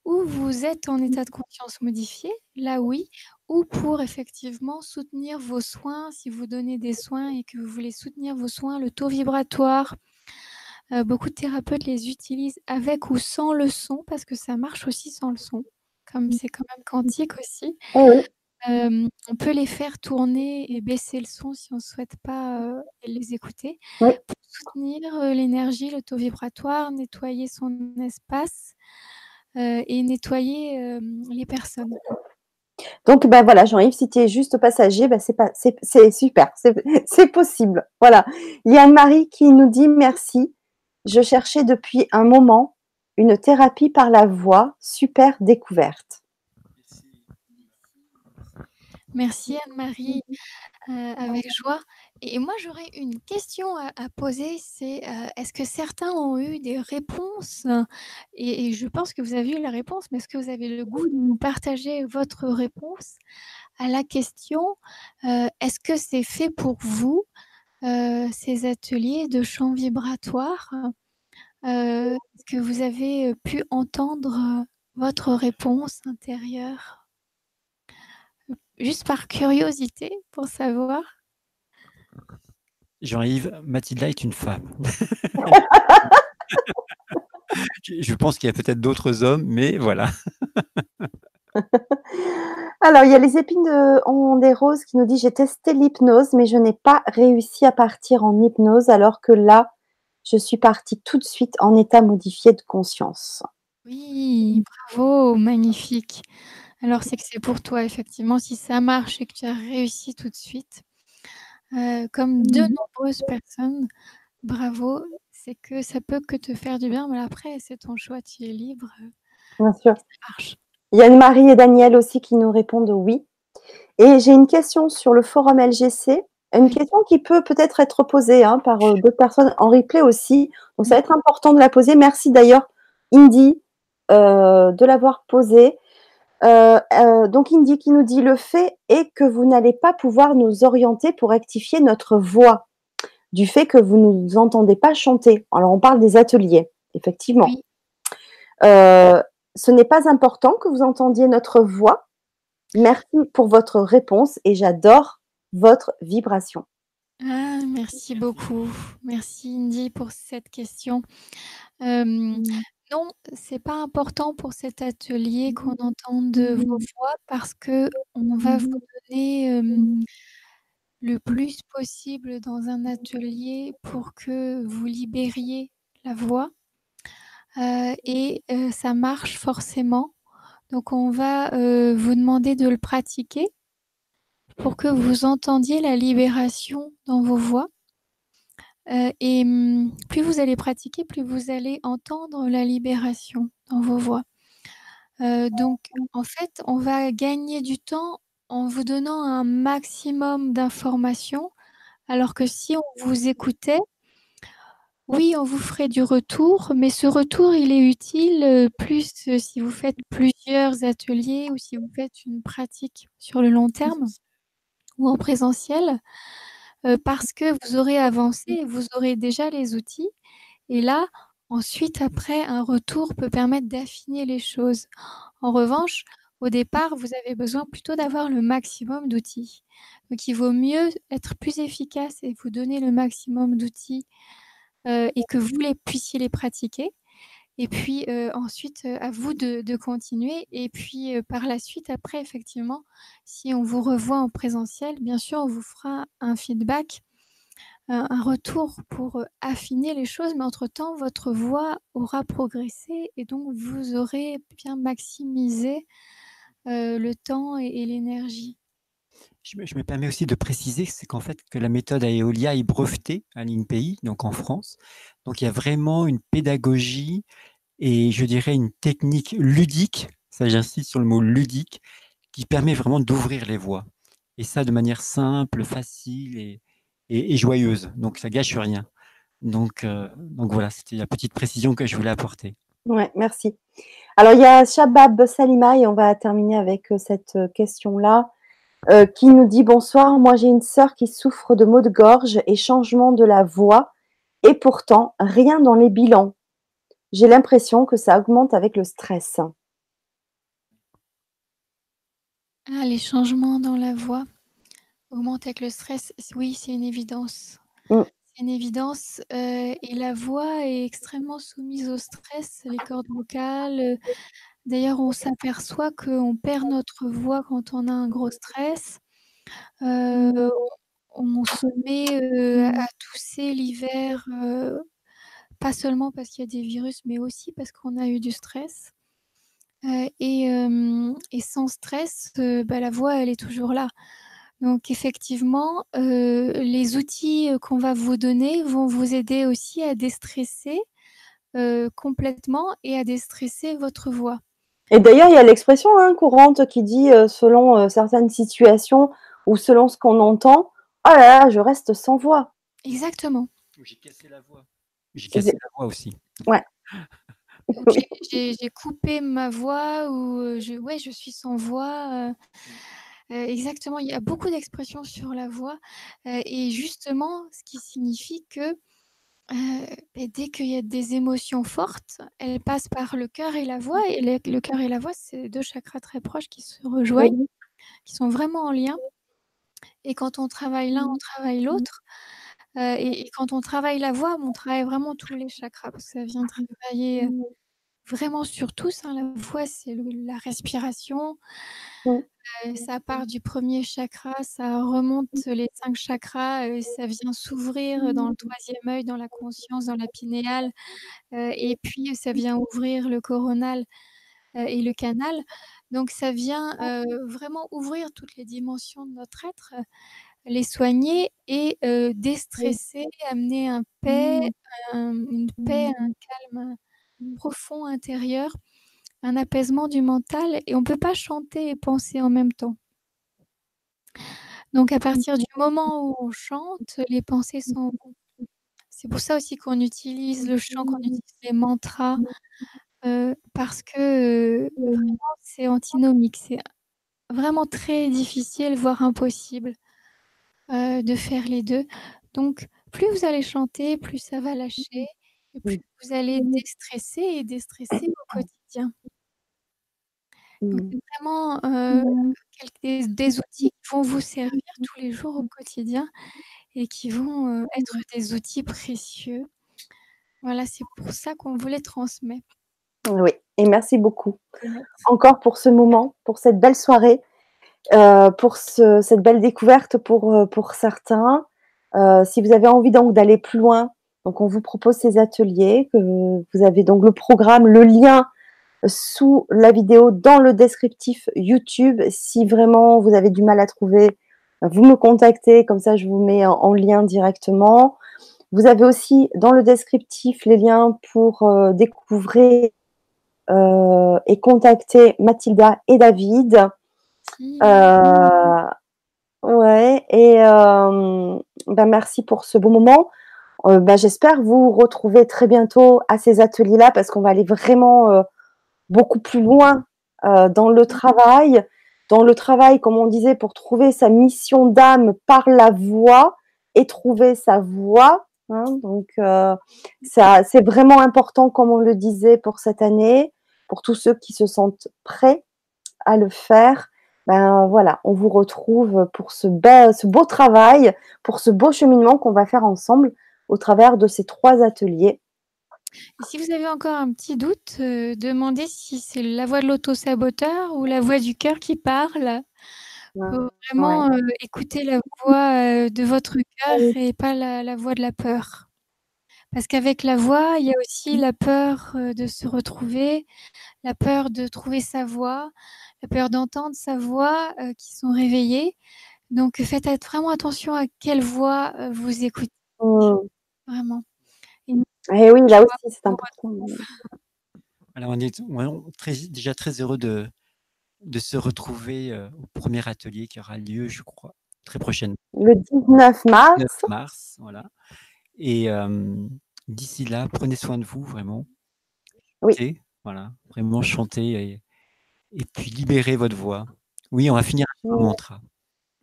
S2: ou vous êtes en état de conscience modifié, là oui, ou pour effectivement soutenir vos soins, si vous donnez des soins et que vous voulez soutenir vos soins, le taux vibratoire, euh, beaucoup de thérapeutes les utilisent avec ou sans le son parce que ça marche aussi sans le son, comme mmh. c'est quand même quantique aussi. on peut les faire tourner et baisser le son si on ne souhaite pas les écouter pour soutenir l'énergie, le taux vibratoire, nettoyer son espace et nettoyer les personnes.
S1: Donc, ben voilà, Jean-Yves, si tu es juste passager, ben c'est, pas, c'est, super, [laughs] c'est, possible. Voilà. Il y a Anne-Marie qui nous dit merci. Je cherchais depuis un moment une thérapie par la voix, super découverte.
S2: Merci Anne-Marie, euh, avec joie. Et moi, j'aurais une question à, poser, c'est euh, est-ce que certains ont eu des réponses? Et, je pense que vous avez eu la réponse, mais est-ce que vous avez le goût de nous partager votre réponse à la question euh, est-ce que c'est fait pour vous euh, ces ateliers de chant vibratoire. Est-ce que vous avez pu entendre votre réponse intérieure? Juste par curiosité pour savoir.
S3: Jean-Yves, Mathilda est une femme. [laughs] Je pense qu'il y a peut-être d'autres hommes, mais voilà. [laughs]
S1: Alors, il y a les épines de, des roses qui nous dit j'ai testé l'hypnose, mais je n'ai pas réussi à partir en hypnose, alors que là, je suis partie tout de suite en état modifié de conscience.
S2: Oui, bravo, magnifique. Alors, c'est que c'est pour toi, effectivement, si ça marche et que tu as réussi tout de suite, comme de mmh. nombreuses personnes, bravo, c'est que ça peut que te faire du bien, mais après, c'est ton choix, tu es libre.
S1: Bien sûr.
S2: Ça marche.
S1: Il y a Marie et Daniel aussi qui nous répondent oui. Et j'ai une question sur le forum LGC, une question qui peut peut-être être posée hein, par d'autres personnes en replay aussi. Donc ça va être important de la poser. Merci d'ailleurs, Indy, de l'avoir posée. Euh, donc Indy qui nous dit le fait est que vous n'allez pas pouvoir nous orienter pour rectifier notre voix du fait que vous ne nous entendez pas chanter. Alors on parle des ateliers, effectivement. Oui ce n'est pas important que vous entendiez notre voix. Merci pour votre réponse et j'adore votre vibration
S2: ah, Merci beaucoup. Merci Indy pour cette question. Mmh. Non, c'est pas important pour cet atelier qu'on entende vos voix parce que on va vous donner le plus possible dans un atelier pour que vous libériez la voix. et ça marche forcément. Donc on va vous demander de le pratiquer pour que vous entendiez la libération dans vos voix. Et mmh, plus vous allez pratiquer, plus vous allez entendre la libération dans vos voix. donc en fait, on va gagner du temps en vous donnant un maximum d'informations, alors que si on vous écoutait, oui, on vous ferait du retour, mais ce retour, il est utile euh, plus euh, si vous faites plusieurs ateliers ou si vous faites une pratique sur le long terme ou en présentiel, euh, parce que vous aurez avancé, vous aurez déjà les outils. Et là, ensuite, après, un retour peut permettre d'affiner les choses. En revanche, au départ, vous avez besoin plutôt d'avoir le maximum d'outils. Donc, il vaut mieux être plus efficace et vous donner le maximum d'outils euh, et que vous les puissiez les pratiquer. Et puis euh, ensuite, euh, à vous de, continuer. Et puis par la suite, après, effectivement, si on vous revoit en présentiel, bien sûr, on vous fera un feedback, un retour pour affiner les choses. Mais entre-temps, votre voix aura progressé et donc vous aurez bien maximisé le temps et l'énergie.
S3: Je me, permets aussi de préciser, c'est qu'en fait, que la méthode Aeolia est brevetée à l'INPI, donc en France. Donc il y a vraiment une pédagogie et je dirais une technique ludique, ça j'insiste sur le mot ludique, qui permet vraiment d'ouvrir les voies. Et ça de manière simple, facile et, joyeuse. Donc ça gâche rien. Donc, euh, donc voilà, c'était la petite précision que je voulais apporter.
S1: Ouais, merci. Alors il y a Shabab Salima et on va terminer avec euh, cette euh, question-là. Qui nous dit bonsoir, moi j'ai une sœur qui souffre de maux de gorge et changement de la voix et pourtant rien dans les bilans. J'ai l'impression que ça augmente avec le stress.
S2: Ah, les changements dans la voix augmentent avec le stress. Oui, c'est une évidence. Mm. C'est une évidence. Euh, et la voix est extrêmement soumise au stress, les cordes vocales, D'ailleurs, on s'aperçoit qu'on perd notre voix quand on a un gros stress. Euh, on se met à tousser l'hiver, pas seulement parce qu'il y a des virus, mais aussi parce qu'on a eu du stress. et, sans stress, bah, la voix, elle est toujours là. Donc effectivement, les outils qu'on va vous donner vont vous aider aussi à déstresser complètement et à déstresser votre voix.
S1: Et d'ailleurs, il y a l'expression hein, courante qui dit, selon certaines situations ou selon ce qu'on entend, oh là là, je reste sans voix.
S2: Exactement.
S3: J'ai cassé la voix. J'ai cassé la voix aussi.
S1: Ouais. [laughs]
S2: J'ai coupé ma voix ou euh, je, ouais, je suis sans voix. exactement, il y a beaucoup d'expressions sur la voix et justement, ce qui signifie que dès qu'il y a des émotions fortes, elles passent par le cœur et la voix et le cœur et la voix, c'est deux chakras très proches qui se rejoignent, qui sont vraiment en lien et quand on travaille l'un, on travaille l'autre, et quand on travaille la voix, on travaille vraiment tous les chakras parce que ça vient travailler, vraiment sur tous, hein. La voix, c'est la respiration, ça part du premier chakra, ça remonte les cinq chakras, ça vient s'ouvrir dans le troisième œil, dans la conscience, dans la pinéale, et puis ça vient ouvrir le coronal, et le canal. Donc ça vient, vraiment ouvrir toutes les dimensions de notre être, les soigner et déstresser, amener un paix, une paix, un calme, profond intérieur un apaisement du mental et on ne peut pas chanter et penser en même temps. Donc à partir du moment où on chante, les pensées sont C'est pour ça aussi qu'on utilise le chant, qu'on utilise les mantras, euh, parce que euh, vraiment c'est antinomique. C'est vraiment très difficile, voire impossible, euh, de faire les deux. Donc plus vous allez chanter, plus ça va lâcher et plus vous allez déstresser et déstresser au quotidien. Donc,
S1: Mmh.
S2: c'est vraiment
S1: Mmh.
S2: des, des outils qui vont vous servir tous les jours au quotidien et qui vont euh, être des outils précieux. Voilà, c'est pour ça qu'on vous les transmet.
S1: Oui, et merci beaucoup encore pour ce moment, pour cette belle soirée, euh, pour ce, cette belle découverte pour, euh, pour certains. Euh, si vous avez envie donc d'aller plus loin, donc on vous propose ces ateliers, que vous avez donc le programme, le lien sous la vidéo dans le descriptif YouTube. Si vraiment vous avez du mal à trouver, vous me contactez, comme ça je vous mets en, en lien directement. Vous avez aussi dans le descriptif les liens pour euh, découvrir euh, et contacter Mathilda et David. Euh, ouais, et euh, ben merci pour ce beau moment. Ben J'espère vous retrouver très bientôt à ces ateliers-là parce qu'on va aller vraiment beaucoup plus loin dans le travail. Dans le travail, comme on disait, pour trouver sa mission d'âme par la voix et trouver sa voix. Hein, donc, euh, c'est vraiment important, comme on le disait pour cette année, pour tous ceux qui se sentent prêts à le faire. Ben voilà, on vous retrouve pour ce, be ce beau travail, pour ce beau cheminement qu'on va faire ensemble au travers de ces trois ateliers.
S2: Et si vous avez encore un petit doute, euh, demandez si c'est la voix de l'auto-saboteur ou la voix du cœur qui parle. Faut vraiment
S1: Ouais.
S2: euh, écouter la voix euh, de votre cœur et pas la, la voix de la peur. Parce qu'avec la voix, il y a aussi la peur euh, de se retrouver, la peur de trouver sa voix, la peur d'entendre sa voix euh, qui sont réveillées. Donc faites vraiment attention à quelle voix euh, vous écoutez.
S1: Mmh.
S2: Vraiment.
S1: Et oui, là aussi, c'est important.
S3: Alors, on est, on est très, déjà très heureux de, de se retrouver euh, au premier atelier qui aura lieu, je crois, très prochainement.
S1: Le 19 mars.
S3: 9 mars, voilà. Et euh, d'ici là, prenez soin de vous, vraiment.
S1: Oui.
S3: Voilà, vraiment chanter et, et puis libérer votre voix. Oui, on va finir avec un
S1: Oui.
S3: mantra.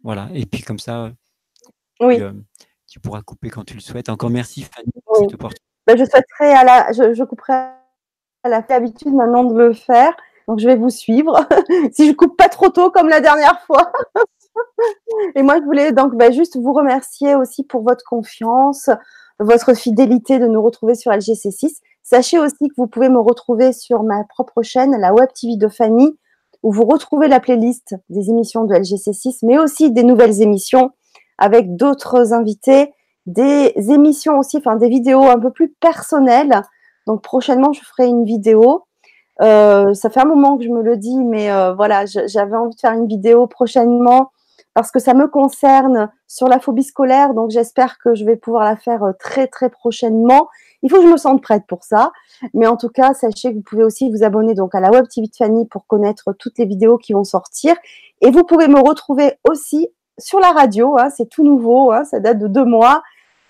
S3: Voilà, et puis comme ça,
S1: Oui.
S3: tu, euh, tu pourras couper quand tu le souhaites. Encore merci, Fanny, pour cette opportunité.
S1: Ben, je souhaiterais à la, je, je couperai à la l'habitude maintenant de le faire. Donc, je vais vous suivre. [laughs] si je coupe pas trop tôt comme la dernière fois. [laughs] Et moi, je voulais donc ben, juste vous remercier aussi pour votre confiance, votre fidélité de nous retrouver sur LGC6. Sachez aussi que vous pouvez me retrouver sur ma propre chaîne, la Web TV de Fanny, où vous retrouvez la playlist des émissions de LGC6, mais aussi des nouvelles émissions avec d'autres invités, des émissions aussi, enfin des vidéos un peu plus personnelles. Donc prochainement, je ferai une vidéo. Euh, ça fait un moment que je me le dis, mais euh, voilà, j'avais envie de faire une vidéo prochainement parce que ça me concerne sur la phobie scolaire. Donc j'espère que je vais pouvoir la faire euh, très très prochainement. Il faut que je me sente prête pour ça. Mais en tout cas, sachez que vous pouvez aussi vous abonner donc à la Web TV de Fanny pour connaître toutes les vidéos qui vont sortir. Et vous pouvez me retrouver aussi sur la radio. Hein, c'est tout nouveau, hein, ça date de deux mois,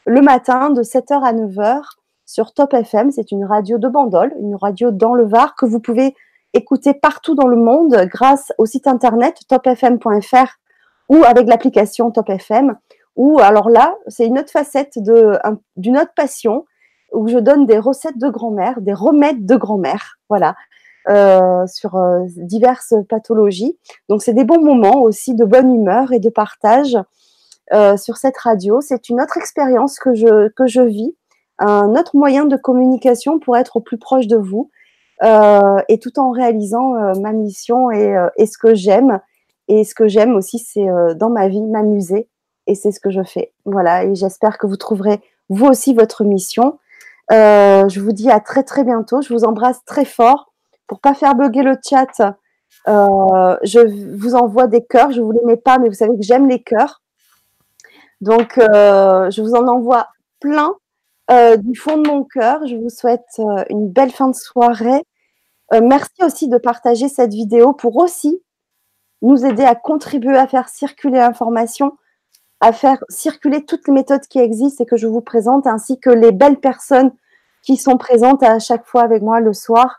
S1: le matin de 7h à 9h sur Top FM. C'est une radio de Bandol, une radio dans le Var que vous pouvez écouter partout dans le monde grâce au site internet topfm.fr ou avec l'application Top FM. Ou alors là, c'est une autre facette d'une autre passion où je donne des recettes de grand-mère, des remèdes de grand-mère, voilà, euh, sur euh, diverses pathologies. Donc c'est des bons moments aussi de bonne humeur et de partage euh, sur cette radio. C'est une autre expérience que je, que je vis, un autre moyen de communication pour être au plus proche de vous euh, et tout en réalisant euh, ma mission et, et ce que j'aime. Et ce que j'aime aussi, c'est dans ma vie m'amuser et c'est ce que je fais. Voilà, et j'espère que vous trouverez vous aussi votre mission. Euh, je vous dis à très très bientôt. Je vous embrasse très fort. Pour pas faire bugger le chat, euh, je vous envoie des cœurs. Je vous les mets pas, mais vous savez que j'aime les cœurs. Donc, euh, je vous en envoie plein euh, du fond de mon cœur. Je vous souhaite euh, une belle fin de soirée. Euh, merci aussi de partager cette vidéo pour aussi nous aider à contribuer à faire circuler l'information à faire circuler toutes les méthodes qui existent et que je vous présente, ainsi que les belles personnes qui sont présentes à chaque fois avec moi le soir.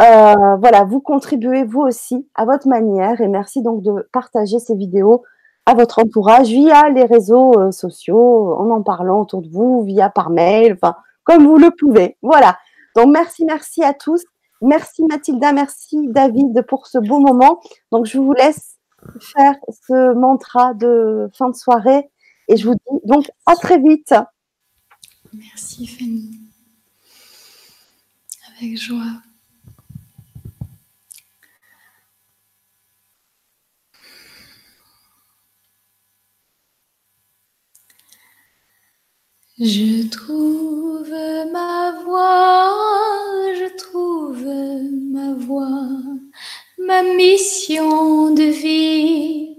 S1: Euh, voilà, vous contribuez vous aussi à votre manière et merci donc de partager ces vidéos à votre entourage via les réseaux euh, sociaux, en en parlant autour de vous, via par mail, enfin, comme vous le pouvez. Voilà. Donc, merci, merci à tous. Merci Mathilda, merci David pour ce beau moment. Donc je vous laisse faire ce mantra de fin de soirée et je vous dis donc à très vite.
S2: Merci Fanny. Avec joie. Je trouve ma voix, je trouve ma voix, ma mission de vie,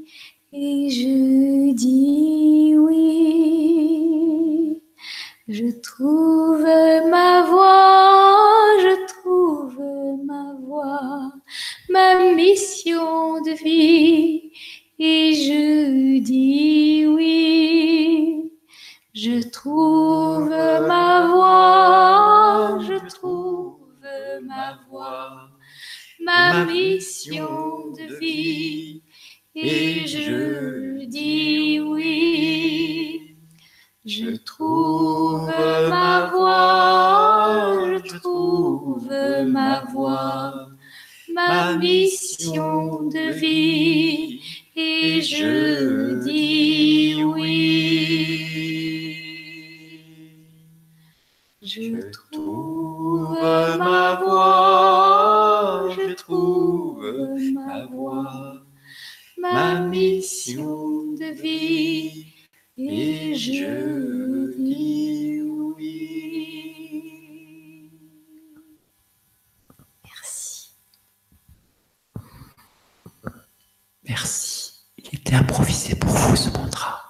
S2: et je dis oui. Je trouve ma voix, je trouve ma voix, ma mission de vie, et je dis oui. Je trouve ma voix, je trouve ma voix, ma mission de vie, et je dis oui. Je trouve ma voix, je trouve ma voix, ma mission de vie, et je dis Je trouve ma voix, je trouve ma voix, ma mission de vie, et je dis oui. Merci.
S3: Merci. Il était improvisé pour vous ce mantra.